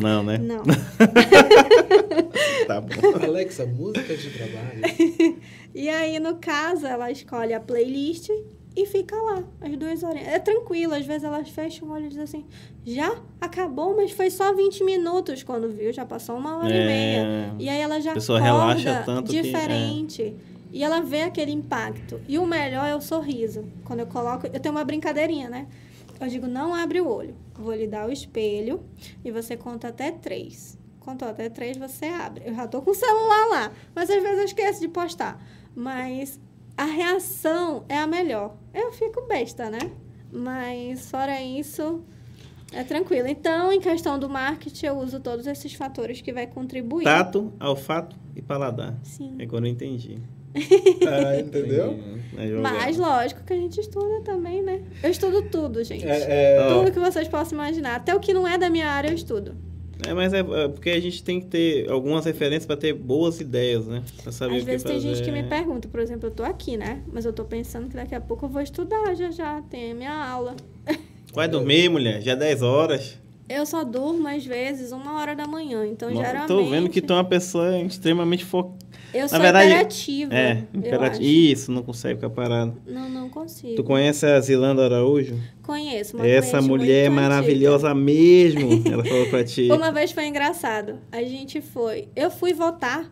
Não, né? Não. tá bom. Alexa, músicas de trabalho. E aí, no caso, ela escolhe a playlist e fica lá, as duas horas. É tranquilo, às vezes elas fecham o olho e dizem assim: já acabou, mas foi só 20 minutos. Quando viu, já passou uma hora é... e meia. E aí ela já a relaxa tanto diferente. Que, é. E ela vê aquele impacto. E o melhor é o sorriso. Quando eu coloco. Eu tenho uma brincadeirinha, né? Eu digo: não abre o olho. Vou lhe dar o espelho e você conta até três. Contou até três, você abre. Eu já tô com o celular lá. Mas às vezes eu esqueço de postar. Mas a reação é a melhor. Eu fico besta, né? Mas fora isso, é tranquilo. Então, em questão do marketing, eu uso todos esses fatores que vai contribuir. Tato, olfato e paladar. Sim. Agora eu entendi. ah, entendeu? Mas lógico que a gente estuda também, né? Eu estudo tudo, gente. É, é... Tudo que vocês possam imaginar. Até o que não é da minha área, eu estudo. É, mas é, é porque a gente tem que ter algumas referências para ter boas ideias, né? Pra saber Às vezes tem gente que me pergunta, por exemplo, eu tô aqui, né? Mas eu tô pensando que daqui a pouco eu vou estudar já já, tem a minha aula. Vai dormir, mulher, já é 10 horas. Eu só durmo, às vezes, uma hora da manhã. Então, Não, geralmente... Tô vendo que tu é uma pessoa extremamente focada. Eu sou verdade, imperativa. É, imperativa. Isso, não consegue ficar parado. Não, não consigo. Tu conhece a Zilanda Araújo? Conheço, uma Essa mulher é maravilhosa antiga. mesmo. Ela falou pra ti. Uma vez foi engraçado. A gente foi. Eu fui votar.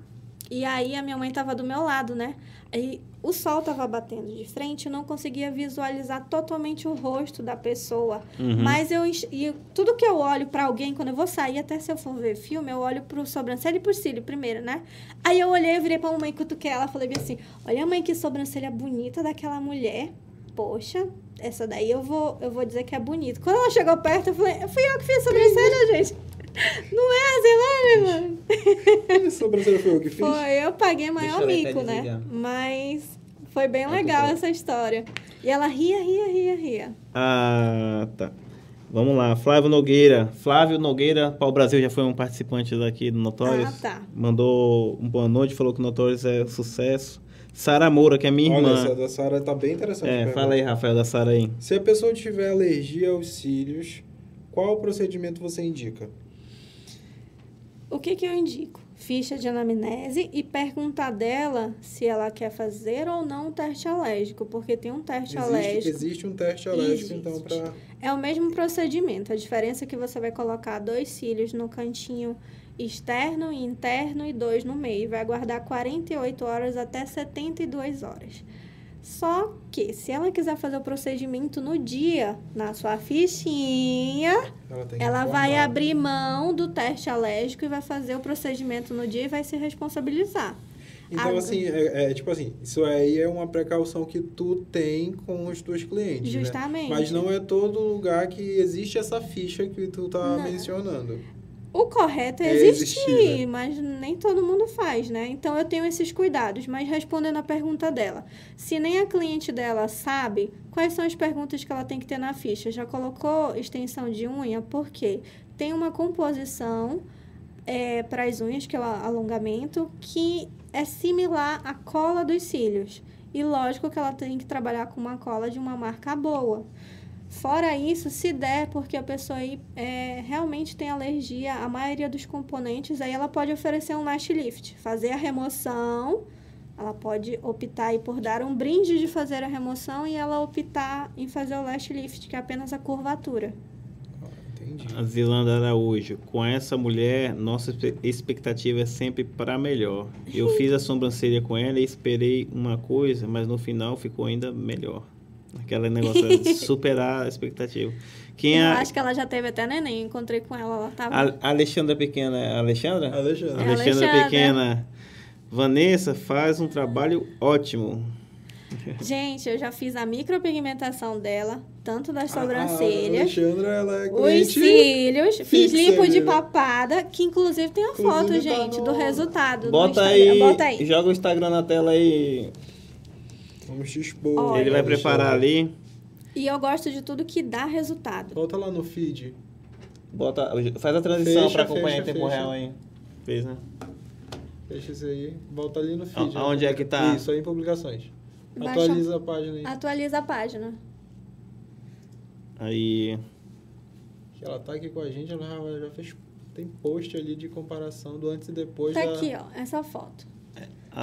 E aí a minha mãe tava do meu lado, né? Aí o sol estava batendo de frente, eu não conseguia visualizar totalmente o rosto da pessoa. Uhum. Mas eu e tudo que eu olho para alguém, quando eu vou sair, até se eu for ver filme, eu olho pro sobrancelha e pro cílio primeiro, né? Aí eu olhei, eu virei pra mamãe, cutuquei ela, falei assim: Olha, mãe, que sobrancelha bonita daquela mulher. Poxa, essa daí eu vou, eu vou dizer que é bonita. Quando ela chegou perto, eu falei: Fui eu que fiz a sobrancelha, gente. Não é a Zelândia, mano. sobrancelha foi o que fiz? Foi, eu paguei maior mico, né? Mas foi bem legal essa história. E ela ria, ria, ria, ria. Ah, tá. Vamos lá, Flávio Nogueira. Flávio Nogueira, Pau Brasil já foi um participante daqui do Notórios. Ah, tá. Mandou um boa noite, falou que o Notórios é sucesso. Sara Moura, que é minha Olha, irmã. Essa da Sara tá bem interessante. É, fala aí, Rafael, da Sara aí. Se a pessoa tiver alergia aos cílios, qual procedimento você indica? O que, que eu indico? Ficha de anamnese e perguntar dela se ela quer fazer ou não um teste alérgico, porque tem um teste existe, alérgico. Existe um teste alérgico, então, existe. então, para. É o mesmo procedimento. A diferença é que você vai colocar dois cílios no cantinho externo e interno e dois no meio. Vai aguardar 48 horas até 72 horas. Só que se ela quiser fazer o procedimento no dia, na sua fichinha, ela, ela vai abrir mão do teste alérgico e vai fazer o procedimento no dia e vai se responsabilizar. Então, assim, é, é, tipo assim, isso aí é uma precaução que tu tem com os teus clientes, né? Justamente. Né? Mas não é todo lugar que existe essa ficha que tu tá não. mencionando. O correto é, é existir, existir né? mas nem todo mundo faz, né? Então eu tenho esses cuidados, mas respondendo a pergunta dela, se nem a cliente dela sabe quais são as perguntas que ela tem que ter na ficha, já colocou extensão de unha? Por quê? Tem uma composição é, para as unhas, que é o alongamento, que é similar à cola dos cílios. E lógico que ela tem que trabalhar com uma cola de uma marca boa. Fora isso, se der, porque a pessoa aí, é, realmente tem alergia à maioria dos componentes, aí ela pode oferecer um lash lift, fazer a remoção, ela pode optar aí por dar um brinde de fazer a remoção e ela optar em fazer o lash lift, que é apenas a curvatura. Entendi. A Zilanda Araújo, com essa mulher, nossa expectativa é sempre para melhor. Eu fiz a sobrancelha com ela e esperei uma coisa, mas no final ficou ainda melhor. Aquele negócio de superar a expectativa. Quem Eu a... acho que ela já teve até neném, encontrei com ela, ela tava... A Alexandra Pequena, Alexandra? Alexandra. Alexandra, Alexandra Pequena. Vanessa faz um trabalho ótimo. Gente, eu já fiz a micropigmentação dela, tanto das ah, sobrancelhas. A Alexandra, ela é Os cílios, fiz limpo de papada, que inclusive tem a inclusive foto, tá gente, no... do resultado. Bota aí, Bota aí. Joga o Instagram na tela aí. Vamos te expor. Olha, Ele vai preparar ali. E eu gosto de tudo que dá resultado. Bota lá no feed. Bota, faz a transição para acompanhar fecha, em tempo fecha. real aí. Fez, né? Fecha isso aí. Volta ali no feed. Aonde é que tá? Isso aí em publicações. Baixa, atualiza a página aí. Atualiza a página. Aí. Ela tá aqui com a gente, ela já, já fez. Tem post ali de comparação do antes e depois. Tá da... aqui, ó, essa foto.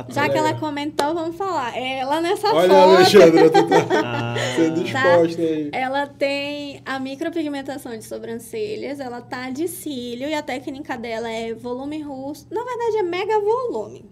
Já que ela comentou, vamos falar. Ela nessa Olha, foto. Olha, Alexandra, tu tá ah. sendo exposta tá? aí. Ela tem a micropigmentação de sobrancelhas, ela tá de cílio e a técnica dela é volume russo. Na verdade, é mega volume.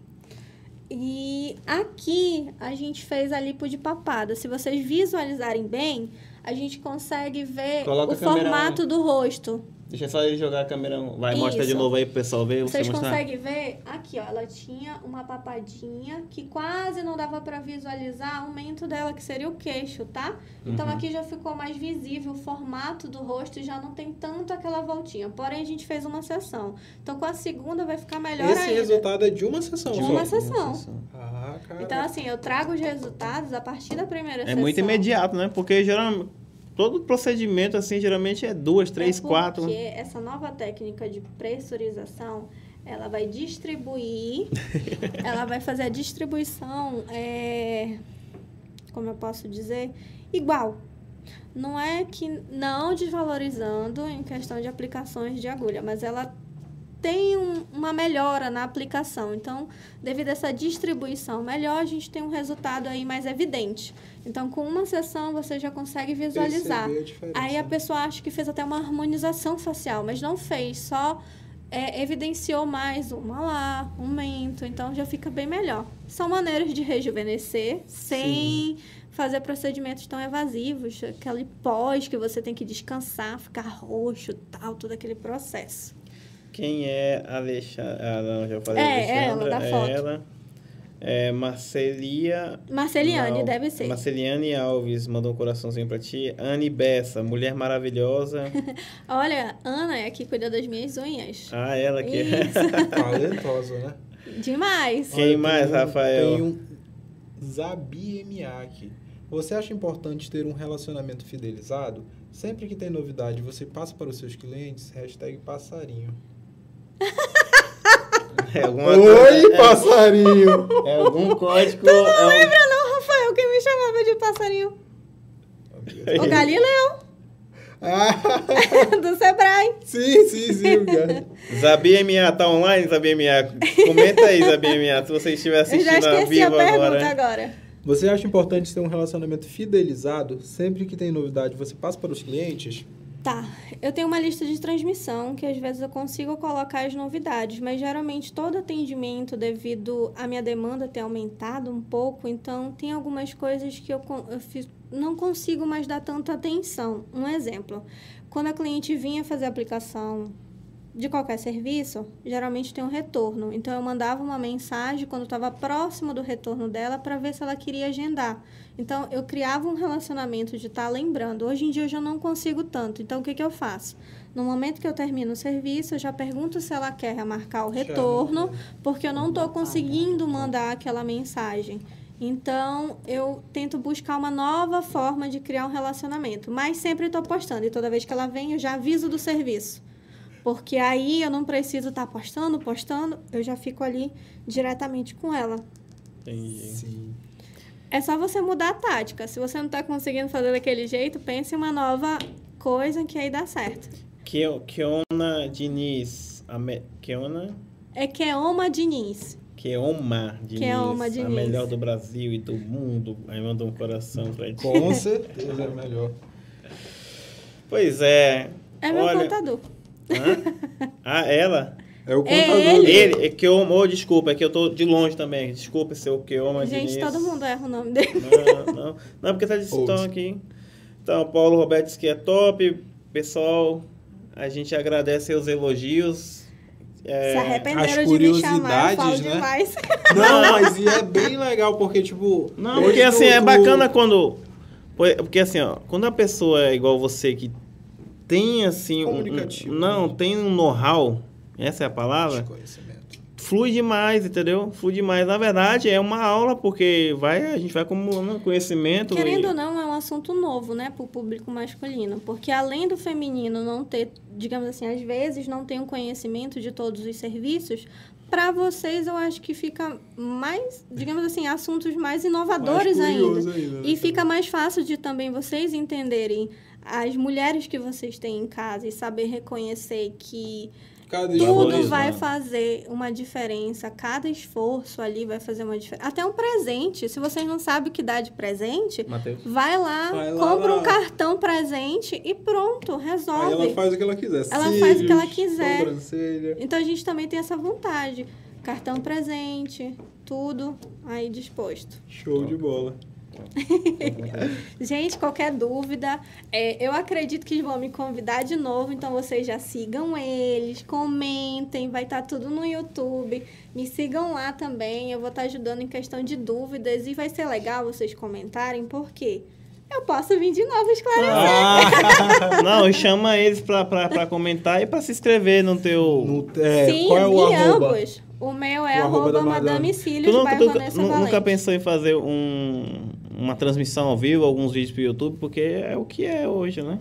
E aqui a gente fez a lipo de papada. Se vocês visualizarem bem, a gente consegue ver Coloca o formato do rosto. Deixa só ele jogar a câmera. Vai, Isso. mostra de novo aí pro pessoal ver. Vocês conseguem ver? Aqui, ó. Ela tinha uma papadinha que quase não dava para visualizar o aumento dela, que seria o queixo, tá? Então uhum. aqui já ficou mais visível o formato do rosto e já não tem tanto aquela voltinha. Porém, a gente fez uma sessão. Então com a segunda vai ficar melhor Esse ainda. resultado é de uma sessão. De uma, uma sessão. sessão. Ah, então, assim, eu trago os resultados a partir da primeira é sessão. É muito imediato, né? Porque geralmente Todo procedimento, assim, geralmente é duas, é três, é quatro. Porque essa nova técnica de pressurização, ela vai distribuir, ela vai fazer a distribuição, é, como eu posso dizer, igual. Não é que não desvalorizando em questão de aplicações de agulha, mas ela tem um, uma melhora na aplicação. Então, devido a essa distribuição melhor, a gente tem um resultado aí mais evidente. Então, com uma sessão, você já consegue visualizar. A aí a pessoa acha que fez até uma harmonização facial, mas não fez, só é, evidenciou mais um malar, um mento, então já fica bem melhor. São maneiras de rejuvenescer sem Sim. fazer procedimentos tão evasivos, aquele pós que você tem que descansar, ficar roxo, tal, todo aquele processo. Quem é Alexandra? Ah, não, já falei. É, é ela, da é foto. Ela. É Marcelia. Marceliane, Al... deve ser. Marceliane Alves mandou um coraçãozinho pra ti. Anne Bessa, mulher maravilhosa. Olha, Ana é que cuida das minhas unhas. Ah, ela que é. Talentosa, né? Demais. Quem Olha, mais, tem Rafael? Tem um Zabi Emiaki. Você acha importante ter um relacionamento fidelizado? Sempre que tem novidade, você passa para os seus clientes? Hashtag passarinho. É alguma Oi, coisa, passarinho! É, é, algum código. Tu não é um... lembra, não, Rafael, quem me chamava de passarinho? O Galileu. Ah. Do Sebrae. Sim, sim, sim. Cara. Zabi MA, tá online, Zabi MA? Comenta aí, Zabi MA, se você estiver assistindo Eu já esqueci a, a pergunta agora. agora. Você acha importante ter um relacionamento fidelizado? Sempre que tem novidade, você passa para os clientes? Tá, eu tenho uma lista de transmissão que às vezes eu consigo colocar as novidades, mas geralmente todo atendimento, devido à minha demanda ter aumentado um pouco, então tem algumas coisas que eu, eu fiz, não consigo mais dar tanta atenção. Um exemplo, quando a cliente vinha fazer a aplicação de qualquer serviço, geralmente tem um retorno. Então eu mandava uma mensagem quando estava próximo do retorno dela para ver se ela queria agendar. Então eu criava um relacionamento de estar tá lembrando. Hoje em dia eu já não consigo tanto. Então o que, que eu faço? No momento que eu termino o serviço, eu já pergunto se ela quer remarcar o retorno, porque eu não estou conseguindo mandar aquela mensagem. Então, eu tento buscar uma nova forma de criar um relacionamento. Mas sempre estou postando. E toda vez que ela vem, eu já aviso do serviço. Porque aí eu não preciso estar tá postando, postando, eu já fico ali diretamente com ela. Entendi. Sim. É só você mudar a tática. Se você não está conseguindo fazer daquele jeito, pense em uma nova coisa que aí dá certo. Keona Diniz. Ame... Keona? É Keoma Diniz. Keoma Diniz. Keoma Diniz. A melhor do Brasil e do mundo. Aí manda um coração pra gente. Com certeza é melhor. Pois é. É meu Olha... contador. Hã? Ah, ela? É o contador. É ele. ele é que eu, oh, desculpa, é que eu tô de longe também. Desculpa se eu que eu Gente, todo mundo erra o nome dele. Não, não. Não, porque tá de estão aqui. Então, Paulo Roberto disse que é top. Pessoal, a gente agradece os elogios. É, Se arrependeram de me chamar, eu falo né? demais. Não, mas e é bem legal, porque, tipo... Não, porque assim, é bacana quando... Porque assim, ó, quando a pessoa é igual você, que tem assim... Um, um, não, tem um know-how essa é a palavra? Flui demais, entendeu? Flui demais. Na verdade, é uma aula, porque vai, a gente vai acumulando conhecimento. Querendo e... ou não, é um assunto novo, né, para o público masculino. Porque além do feminino não ter, digamos assim, às vezes não tem um conhecimento de todos os serviços, para vocês eu acho que fica mais, digamos assim, assuntos mais inovadores mais ainda. ainda. Né? E fica mais fácil de também vocês entenderem as mulheres que vocês têm em casa e saber reconhecer que Cada Tudo vai fazer uma diferença. Cada esforço ali vai fazer uma diferença. Até um presente. Se vocês não sabem o que dá de presente, Mateus. vai lá, vai lá compra lá. um cartão presente e pronto, resolve. Aí ela faz o que ela quiser. Ela Cílios, faz o que ela quiser. Então a gente também tem essa vontade. Cartão presente, tudo aí disposto. Show de bola. Gente, qualquer dúvida, é, eu acredito que eles vão me convidar de novo, então vocês já sigam eles, comentem, vai estar tá tudo no YouTube. Me sigam lá também, eu vou estar tá ajudando em questão de dúvidas e vai ser legal vocês comentarem, porque eu posso vir de novo esclarecer. Ah, não, chama eles para comentar e para se inscrever no teu. No, é, Sim, qual é o arroba? ambos. O meu é o arroba, arroba Madame Cílios, tu nunca, tu, nunca pensou em fazer um, uma transmissão ao vivo, alguns vídeos para o YouTube, porque é o que é hoje, né?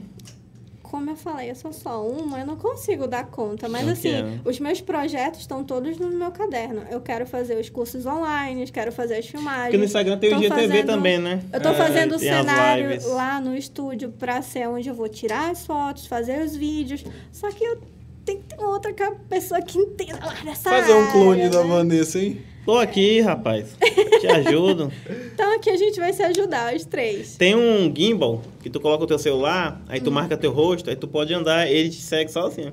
Como eu falei, eu sou só uma, eu não consigo dar conta. Mas, não assim, é. os meus projetos estão todos no meu caderno. Eu quero fazer os cursos online, quero fazer as filmagens. Porque no Instagram tem o IGTV fazendo, também, né? Eu estou é, fazendo o cenário lá no estúdio para ser onde eu vou tirar as fotos, fazer os vídeos. Só que eu tem que ter outra pessoa que entenda lá nessa Fazer um clone né? da Vanessa, hein? Tô aqui, rapaz. Te ajudo. então aqui a gente vai se ajudar, os três. Tem um gimbal que tu coloca o teu celular, aí tu hum. marca teu rosto, aí tu pode andar, ele te segue sozinho.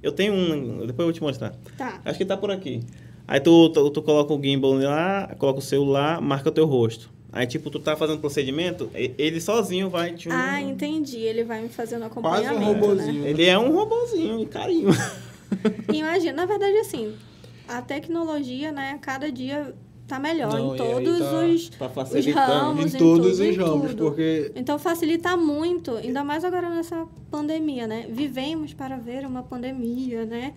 Eu tenho um, depois eu vou te mostrar. Tá. Acho que tá por aqui. Aí tu, tu, tu coloca o gimbal lá, coloca o celular, marca o teu rosto. Aí, tipo, tu tá fazendo procedimento, ele sozinho vai te... Ah, entendi. Ele vai me fazendo acompanhamento, Quase um robozinho. Né? Ele é um robozinho, carinho. Imagina, na verdade, assim, a tecnologia, né, cada dia tá melhor Não, em todos tá, os, tá os ramos, em, todos tudo, os ramos, porque então facilita muito, ainda mais agora nessa pandemia, né? Vivemos para ver uma pandemia, né?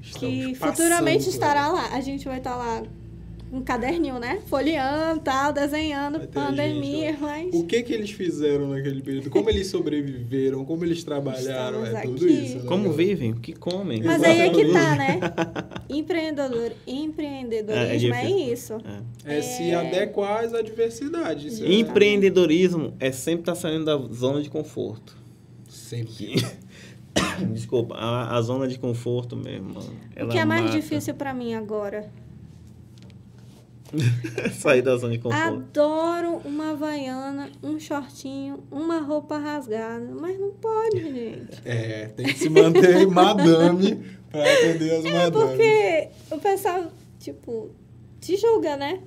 Estamos que futuramente estará lá. A gente vai estar tá lá um caderninho, né? Folheando, tal, desenhando, pandemia, gente, mas... O que que eles fizeram naquele período? Como eles sobreviveram? Como eles trabalharam? Estamos é tudo aqui. isso. Né? Como vivem? O que comem? Mas aí é que tá, né? Empreendedor, empreendedorismo é, é, é isso. É. é. se adequar às adversidades. É Empreendedorismo é sempre estar tá saindo da zona de conforto. Sempre. Desculpa, a, a, zona de conforto mesmo. o que é mais mata. difícil para mim agora? Sair da zona de conforto. Adoro uma havaiana, um shortinho, uma roupa rasgada. Mas não pode, gente. É, tem que se manter madame para atender as é madames. porque o pessoal, tipo, te julga, né?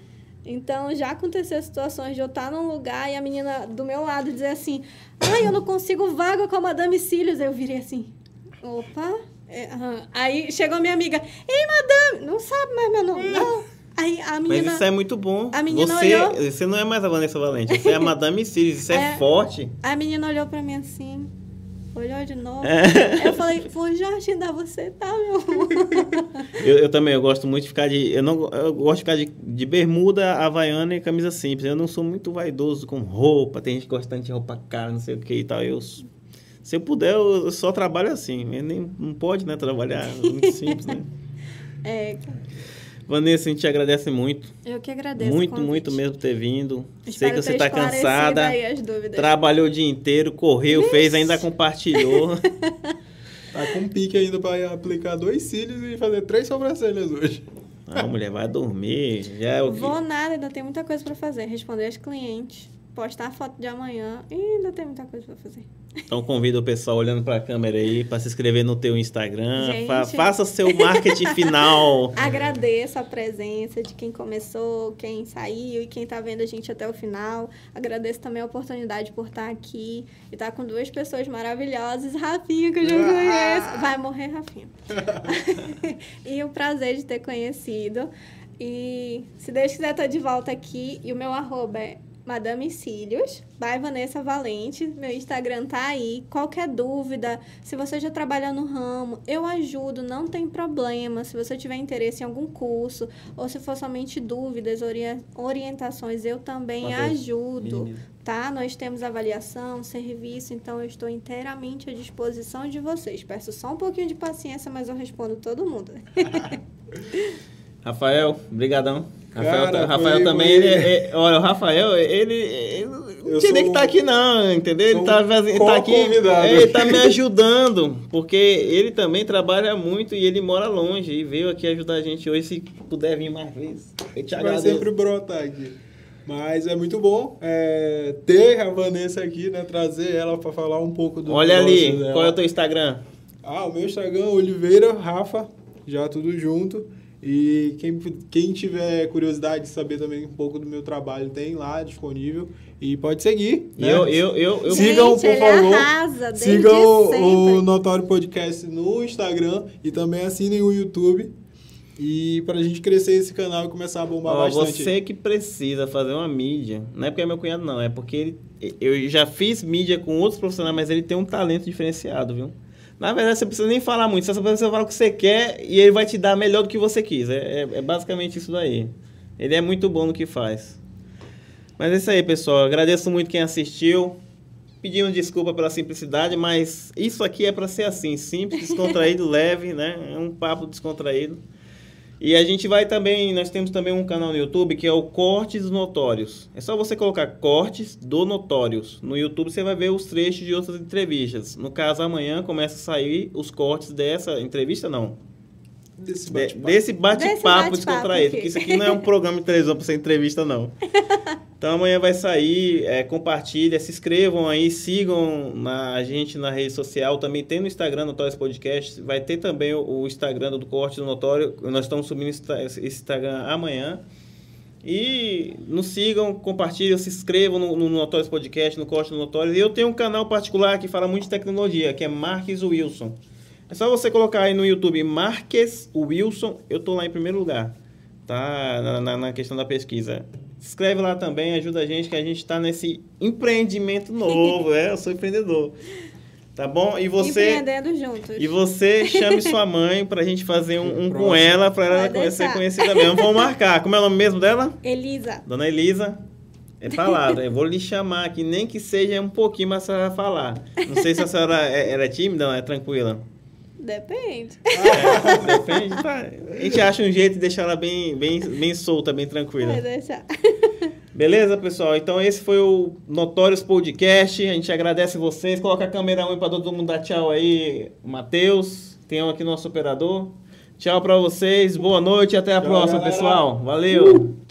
Então, já aconteceu situações de eu estar num lugar e a menina do meu lado dizer assim, ai, eu não consigo vaga com a Madame Cílios. Eu virei assim, opa... É, uhum. Aí chegou minha amiga, ei, madame, não sabe mais meu nome, não. Aí a menina, Mas isso é muito bom. A menina você, olhou... você não é mais a Vanessa Valente, você é a Madame Sirius, isso é, é, forte. A menina olhou pra mim assim, olhou de novo. É. Eu falei, pô, Jorge, ainda você tá, meu amor. Eu, eu, também, eu gosto muito de ficar de. Eu, não, eu gosto de ficar de, de bermuda, havaiana e camisa simples. Eu não sou muito vaidoso com roupa, tem gente que gosta tanto de roupa cara, não sei o que e tal. Eu, se eu puder, eu só trabalho assim. Eu nem, não pode, né, trabalhar muito simples, né? É, Vanessa, a gente te agradece muito. Eu que agradeço. Muito, muito mesmo ter vindo. Espero Sei que você está cansada. Trabalhou o dia inteiro, correu, Ixi. fez, ainda compartilhou. tá com pique ainda para aplicar dois cílios e fazer três sobrancelhas hoje. A mulher vai dormir. Já é o que... Vou nada, ainda tem muita coisa para fazer. Responder aos clientes postar a foto de amanhã e ainda tem muita coisa para fazer. Então convido o pessoal olhando para a câmera aí para se inscrever no teu Instagram, Gente, fa faça seu marketing final. Agradeço a presença de quem começou, quem saiu e quem está vendo a gente até o final. Agradeço também a oportunidade por estar aqui e estar com duas pessoas maravilhosas, Rafinha que eu já ah! conheço, vai morrer Rafinha. e o prazer de ter conhecido. E se Deus quiser, estou de volta aqui. E o meu arroba é Madame Cílios, by Vanessa Valente. Meu Instagram tá aí. Qualquer dúvida, se você já trabalha no ramo, eu ajudo, não tem problema. Se você tiver interesse em algum curso, ou se for somente dúvidas, orientações, eu também ajudo. Tá? Nós temos avaliação, serviço, então eu estou inteiramente à disposição de vocês. Peço só um pouquinho de paciência, mas eu respondo todo mundo. Rafael, brigadão. Rafael, Cara, Rafael também, foi... Ele, é, olha, o Rafael, ele, ele não tinha nem que estar tá aqui não, entendeu? Ele tá, ele tá aqui, ele tá me ajudando, porque ele também trabalha muito e ele mora longe e veio aqui ajudar a gente hoje, se puder vir mais vezes. Eu te Vai sempre brotar aqui. Mas é muito bom é, ter a Vanessa aqui, né? Trazer ela para falar um pouco do Olha ali, dela. qual é o teu Instagram? Ah, o meu Instagram, Oliveira Rafa, já tudo junto. E quem, quem tiver curiosidade de saber também um pouco do meu trabalho, tem lá disponível. E pode seguir. Né? Eu, eu, eu, eu... Sigam, Gente, por favor. Arrasa, sigam o, o Notório Podcast no Instagram e também assinem o YouTube. E para a gente crescer esse canal e começar a bombar Ó, bastante. Você que precisa fazer uma mídia, não é porque é meu cunhado, não, é porque ele, eu já fiz mídia com outros profissionais, mas ele tem um talento diferenciado, viu? Na verdade, você precisa nem falar muito, você só precisa falar o que você quer e ele vai te dar melhor do que você quis. É, é, é basicamente isso daí. Ele é muito bom no que faz. Mas é isso aí, pessoal. Agradeço muito quem assistiu. Pedindo desculpa pela simplicidade, mas isso aqui é para ser assim, simples, descontraído, leve, né? É um papo descontraído. E a gente vai também, nós temos também um canal no YouTube que é o Cortes Notórios. É só você colocar Cortes do Notórios. No YouTube você vai ver os trechos de outras entrevistas. No caso, amanhã começa a sair os cortes dessa entrevista, não. Desse bate-papo. Desse bate-papo bate descontraído. Porque isso aqui não é um programa de televisão para ser entrevista, não. Então amanhã vai sair, é, compartilha, se inscrevam aí, sigam na, a gente na rede social, também tem no Instagram Notórios Podcast, vai ter também o, o, Instagram do Corte do Notório, nós estamos subindo esse Instagram amanhã. E nos sigam, compartilhem, se inscrevam no, no Notórios Podcast, no Corte do Notórios. E eu tenho um canal particular que fala muito de tecnologia, que é Marques Wilson. É só você colocar aí no YouTube Marques Wilson, eu tô lá em primeiro lugar, tá? Na, na, na questão da pesquisa. Se inscreve lá também, ajuda a gente, que a gente está nesse empreendimento novo, é, eu sou empreendedor. Tá bom? E você. Empreendendo juntos. E você chame sua mãe pra gente fazer um, um com ela, pra ela ser conhecida mesmo. Vamos marcar. Como é o nome mesmo dela? Elisa. Dona Elisa. É palavra, eu vou lhe chamar aqui, nem que seja um pouquinho, mas a senhora vai falar. Não sei se a senhora é, é tímida ou é tranquila. Depende. Ah, depende, tá. A gente acha um jeito de deixar ela bem, bem, bem solta, bem tranquila. Vai deixar. Beleza, pessoal? Então esse foi o Notórios Podcast. A gente agradece vocês. Coloca a câmera 1 para todo mundo dar tchau aí. Matheus, tem um aqui nosso operador. Tchau para vocês. Boa noite e até a tchau, próxima, galera. pessoal. Valeu. Uh!